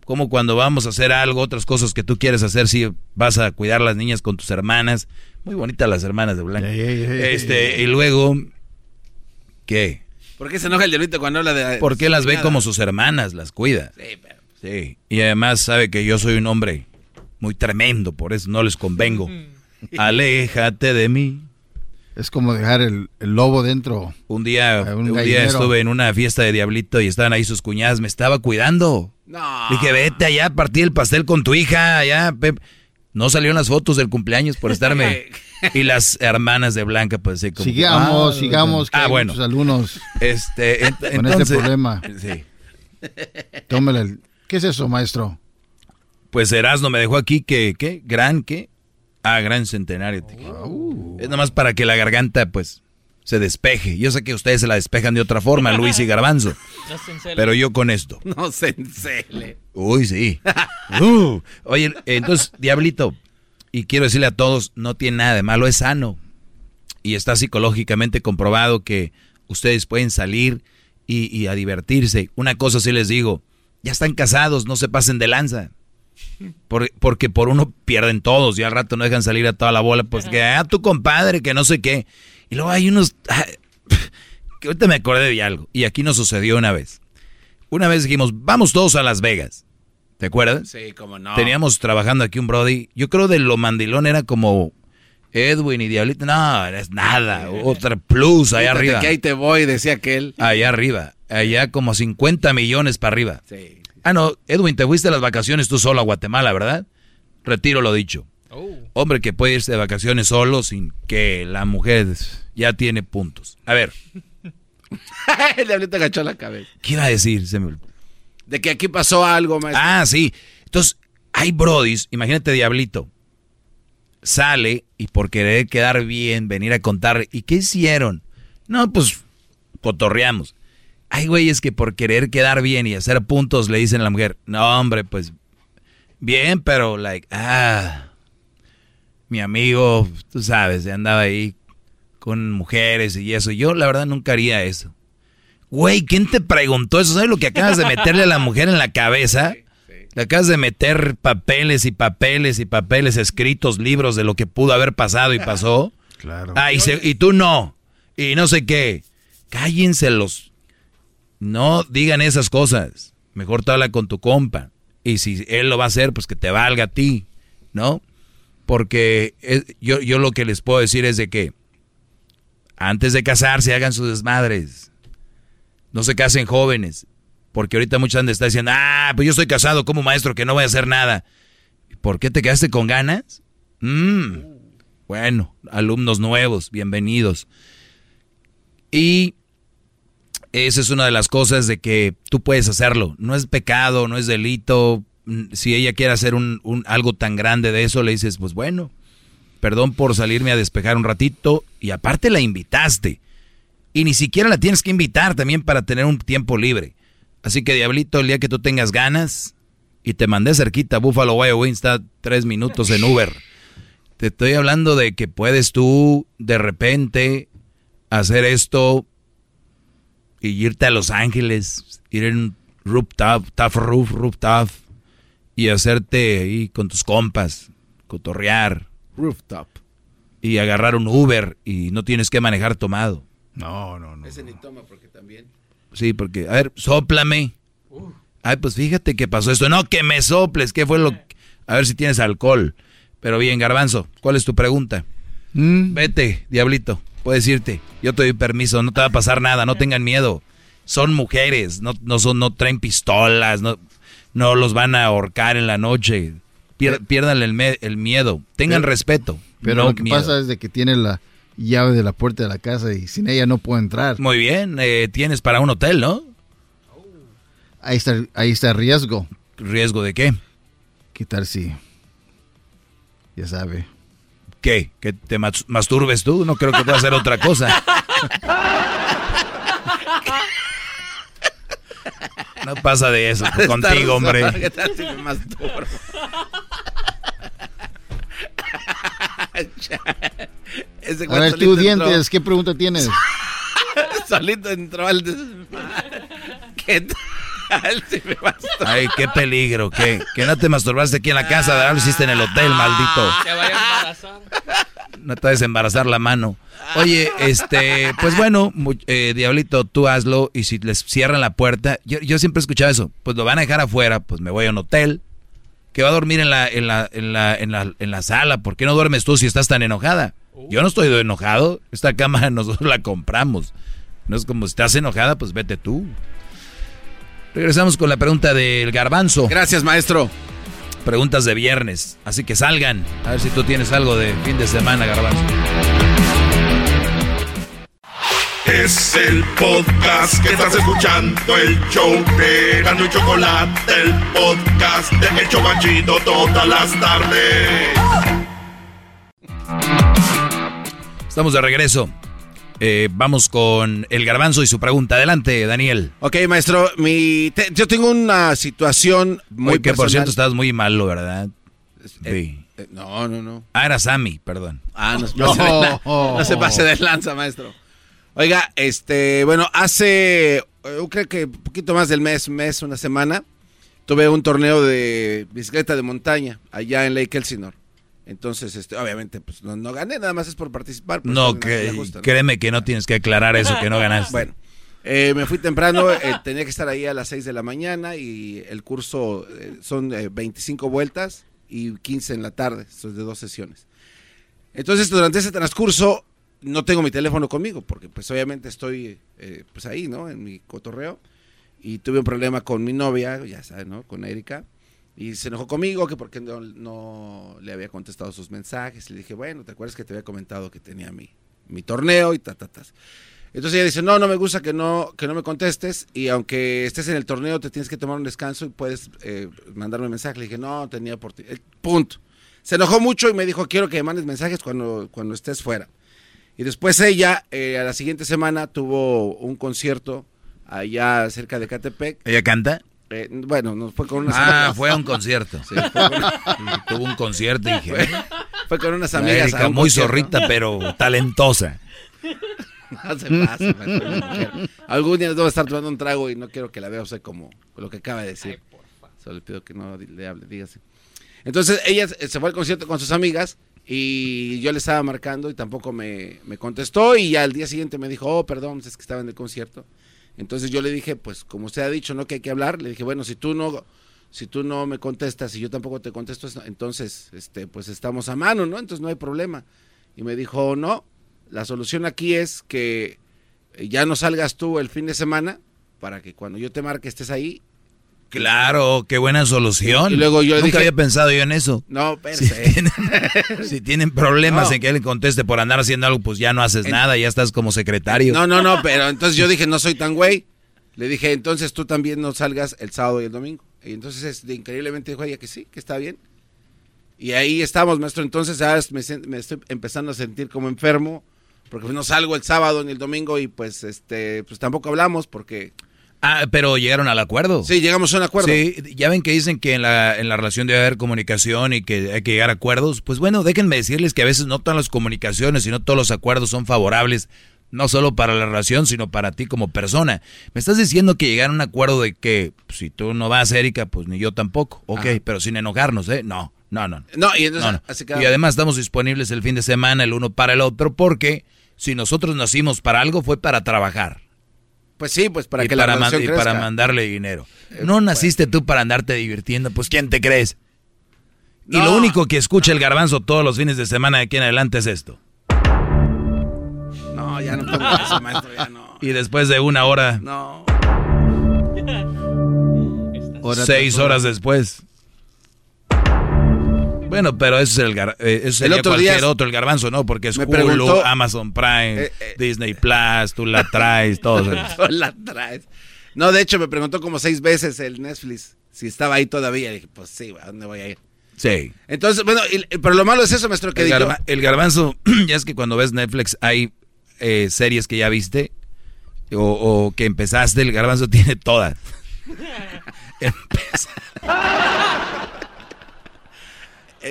Como cuando vamos a hacer algo, otras cosas que tú quieres hacer, si vas a cuidar a las niñas con tus hermanas. Muy bonitas las hermanas de Blanca. Este, y luego, ¿qué? ¿Por qué se enoja el diablito cuando habla de.? ¿Por qué las ve como sus hermanas? Las cuida. Sí, pero. Sí. Y además sabe que yo soy un hombre muy tremendo, por eso no les convengo. Aléjate de mí. Es como dejar el, el lobo dentro. Un día, un un día estuve en una fiesta de Diablito y estaban ahí sus cuñadas, me estaba cuidando. No. Dije, vete allá a partir el pastel con tu hija, allá. Pep". No salieron las fotos del cumpleaños por estarme. y las hermanas de Blanca, pues sí, como. Sigamos, ah, sigamos, que Ah, hay bueno. muchos alumnos Este, ent- con entonces- este problema. Sí. Tómale el- ¿Qué es eso, maestro? Pues Erasmo me dejó aquí que, ¿qué? ¿Gran qué? Ah, gran centenario. Es nomás para que la garganta, pues, se despeje. Yo sé que ustedes se la despejan de otra forma, Luis y Garbanzo. No se encele. Pero yo con esto. No se encele. Uy, sí. Uh. Oye, entonces, Diablito, y quiero decirle a todos, no tiene nada de malo, es sano. Y está psicológicamente comprobado que ustedes pueden salir y, y a divertirse. Una cosa sí les digo, ya están casados, no se pasen de lanza. Por- porque por uno pierden todos y al rato no dejan salir a toda la bola, pues que, ah, tu compadre, que no sé qué. Y luego hay unos... ah, que ahorita me acordé de algo. Y aquí nos sucedió una vez. Una vez dijimos, vamos todos a Las Vegas. ¿Te acuerdas? Sí, cómo no. Teníamos trabajando aquí un Brody. Yo creo de lo mandilón era como Edwin y Diablito. No, es nada. Otra plus allá arriba. que ahí te voy, decía aquel. Allá arriba. Allá como 50 millones para arriba. Ah, no, Edwin, te fuiste a las vacaciones tú solo a Guatemala, ¿verdad? Retiro lo dicho. Hombre que puede irse de vacaciones solo sin que la mujer ya tiene puntos. A ver, el diablito agachó la cabeza. ¿qué iba a decir? Se me- De que aquí pasó algo, maestro. Ah, sí. Entonces, hay brodis, imagínate Diablito, sale y por querer quedar bien, venir a contar, ¿y qué hicieron? No, pues cotorreamos. Hay güeyes que por querer quedar bien y hacer puntos le dicen a la mujer, no hombre, pues bien, pero like, ah, mi amigo, tú sabes, andaba ahí con mujeres y eso. Yo la verdad nunca haría eso. Güey, ¿quién te preguntó eso? ¿Sabes lo que acabas de meterle a la mujer en la cabeza? Le acabas de meter papeles y papeles y papeles escritos, libros de lo que pudo haber pasado y pasó. Claro. Ah, y, se- y tú no. Y no sé qué. Cállenselos. No digan esas cosas. Mejor te habla con tu compa. Y si él lo va a hacer, pues que te valga a ti, ¿no? Porque yo, yo lo que les puedo decir es de que antes de casarse hagan sus desmadres. No se casen jóvenes. Porque ahorita muchos han de estar diciendo, ah, pues yo estoy casado como maestro que no voy a hacer nada. ¿Por qué te quedaste con ganas? Mm, bueno, alumnos nuevos, bienvenidos. Y esa es una de las cosas de que tú puedes hacerlo. No es pecado, no es delito. Mm, si ella quiere hacer un, algo tan grande de eso, le dices, pues bueno, perdón por salirme a despejar un ratito. Y aparte la invitaste. Y ni siquiera la tienes que invitar también para tener un tiempo libre. Así que, Diablito, el día que tú tengas ganas y te mandé cerquita, Buffalo Wild está tres minutos en Uber. Te estoy hablando de que puedes tú de repente hacer esto y irte a Los Ángeles, ir en rooftop, tough roof, rooftop y hacerte ahí con tus compas, cotorrear. Rooftop. Y agarrar un Uber y no tienes que manejar tomado. No, no, no. Ese ni toma porque también. Sí, porque, a ver, sóplame. Ay, pues fíjate que pasó esto. No, que me soples, ¿qué fue lo A ver si tienes alcohol. Pero bien, Garbanzo, ¿cuál es tu pregunta? Mm. Vete, diablito puedes irte. Yo te doy permiso, no te va a pasar nada, no tengan miedo. Son mujeres, no, no, son, no traen pistolas, no, no los van a ahorcar en la noche. pierdan el, el, miedo, tengan respeto. Pero lo que pasa es de que tiene la llave de la puerta de la casa y sin ella no puedo entrar. Muy bien, eh, tienes para un hotel, ¿no? Ahí está, ahí está el riesgo. ¿Riesgo de qué? ¿Qué tal si? Ya sabe. ¿Qué? ¿Que te masturbes tú? No creo que pueda hacer otra cosa. No pasa de eso contigo, hombre. A ver, tú, dientes, ¿qué pregunta tienes? solito entró al... ¿Qué tal? Ay, qué peligro, ¿qué? Que no te masturbaste aquí en la casa, de lo hiciste en el hotel, maldito. Se vaya a embarazar. No te vas a embarazar la mano. Oye, este, pues bueno, eh, Diablito, tú hazlo y si les cierran la puerta, yo, yo siempre he escuchado eso, pues lo van a dejar afuera, pues me voy a un hotel, que va a dormir en la, en la, en la, en la, en la sala, ¿por qué no duermes tú si estás tan enojada? Yo no estoy enojado, esta cama nosotros la compramos. No es como si estás enojada, pues vete tú. Regresamos con la pregunta del garbanzo. Gracias, maestro. Preguntas de viernes. Así que salgan. A ver si tú tienes algo de fin de semana, garbanzo. Es el podcast que estás escuchando, el show de Gano y Chocolate, el podcast de El Chocachito todas las tardes. Estamos de regreso. Eh, vamos con el garbanzo y su pregunta. Adelante, Daniel. Ok, maestro, mi, yo tengo una situación muy que por cierto estás muy malo, ¿verdad? Eh, eh, no, no, no. Ah, era Sammy, perdón. Ah, no, no se pase de lanza, maestro. Oiga, este, bueno, hace, yo creo que un poquito más del mes, mes, una semana, tuve un torneo de bicicleta de montaña allá en Lake Elsinore. Entonces, este, obviamente, pues no, no gané, nada más es por participar. Pues, no, que, créeme que no tienes que aclarar eso, que no ganaste. Bueno, eh, me fui temprano, eh, tenía que estar ahí a las 6 de la mañana y el curso eh, son 25 vueltas y 15 en la tarde, es de dos sesiones. Entonces, durante ese transcurso, no tengo mi teléfono conmigo, porque pues obviamente estoy pues ahí, ¿no? En mi cotorreo. Y tuve un problema con mi novia, ya sabes, ¿no? Con Erika y se enojó conmigo que porque no, no, le había contestado sus mensajes. Le dije, bueno, ¿te acuerdas que te había comentado que tenía mi, mi torneo y ta, ta, ta? Entonces ella dice, no, no me gusta que no, que no me contestes y aunque estés en el torneo te tienes que tomar un descanso y puedes eh, mandarme un mensaje. Le dije, no, tenía por ti. Punto. Se enojó mucho y me dijo, quiero que me mandes mensajes cuando, cuando estés fuera. Y después ella, eh, a la siguiente semana, tuvo un concierto allá cerca de Catepec. ¿Ella canta? Eh, bueno, nos fue con unas Ah, fue a un concierto. Sí, Tuvo un concierto y dije. Fue, con unas amigas. muy zorrita, pero talentosa. No se pasa, Algún día debo estar tomando un trago y no quiero que la vea usted como lo que acaba de decir. Solo le pido que no le hable, dígase. Entonces ella se fue al concierto con sus amigas y yo le estaba marcando y tampoco me, me contestó y ya al día siguiente me dijo, oh, perdón, es que estaba en el concierto. Entonces yo le dije, pues como usted ha dicho, ¿no? Que hay que hablar. Le dije, bueno, si tú no, si tú no me contestas y yo tampoco te contesto, entonces, este, pues estamos a mano, ¿no? Entonces no hay problema. Y me dijo, no, la solución aquí es que ya no salgas tú el fin de semana para que cuando yo te marque estés ahí. Claro, qué buena solución. Y luego yo Nunca dije- había pensado yo en eso. No, Si tienen, si tienen problemas No. en que él le conteste por andar haciendo algo, pues ya no haces nada, ya estás como secretario. No, no, no, pero entonces yo dije, no soy tan güey. Le dije, entonces tú también no salgas el sábado y el domingo. Y entonces este, increíblemente dijo ella que sí, que está bien. Y ahí estamos, maestro. Entonces ya me, me estoy empezando a sentir como enfermo, porque no salgo el sábado ni el domingo y pues este pues tampoco hablamos porque... Ah, pero llegaron al acuerdo. Sí, llegamos a un acuerdo. Sí, ya ven que dicen que en la, en la relación debe haber comunicación y que hay que llegar a acuerdos. Pues bueno, déjenme decirles que a veces no todas las comunicaciones y no todos los acuerdos son favorables, no solo para la relación, sino para ti como persona. Me estás diciendo que llegar a un acuerdo de que pues, si tú no vas, Erika, pues ni yo tampoco. Ok, Ajá. pero sin enojarnos, ¿eh? No, no, no. No, y entonces No, no. así quedamos. Y además estamos disponibles el fin de semana, el uno para el otro, porque si nosotros nacimos para algo fue para trabajar. Pues sí, pues para y que para la relación y crezca. para mandarle dinero. No naciste tú para andarte divirtiendo, pues ¿quién te crees? Y No. lo único que escucha el garbanzo todos los fines de semana de aquí en adelante es esto. No, ya no pongo eso, maestro, ya no. Y después de una hora, No. seis horas después. Bueno, pero eso es el, gar- eh, eso El otro cualquier día- otro, el garbanzo, ¿no? Porque es Hulu, preguntó- Amazon Prime, Eh, eh. Disney Plus, tú la traes, todo eso. La traes. No, de hecho me preguntó como seis veces el Netflix si estaba ahí todavía. Y dije, pues sí, ¿a dónde voy a ir? Sí. Entonces, bueno, y- pero lo malo es eso, maestro, que El, digo. garba- el garbanzo, ya es que cuando ves Netflix hay eh, series que ya viste o, o que empezaste, el garbanzo tiene todas. Empieza-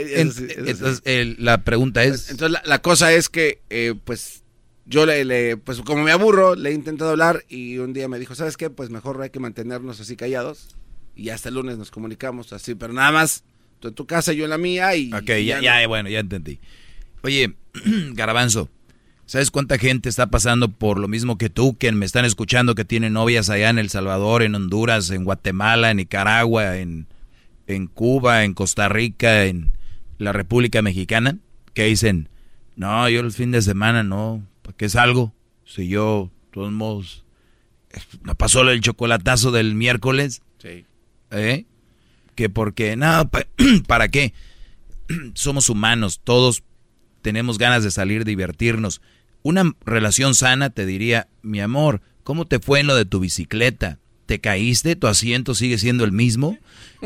eso sí, eso sí. entonces, la pregunta es... Entonces la, la cosa es que, eh, pues, yo le, le- pues como me aburro, le he intentado hablar y un día me dijo, ¿sabes qué? Pues mejor hay que mantenernos así callados y hasta el lunes nos comunicamos así, pero nada más, tú en tu casa, yo en la mía y... Ok, y ya, no. ya, bueno, ya entendí. Oye, Garbanzo, ¿sabes cuánta gente está pasando por lo mismo que tú, que me están escuchando, que tienen novias allá en El Salvador, en Honduras, en Guatemala, en Nicaragua, en, en Cuba, en Costa Rica, en la República Mexicana, que dicen, no, yo el fin de semana no, ¿para qué salgo? Si yo, de todos modos, eh, me pasó el chocolatazo del miércoles, Sí. ¿eh? Que porque, no, pa- ¿para qué? Somos humanos, todos tenemos ganas de salir, divertirnos. Una relación sana te diría, mi amor, ¿cómo te fue en lo de tu bicicleta? ¿Te caíste? ¿Tu asiento sigue siendo el mismo?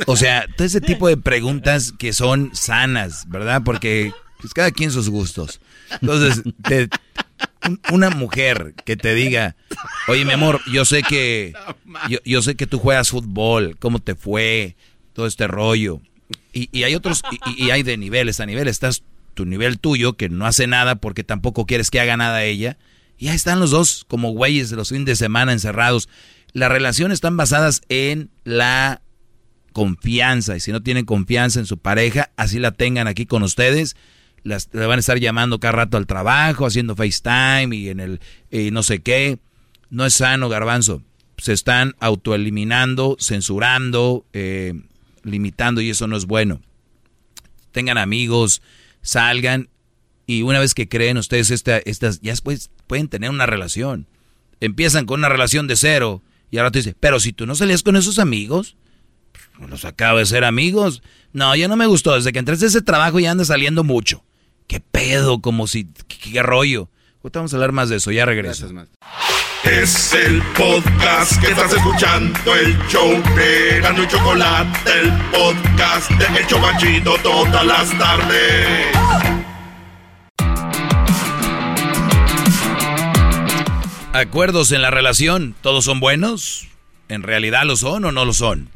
O sea, todo ese tipo de preguntas que son sanas, ¿verdad? Porque pues, cada quien sus gustos. Entonces, una mujer que te diga, oye, mi amor, yo sé que yo, yo sé que tú juegas fútbol, ¿cómo te fue? Todo este rollo. Y, y hay otros, y, y hay de niveles a niveles. Estás tu nivel tuyo, que no hace nada porque tampoco quieres que haga nada ella. Y ahí están los dos, como güeyes de los fines de semana encerrados. Las relaciones están basadas en la confianza. Y si no tienen confianza en su pareja, así la tengan aquí con ustedes. Las le van a estar llamando cada rato al trabajo, haciendo FaceTime y en el y no sé qué. No es sano, garbanzo. Se están autoeliminando, censurando, eh, limitando y eso no es bueno. Tengan amigos, salgan y una vez que creen ustedes esta, estas, ya después pueden tener una relación. Empiezan con una relación de cero y ahora te dice, pero si tú no salías con esos amigos, pues, los acabo de ser amigos. No, ya no me gustó. Desde que entraste a ese trabajo ya andas saliendo mucho. ¿Qué pedo? Como si, ¿qué, qué rollo? Ahorita vamos a hablar más de eso, ya regreso. Es el podcast que estás escuchando, el show de Gano y Chocolate, el podcast de El Chocachito todas las tardes. Acuerdos en la relación, ¿todos son buenos? ¿En realidad lo son o no lo son?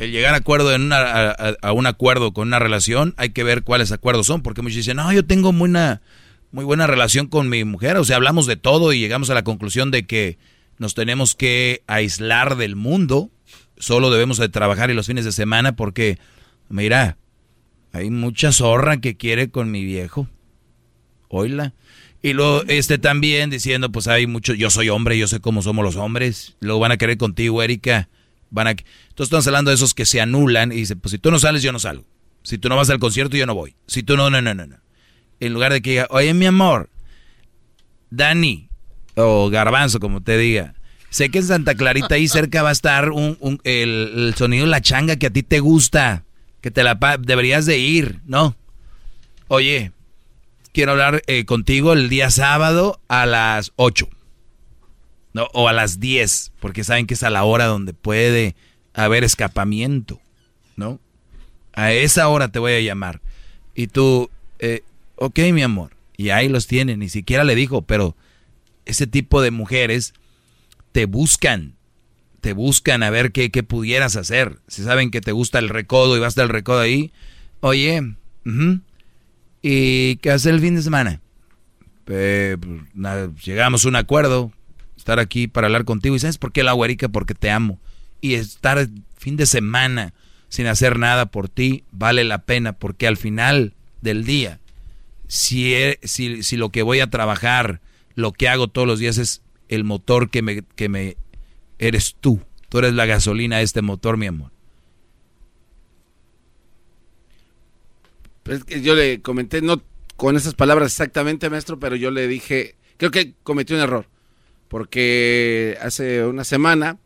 El llegar a, acuerdo en una, a, un acuerdo con una relación, hay que ver cuáles acuerdos son, porque muchos dicen, no, yo tengo muy, una, muy buena relación con mi mujer, o sea, hablamos de todo y llegamos a la conclusión de que nos tenemos que aislar del mundo, solo debemos de trabajar y los fines de semana porque, mira, hay mucha zorra que quiere con mi viejo. Oíla. Y luego este también diciendo, pues hay mucho, yo soy hombre, yo sé cómo somos los hombres. Luego van a querer contigo, Erika. van a... Entonces estamos hablando de esos que se anulan y dicen, pues si tú no sales, yo no salgo. Si tú no vas al concierto, yo no voy. Si tú no, no, no, no, no. En lugar de que diga, oye, mi amor, Dani, o Garbanzo, como te diga, sé que en Santa Clarita ahí cerca va a estar un, un- el, el sonido de la changa que a ti te gusta, que te la deberías de ir, ¿no? Oye, quiero hablar eh, contigo el día sábado a las 8. No, o a las 10, porque saben que es a la hora donde puede haber escapamiento, ¿no? A esa hora te voy a llamar. Y tú, eh, ok, mi amor. Y ahí los tiene, ni siquiera le dijo, pero ese tipo de mujeres te buscan, te buscan a ver qué, qué pudieras hacer. Si saben que te gusta el recodo y vas del recodo ahí, oye, ¿y qué hacer el fin de semana? Pues, llegamos a un acuerdo, estar aquí para hablar contigo. ¿Y sabes por qué la güerica? Porque te amo. Y estar fin de semana sin hacer nada por ti vale la pena, porque al final del día, si, si, si lo que voy a trabajar, lo que hago todos los días es el motor que me, que me eres tú. Tú eres la gasolina de este motor, mi amor. Pero es que yo le comenté, no con esas palabras exactamente, maestro, pero yo le dije, creo que cometí un error. Porque hace una semana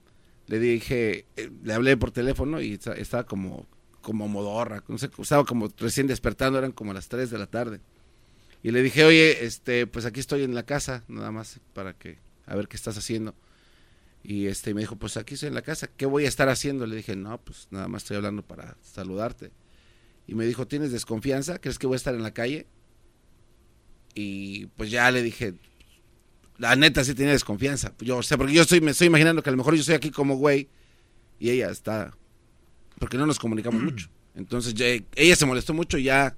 le dije, eh, le hablé por teléfono y esta- estaba como, como modorra, no sé, estaba como recién despertando, eran como las 3 de la tarde. Y le dije, oye, este, pues aquí estoy en la casa, nada más para que, a ver qué estás haciendo. Y este me dijo, pues aquí estoy en la casa, ¿qué voy a estar haciendo? Le dije, no, pues nada más estoy hablando para saludarte. Y me dijo, ¿tienes desconfianza? ¿Crees que voy a estar en la calle? Y pues ya le dije, la neta sí tenía desconfianza. Yo, o sea, porque yo estoy, me estoy imaginando que a lo mejor yo estoy aquí como güey y ella está, porque no nos comunicamos mucho. Entonces ya- ella se molestó mucho y ya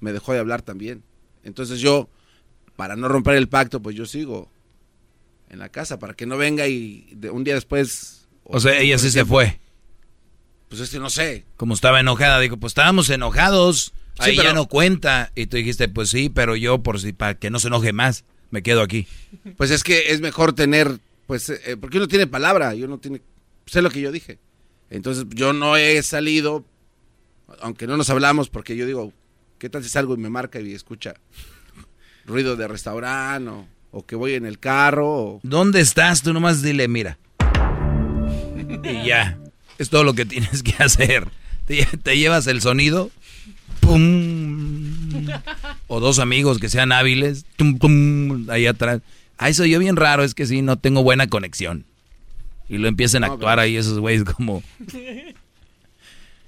me dejó de hablar también. Entonces yo, para no romper el pacto, pues yo sigo en la casa, para que no venga y de- un día después... O sea, ella sí se fue. Pues es que no sé. Como estaba enojada, dijo, pues estábamos enojados. Sí, Ahí pero- ya no cuenta. Y tú dijiste, pues sí, pero yo por si para que no se enoje más, me quedo aquí. Pues es que es mejor tener, pues, eh, porque uno tiene palabra, y uno tiene, sé lo que yo dije. Entonces yo no he salido, aunque no nos hablamos, porque yo digo, ¿qué tal si salgo y me marca y escucha ruido de restaurante o, o que voy en el carro? o- ¿Dónde estás? Tú nomás dile, mira. Y ya. Es todo lo que tienes que hacer. Te, te llevas el sonido. Pum. O dos amigos que sean hábiles. Tum, pum, ahí atrás. Ah, eso yo bien raro, es que sí, no tengo buena conexión. Y lo empiezan a actuar ahí esos güeyes como...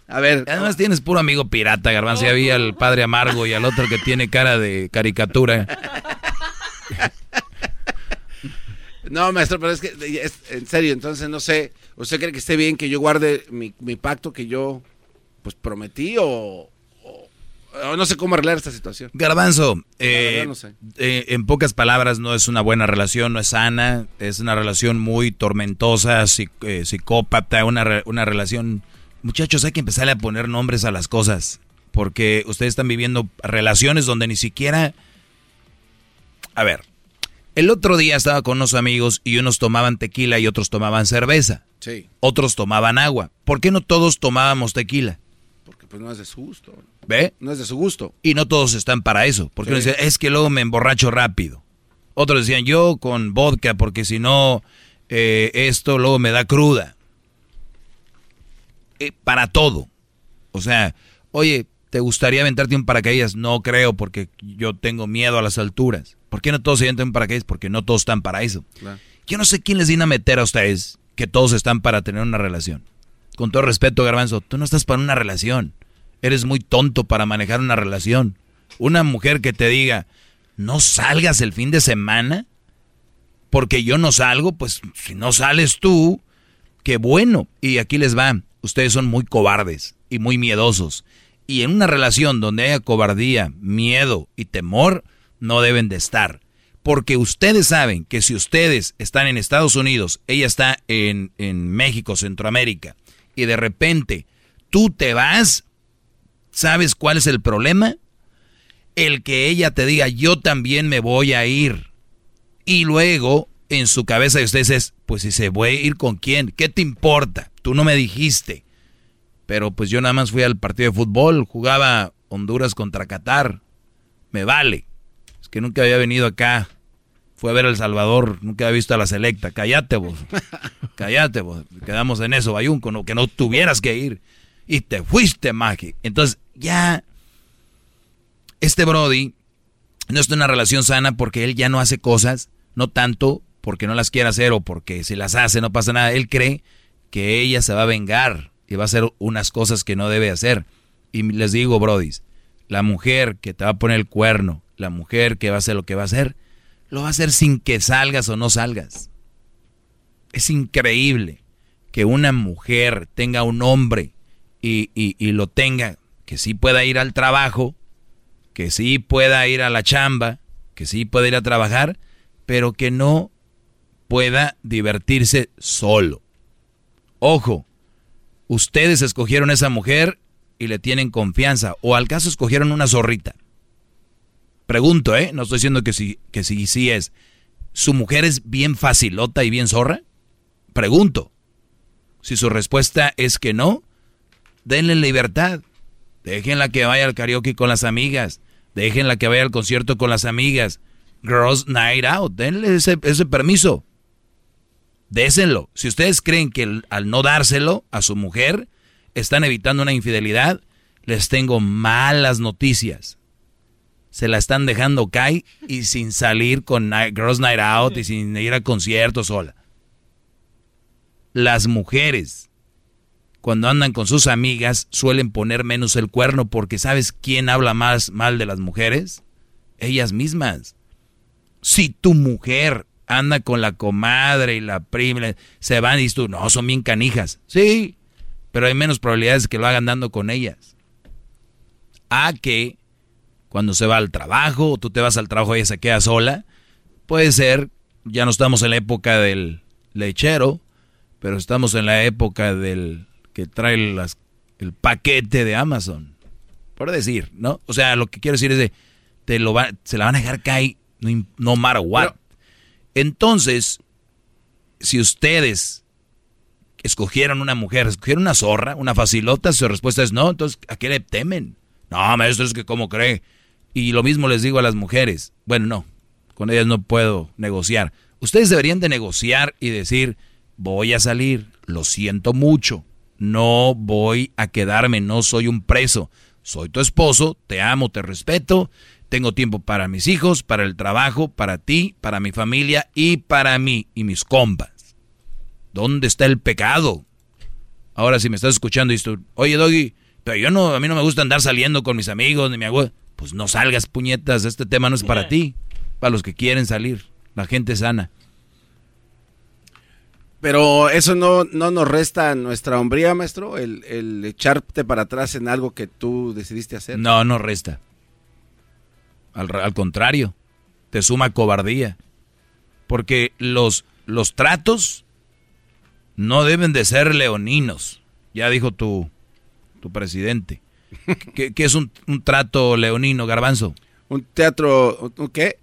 A ver. Además tienes puro amigo pirata, Garbanzo. Ya vi al padre amargo y al otro que tiene cara de caricatura. No, maestro, pero es que, es- en serio, entonces no sé, ¿usted cree que esté bien que yo guarde mi, mi pacto que yo, pues, prometí o, o- o no sé cómo arreglar esta situación? Garbanzo, eh, verdad no sé. eh, en pocas palabras, no es una buena relación, no es sana, es una relación muy tormentosa, psic- eh, psicópata, una, una relación... Muchachos, hay que empezar a poner nombres a las cosas, porque ustedes están viviendo relaciones donde ni siquiera... A ver, el otro día estaba con unos amigos y unos tomaban tequila y otros tomaban cerveza. Sí, Otros tomaban agua. ¿Por qué no todos tomábamos tequila? porque pues no es de su gusto. ¿Ve? No es de su gusto. Y no todos están para eso. Porque Sí. uno dice, es que luego me emborracho rápido. Otros decían, yo con vodka, porque si no, eh, esto luego me da cruda. Eh, para todo. O sea, oye, ¿te gustaría aventarte un paracaídas? No creo, porque yo tengo miedo a las alturas. ¿Por qué no todos se avientan un paracaídas? Porque no todos están para eso. Claro. Yo no sé quién les viene a meter a ustedes que todos están para tener una relación. Con todo respeto, Garbanzo, tú no estás para una relación. Eres muy tonto para manejar una relación. Una mujer que te diga, no salgas el fin de semana, porque yo no salgo, pues si no sales tú, qué bueno. Y aquí les va, ustedes son muy cobardes y muy miedosos. Y en una relación donde haya cobardía, miedo y temor, no deben de estar. Porque ustedes saben que si ustedes están en Estados Unidos, ella está en, en México, Centroamérica, y de repente tú te vas, ¿sabes cuál es el problema? El que ella te diga, yo también me voy a ir. Y luego en su cabeza de ustedes es, pues si se voy a ir con quién, ¿qué te importa? Tú no me dijiste. Pero pues yo nada más fui al partido de fútbol, jugaba Honduras contra Qatar. Me vale. Que nunca había venido acá. Fue a ver El Salvador, nunca había visto a la selecta. Cállate vos. Cállate vos. Quedamos en eso, Bayunco, que no tuvieras que ir. Y te fuiste, Magi. Entonces, ya. Este Brody no está en una relación sana porque él ya no hace cosas, no tanto porque no las quiere hacer o porque si las hace no pasa nada. Él cree que ella se va a vengar y va a hacer unas cosas que no debe hacer. Y les digo, Brody, la mujer que te va a poner el cuerno, la mujer que va a hacer lo que va a hacer, lo va a hacer sin que salgas o no salgas. Es increíble que una mujer tenga un hombre y, y, lo tenga, que sí pueda ir al trabajo, que sí pueda ir a la chamba, que sí pueda ir a trabajar, pero que no pueda divertirse solo. Ojo, ustedes escogieron esa mujer y le tienen confianza, o al caso escogieron una zorrita. Pregunto, ¿eh? No estoy diciendo que sí, que sí, sí es. ¿Su mujer es bien facilota y bien zorra? Pregunto. Si su respuesta es que no, denle libertad. Déjenla que vaya al karaoke con las amigas. Déjenla que vaya al concierto con las amigas. Girls Night Out. Denle ese, permiso. Déselo. Si ustedes creen que al no dárselo a su mujer están evitando una infidelidad, les tengo malas noticias. Se la están dejando caer y sin salir con Girls Night Out y sin ir a conciertos sola. Las mujeres, cuando andan con sus amigas, suelen poner menos el cuerno porque ¿sabes quién habla más mal de las mujeres? Ellas mismas. Si tu mujer anda con la comadre y la prima, se van y dices tú, no, son bien canijas. Sí, pero hay menos probabilidades de que lo hagan dando con ellas. A que cuando se va al trabajo, o tú te vas al trabajo y ella se queda sola, puede ser, ya no estamos en la época del lechero, pero estamos en la época del que trae las, el paquete de Amazon. Por decir, ¿no? O sea, lo que quiero decir es de, te lo va, se la van a dejar caer, no, no matter what. Entonces, si ustedes escogieron una mujer, escogieron una zorra, una facilota, su respuesta es no, entonces ¿a qué le temen? No, maestro, es que cómo cree. Y lo mismo les digo a las mujeres. Bueno, no, con ellas no puedo negociar. Ustedes deberían de negociar y decir, voy a salir, lo siento mucho, no voy a quedarme, no soy un preso, soy tu esposo, te amo, te respeto, tengo tiempo para mis hijos, para el trabajo, para ti, para mi familia y para mí y mis compas. ¿Dónde está el pecado? Ahora si me estás escuchando y estoy, oye Doggy, pero yo no, a mí no me gusta andar saliendo con mis amigos ni mi abuelo. Pues no salgas, puñetas, este tema no es para ti, para los que quieren salir, la gente sana. Pero eso no, no nos resta nuestra hombría, maestro, el, el echarte para atrás en algo que tú decidiste hacer. No, no resta. Al, al contrario, te suma cobardía. Porque los, los tratos no deben de ser leoninos, ya dijo tu, tu presidente. ¿Qué, es un, trato leonino, garbanzo? Un teatro, ¿un qué?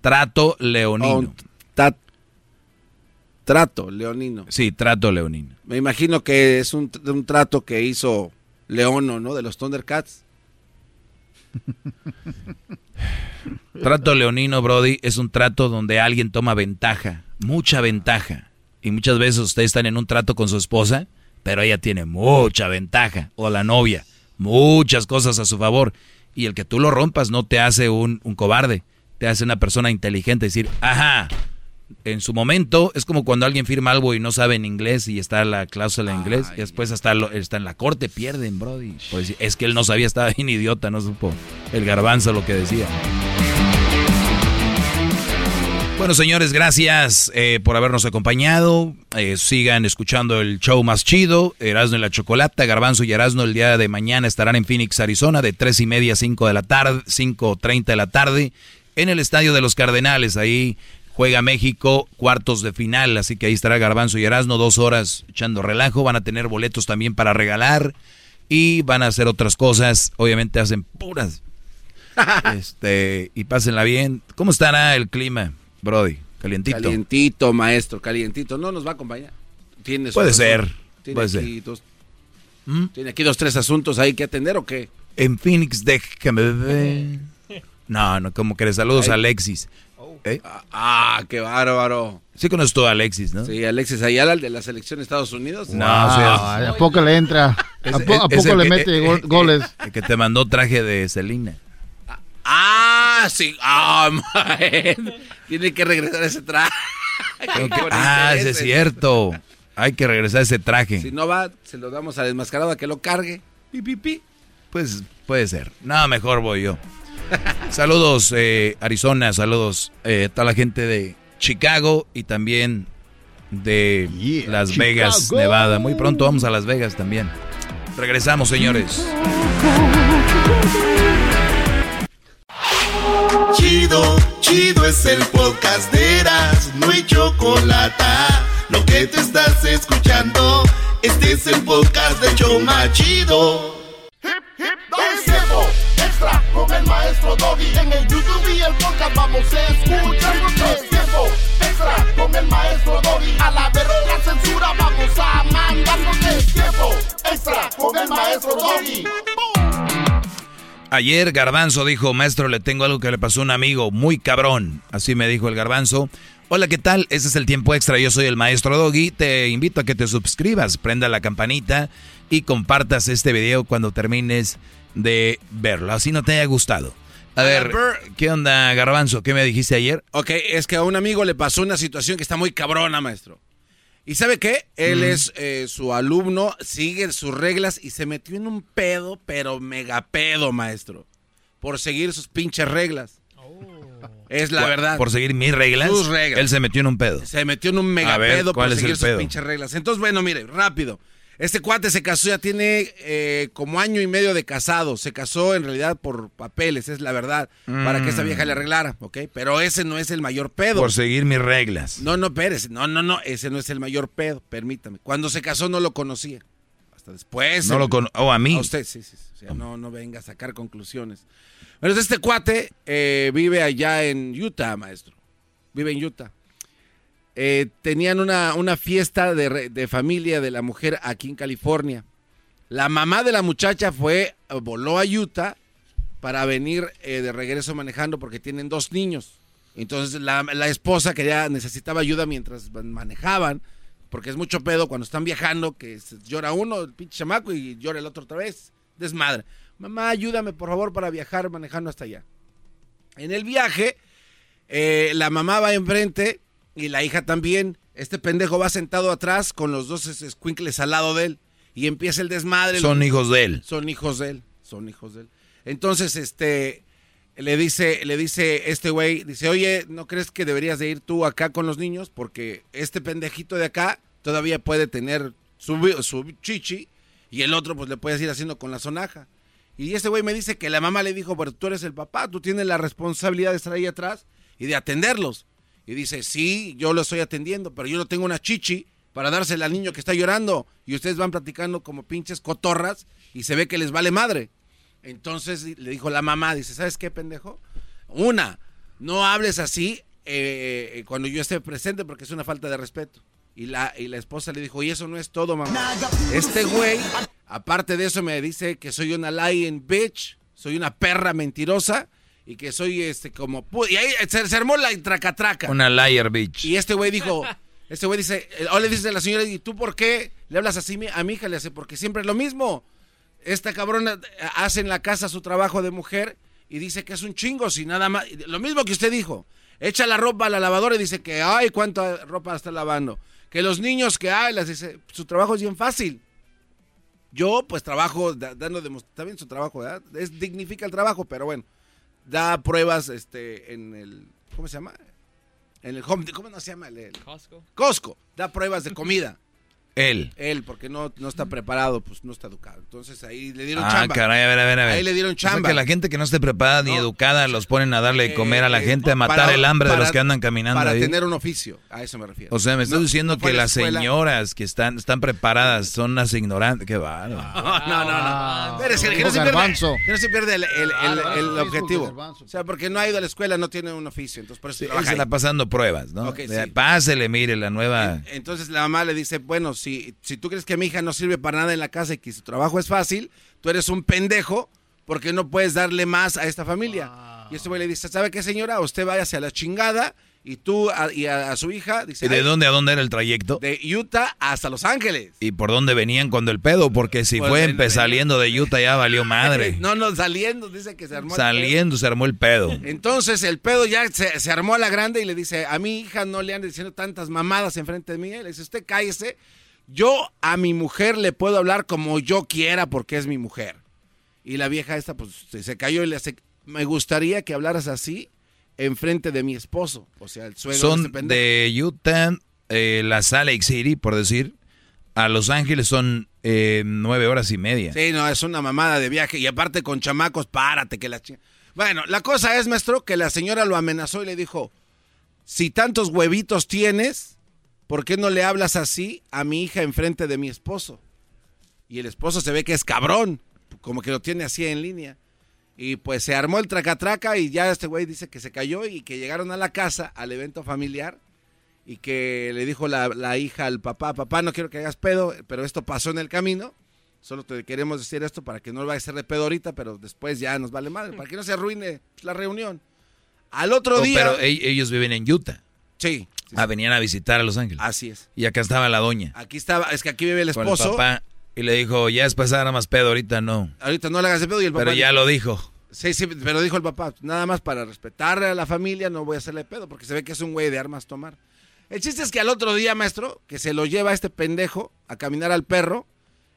Trato leonino. Oh, trato leonino. Sí, trato leonino. Me imagino que es un, un trato que hizo Leono, ¿no? De los Thundercats. trato leonino, Brody, es un trato donde alguien toma ventaja, mucha ventaja y muchas veces ustedes están en un trato con su esposa, pero ella tiene mucha ventaja, o la novia, muchas cosas a su favor. Y el que tú lo rompas no te hace un, cobarde, te hace una persona inteligente. Decir, ajá, en su momento es como cuando alguien firma algo y no sabe en inglés y está la cláusula en inglés, y después hasta está en la corte, pierden, brody. Pues es que él no sabía, estaba bien idiota, no supo el garbanzo lo que decía. Bueno, señores, gracias eh, por habernos acompañado. Eh, sigan escuchando el show más chido, Erasno y la Chocolata. Garbanzo y Erasno el día de mañana estarán en Phoenix, Arizona, de 3 y media a 5 de la tarde, 5.30 de la tarde, en el Estadio de los Cardenales. Ahí juega México, cuartos de final, así que ahí estará Garbanzo y Erasno, dos horas echando relajo. Van a tener boletos también para regalar y van a hacer otras cosas. Obviamente hacen puras. este, y pásenla bien. ¿Cómo estará el clima? Brody, Calientito. Calientito, maestro, calientito. No nos va a acompañar. Tiene su Puede razón. ser, Tiene puede aquí ser. Dos, ¿Tiene aquí dos, tres asuntos ahí que atender o qué? En Phoenix, déjame ver. No, no, como que saludos Ay. a Alexis. ¿Eh? Ah, qué bárbaro. Sí conoces tú a Alexis, ¿no? Sí, Alexis Ayala, el de la selección de Estados Unidos. No, Wow, sí, ¿A poco le entra? ¿A, Es- po- a es- es poco le que- mete eh, eh, goles? El que te mandó traje de Selena. Ah, sí. Ah, man. Tiene que regresar ese traje. Que- ah, es cierto. Hay que regresar ese traje. Si no va, se lo damos al desmascarado a que lo cargue. Pi, pi, pi. Pues puede ser. No, mejor voy yo. Saludos, eh, Arizona. Saludos eh, a toda la gente de Chicago y también de Las Chicago. Vegas, Nevada. Muy pronto vamos a Las Vegas también. Regresamos, señores. Chido, es el podcast de Eras, no hay chocolate. Lo que te estás escuchando, este es el podcast de Choma Chido. Es tiempo extra con el maestro Doggy. En el YouTube y el podcast vamos a escuchar. Es tiempo extra con el maestro Doggy. A la verga censura vamos a mandarnos. Es tiempo extra con el maestro Doggy. Ayer Garbanzo dijo, maestro, le tengo algo que le pasó a un amigo, muy cabrón. Así me dijo el Garbanzo. Hola, ¿qué tal? Este es el tiempo extra. Yo soy el maestro Doggy. Te invito a que te suscribas, prenda la campanita y compartas este video cuando termines de verlo. Así no te haya gustado. A ver, ¿qué onda, Garbanzo? ¿Qué me dijiste ayer? Ok, es que a un amigo le pasó una situación que está muy cabrona, maestro. ¿Y sabe qué? Él Mm. es eh, su alumno, sigue sus reglas y se metió en un pedo, pero mega pedo, maestro. Por seguir sus pinches reglas. Es la Por- verdad. Por seguir mis reglas. Sus reglas. Él se metió en un pedo. Se metió en un mega ver, pedo ¿cuál por es seguir el sus pedo? pinches reglas. Entonces, bueno, mire, rápido. Este cuate se casó, ya tiene eh, como año y medio de casado. Se casó en realidad por papeles, es la verdad. Para que esa Mm. vieja le arreglara, ¿ok? Pero ese no es el mayor pedo. Por seguir mis reglas. No, no, Pérez. No, no, no. Ese no es el mayor pedo. Permítame. Cuando se casó no lo conocía. Hasta después. No lo cono- oh, a mí. A usted, sí, sí. sí. O sea, no, no venga a sacar conclusiones. Pero este cuate eh, vive allá en Utah, maestro. Vive en Utah. Eh, tenían una, una fiesta de, de familia de la mujer aquí en California. La mamá de la muchacha fue, voló a Utah para venir eh, de regreso manejando porque tienen dos niños. Entonces la, la esposa quería, necesitaba ayuda mientras manejaban, porque es mucho pedo cuando están viajando, que llora uno, el pinche chamaco, y llora el otro otra vez. Desmadre. Mamá, ayúdame por favor para viajar manejando hasta allá. En el viaje, eh, la mamá va enfrente y la hija también. Este pendejo va sentado atrás con los dos escuincles al lado de él. Y empieza el desmadre. Son hijos de él. Son hijos de él. Son hijos de él. Entonces, este, le dice, le dice este güey, dice, oye, ¿no crees que deberías de ir tú acá con los niños? Porque este pendejito de acá todavía puede tener su, su chichi y el otro pues le puedes ir haciendo con la sonaja. Y este güey me dice que la mamá le dijo, pero tú eres el papá, tú tienes la responsabilidad de estar ahí atrás y de atenderlos. Y dice, sí, yo lo estoy atendiendo, pero yo no tengo una chichi para dársela al niño que está llorando. Y ustedes van platicando como pinches cotorras y se ve que les vale madre. Entonces le dijo la mamá, dice, ¿sabes qué, pendejo? Una, no hables así eh, eh, cuando yo esté presente porque es una falta de respeto. Y la, y la esposa le dijo, y eso no es todo, mamá. Este güey, aparte de eso, me dice que soy una lying bitch, soy una perra mentirosa y que soy este como... Y ahí se, se armó la tracatraca. Una liar bitch. Y este güey dijo, este güey dice, eh, o le dice a la señora, ¿y tú por qué le hablas así a mi hija? Le hace, porque siempre es lo mismo. Esta cabrona eh, hace en la casa su trabajo de mujer y dice que es un chingo, si nada más. Lo mismo que usted dijo. Echa la ropa a la lavadora y dice que, ay, cuánta ropa está lavando. Que los niños que hay, las dice, su trabajo es bien fácil. Yo, pues, trabajo da- dando bien su trabajo, ¿verdad? Es, dignifica el trabajo, pero bueno. Da pruebas este, en el. ¿Cómo se llama? En el home. ¿Cómo no se llama? El, el- Costco. Costco. Da pruebas de comida. Él. Él, porque no, no está preparado, pues no está educado. Entonces ahí le dieron Ah, chamba. caray, a ver, a ver, a ver. Ahí le dieron O sea, chamba. que la gente que no esté preparada ni educada los ponen a darle de comer a la Eh, gente, a matar para- el hambre de los que andan caminando Para ahí. tener un oficio, a eso me refiero. O sea, me estás No- diciendo no que las escuela. señoras que están, están preparadas son unas ignorantes. Qué bárbaro. No, no, no. no. Espérese, que, no se pierde, que no se pierde el, el- el- el objetivo. O sea, porque no ha ido a la escuela, no tiene un oficio. Entonces, por eso Sí, él se la pasando pruebas, ¿no? Ok, O sea, sí. Pásele, mire, la nueva... Entonces la mamá le dice, bueno, si, si tú crees que mi hija no sirve para nada en la casa y que su trabajo es fácil, tú eres un pendejo porque no puedes darle más a esta familia. Y este güey le dice, ¿sabe qué señora? Usted vaya hacia la chingada y tú a, y a, a su hija, dice, ¿Y de "Ay, dónde a dónde era el trayecto? de Utah hasta Los Ángeles. ¿Y por dónde venían cuando el pedo? Porque si Pues fue empe- saliendo de Utah ya valió madre. No, no, saliendo, dice que se armó. el Saliendo se armó el pedo. pedo. Entonces el pedo ya se, se armó a la grande y le dice, a mi hija no le ande diciendo tantas mamadas enfrente de mí. Le dice, usted cállese. Yo a mi mujer le puedo hablar como yo quiera porque es mi mujer. Y la vieja esta pues se, cayó y le hace, me gustaría que hablaras así enfrente de mi esposo. O sea, el suegro de Son este pendejo. de Utah, eh, la Salt Lake City, por decir, a Los Ángeles son eh, nueve horas y media. Sí, no, es una mamada de viaje. Y aparte con chamacos, párate que la chinga. Bueno, la cosa es, maestro, que la señora lo amenazó y le dijo, si tantos huevitos tienes, ¿por qué no le hablas así a mi hija enfrente de mi esposo? Y el esposo se ve que es cabrón, como que lo tiene así en línea. Y pues se armó el tracatraca y ya este güey dice que se cayó y que llegaron a la casa, al evento familiar, y que le dijo la, la hija al papá, papá, no quiero que hagas pedo, pero esto pasó en el camino. Solo te queremos decir esto para que no vaya a ser de pedo ahorita, pero después ya nos vale madre, para que no se arruine la reunión. Al otro Oh, día... pero e- ellos viven en Utah. Sí. Ah, venían a visitar a Los Ángeles. Así es. Y acá estaba la doña. Aquí estaba, es que aquí vive el con esposo. el papá. Y le dijo, ya es pasar más pedo, ahorita no. Ahorita no le hagas de pedo y el papá. Pero ya dijo- lo dijo. Sí, sí, pero dijo el papá, nada más para respetarle a la familia, no voy a hacerle pedo, porque se ve que es un güey de armas tomar. El chiste es que al otro día, maestro, que se lo lleva este pendejo a caminar al perro,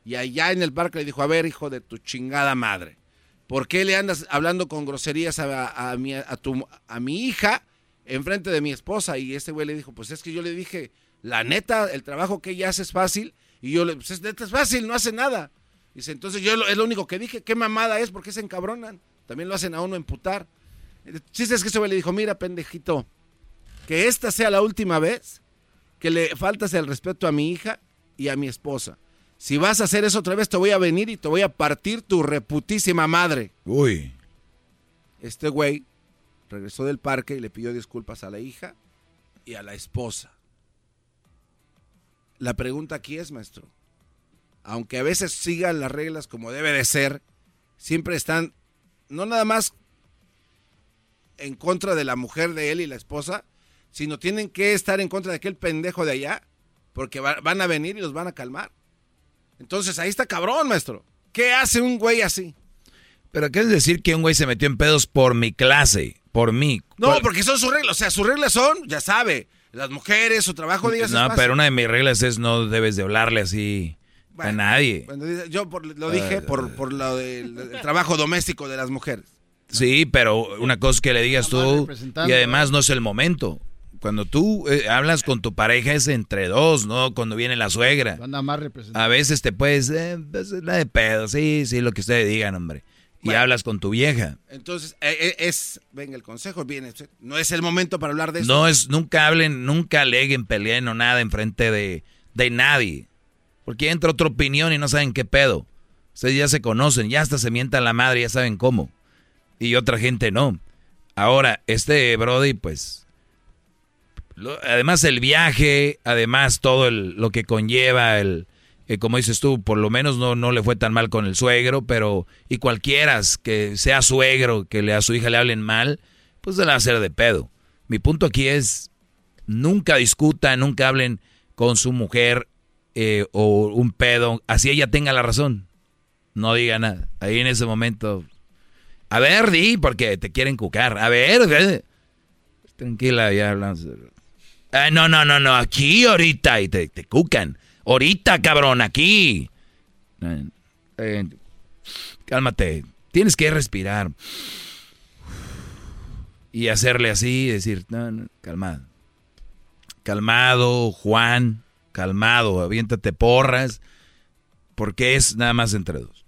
y allá en el parque le dijo, a ver, hijo de tu chingada madre, ¿por qué le andas hablando con groserías a, a mi, a, tu, a mi hija enfrente de mi esposa? Y este güey le dijo, pues es que yo le dije, la neta, el trabajo que ella hace es fácil, y yo le, pues es neta, es fácil, no hace nada. Dice, entonces yo lo- es lo único que dije, qué mamada es, porque se encabronan. También lo hacen a uno emputar. El chiste es que ese güey le dijo, mira, pendejito, que esta sea la última vez que le faltas el respeto a mi hija y a mi esposa. Si vas a hacer eso otra vez, te voy a venir y te voy a partir tu reputísima madre. Uy. Este güey regresó del parque y le pidió disculpas a la hija y a la esposa. La pregunta aquí es, maestro, aunque a veces sigan las reglas como debe de ser, siempre están, no nada más en contra de la mujer de él y la esposa, sino tienen que estar en contra de aquel pendejo de allá, porque va- van a venir y los van a calmar. Entonces ahí está cabrón, maestro. ¿Qué hace un güey así? Pero ¿qué es decir que un güey se metió en pedos por mi clase? Por mí. No, ¿Cuál- porque son sus reglas. O sea, sus reglas son, ya sabe, las mujeres, su trabajo es No, pero una de mis reglas es no debes de hablarle así a nadie. Bueno, yo por- lo dije Ah, por, por lo del el trabajo doméstico de las mujeres. Sí, pero una cosa que le digas tú y además no es el momento. Cuando tú eh, hablas con tu pareja es entre dos, ¿no? Cuando viene la suegra. Anda más representado. A veces te puedes, eh, pues, la de pedo, sí, sí, lo que ustedes digan, hombre. Y hablas con tu vieja. Entonces, eh, eh, es, venga, el consejo viene. No es el momento para hablar de eso. No es, nunca hablen, nunca aleguen, peleen o nada enfrente de, de nadie. Porque entra otra opinión y no saben qué pedo. Ustedes ya se conocen, ya hasta se mientan la madre, ya saben cómo. Y otra gente no. Ahora, este Brody, pues. lo- además el viaje, además todo el- lo que conlleva el. Eh, como dices tú, por lo menos no, no le fue tan mal con el suegro, pero. Y cualquiera que sea suegro, que le, a su hija le hablen mal, pues se la va a hacer de pedo. Mi punto aquí es, nunca discutan, nunca hablen con su mujer eh, o un pedo, así ella tenga la razón. No diga nada. Ahí en ese momento, a ver, di, porque te quieren cucar. A ver, eh. tranquila, ya hablamos. Ah, no, no, no, no, aquí ahorita, y te, te cucan. Ahorita, cabrón, aquí. Eh, eh, cálmate, tienes que respirar. Y hacerle así, decir, no, no, calmado. Calmado, Juan, calmado, aviéntate porras, porque es nada más entre dos.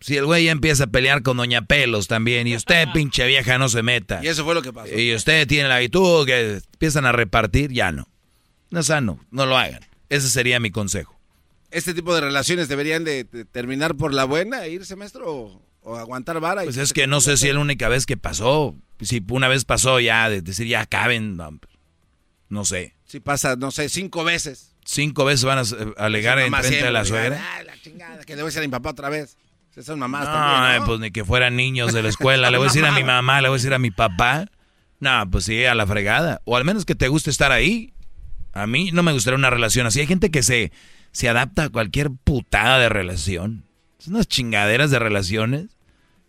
Si el güey ya empieza a pelear con Doña Pelos también, y usted, pinche vieja, no se meta. Y eso fue lo que pasó. Y usted tiene la habitud que empiezan a repartir, ya no. No es sano, no lo hagan. Ese sería mi consejo. ¿Este tipo de relaciones deberían de, de terminar por la buena, e irse, maestro, o, o aguantar vara? Pues es que no sé si es la única vez que pasó. Si una vez pasó ya, de decir ya acaben, no, no sé. Si pasa, no sé, cinco veces. Cinco veces van a eh, alegar en frente de la suegra. "Ay, la chingada, que le voy a decir a mi papá otra vez. Esas mamás No, también, eh, ¿no? pues ni que fueran niños de la escuela. Le voy a decir a mi mamá, le voy a decir a mi papá. No, pues sí, a la fregada. O al menos que te guste estar ahí. A mí no me gustaría una relación así. Hay gente que se, se adapta a cualquier putada de relación. Son unas chingaderas de relaciones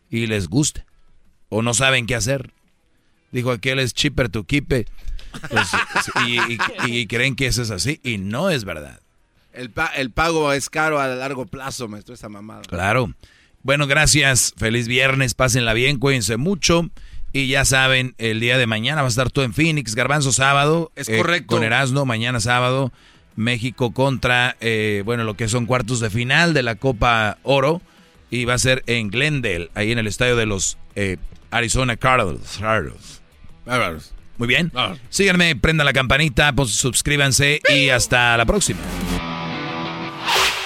y les gusta. O no saben qué hacer. Dijo aquel es cheaper to keep. Pues, y, y- y creen que eso es así. Y no es verdad. El, pa- el pago es caro a largo plazo, maestro, esa mamada. Claro. Bueno, gracias. Feliz viernes. Pásenla bien. Cuídense mucho. Y ya saben, el día de mañana va a estar todo en Phoenix. Garbanzo sábado. Es eh, correcto. Con Erasmo, mañana sábado. México contra, eh, bueno, lo que son cuartos de final de la Copa Oro. Y va a ser en Glendale, ahí en el estadio de los eh, Arizona Cardinals. Cardinals. Muy bien. Síganme, prendan la campanita, pues suscríbanse y hasta la próxima.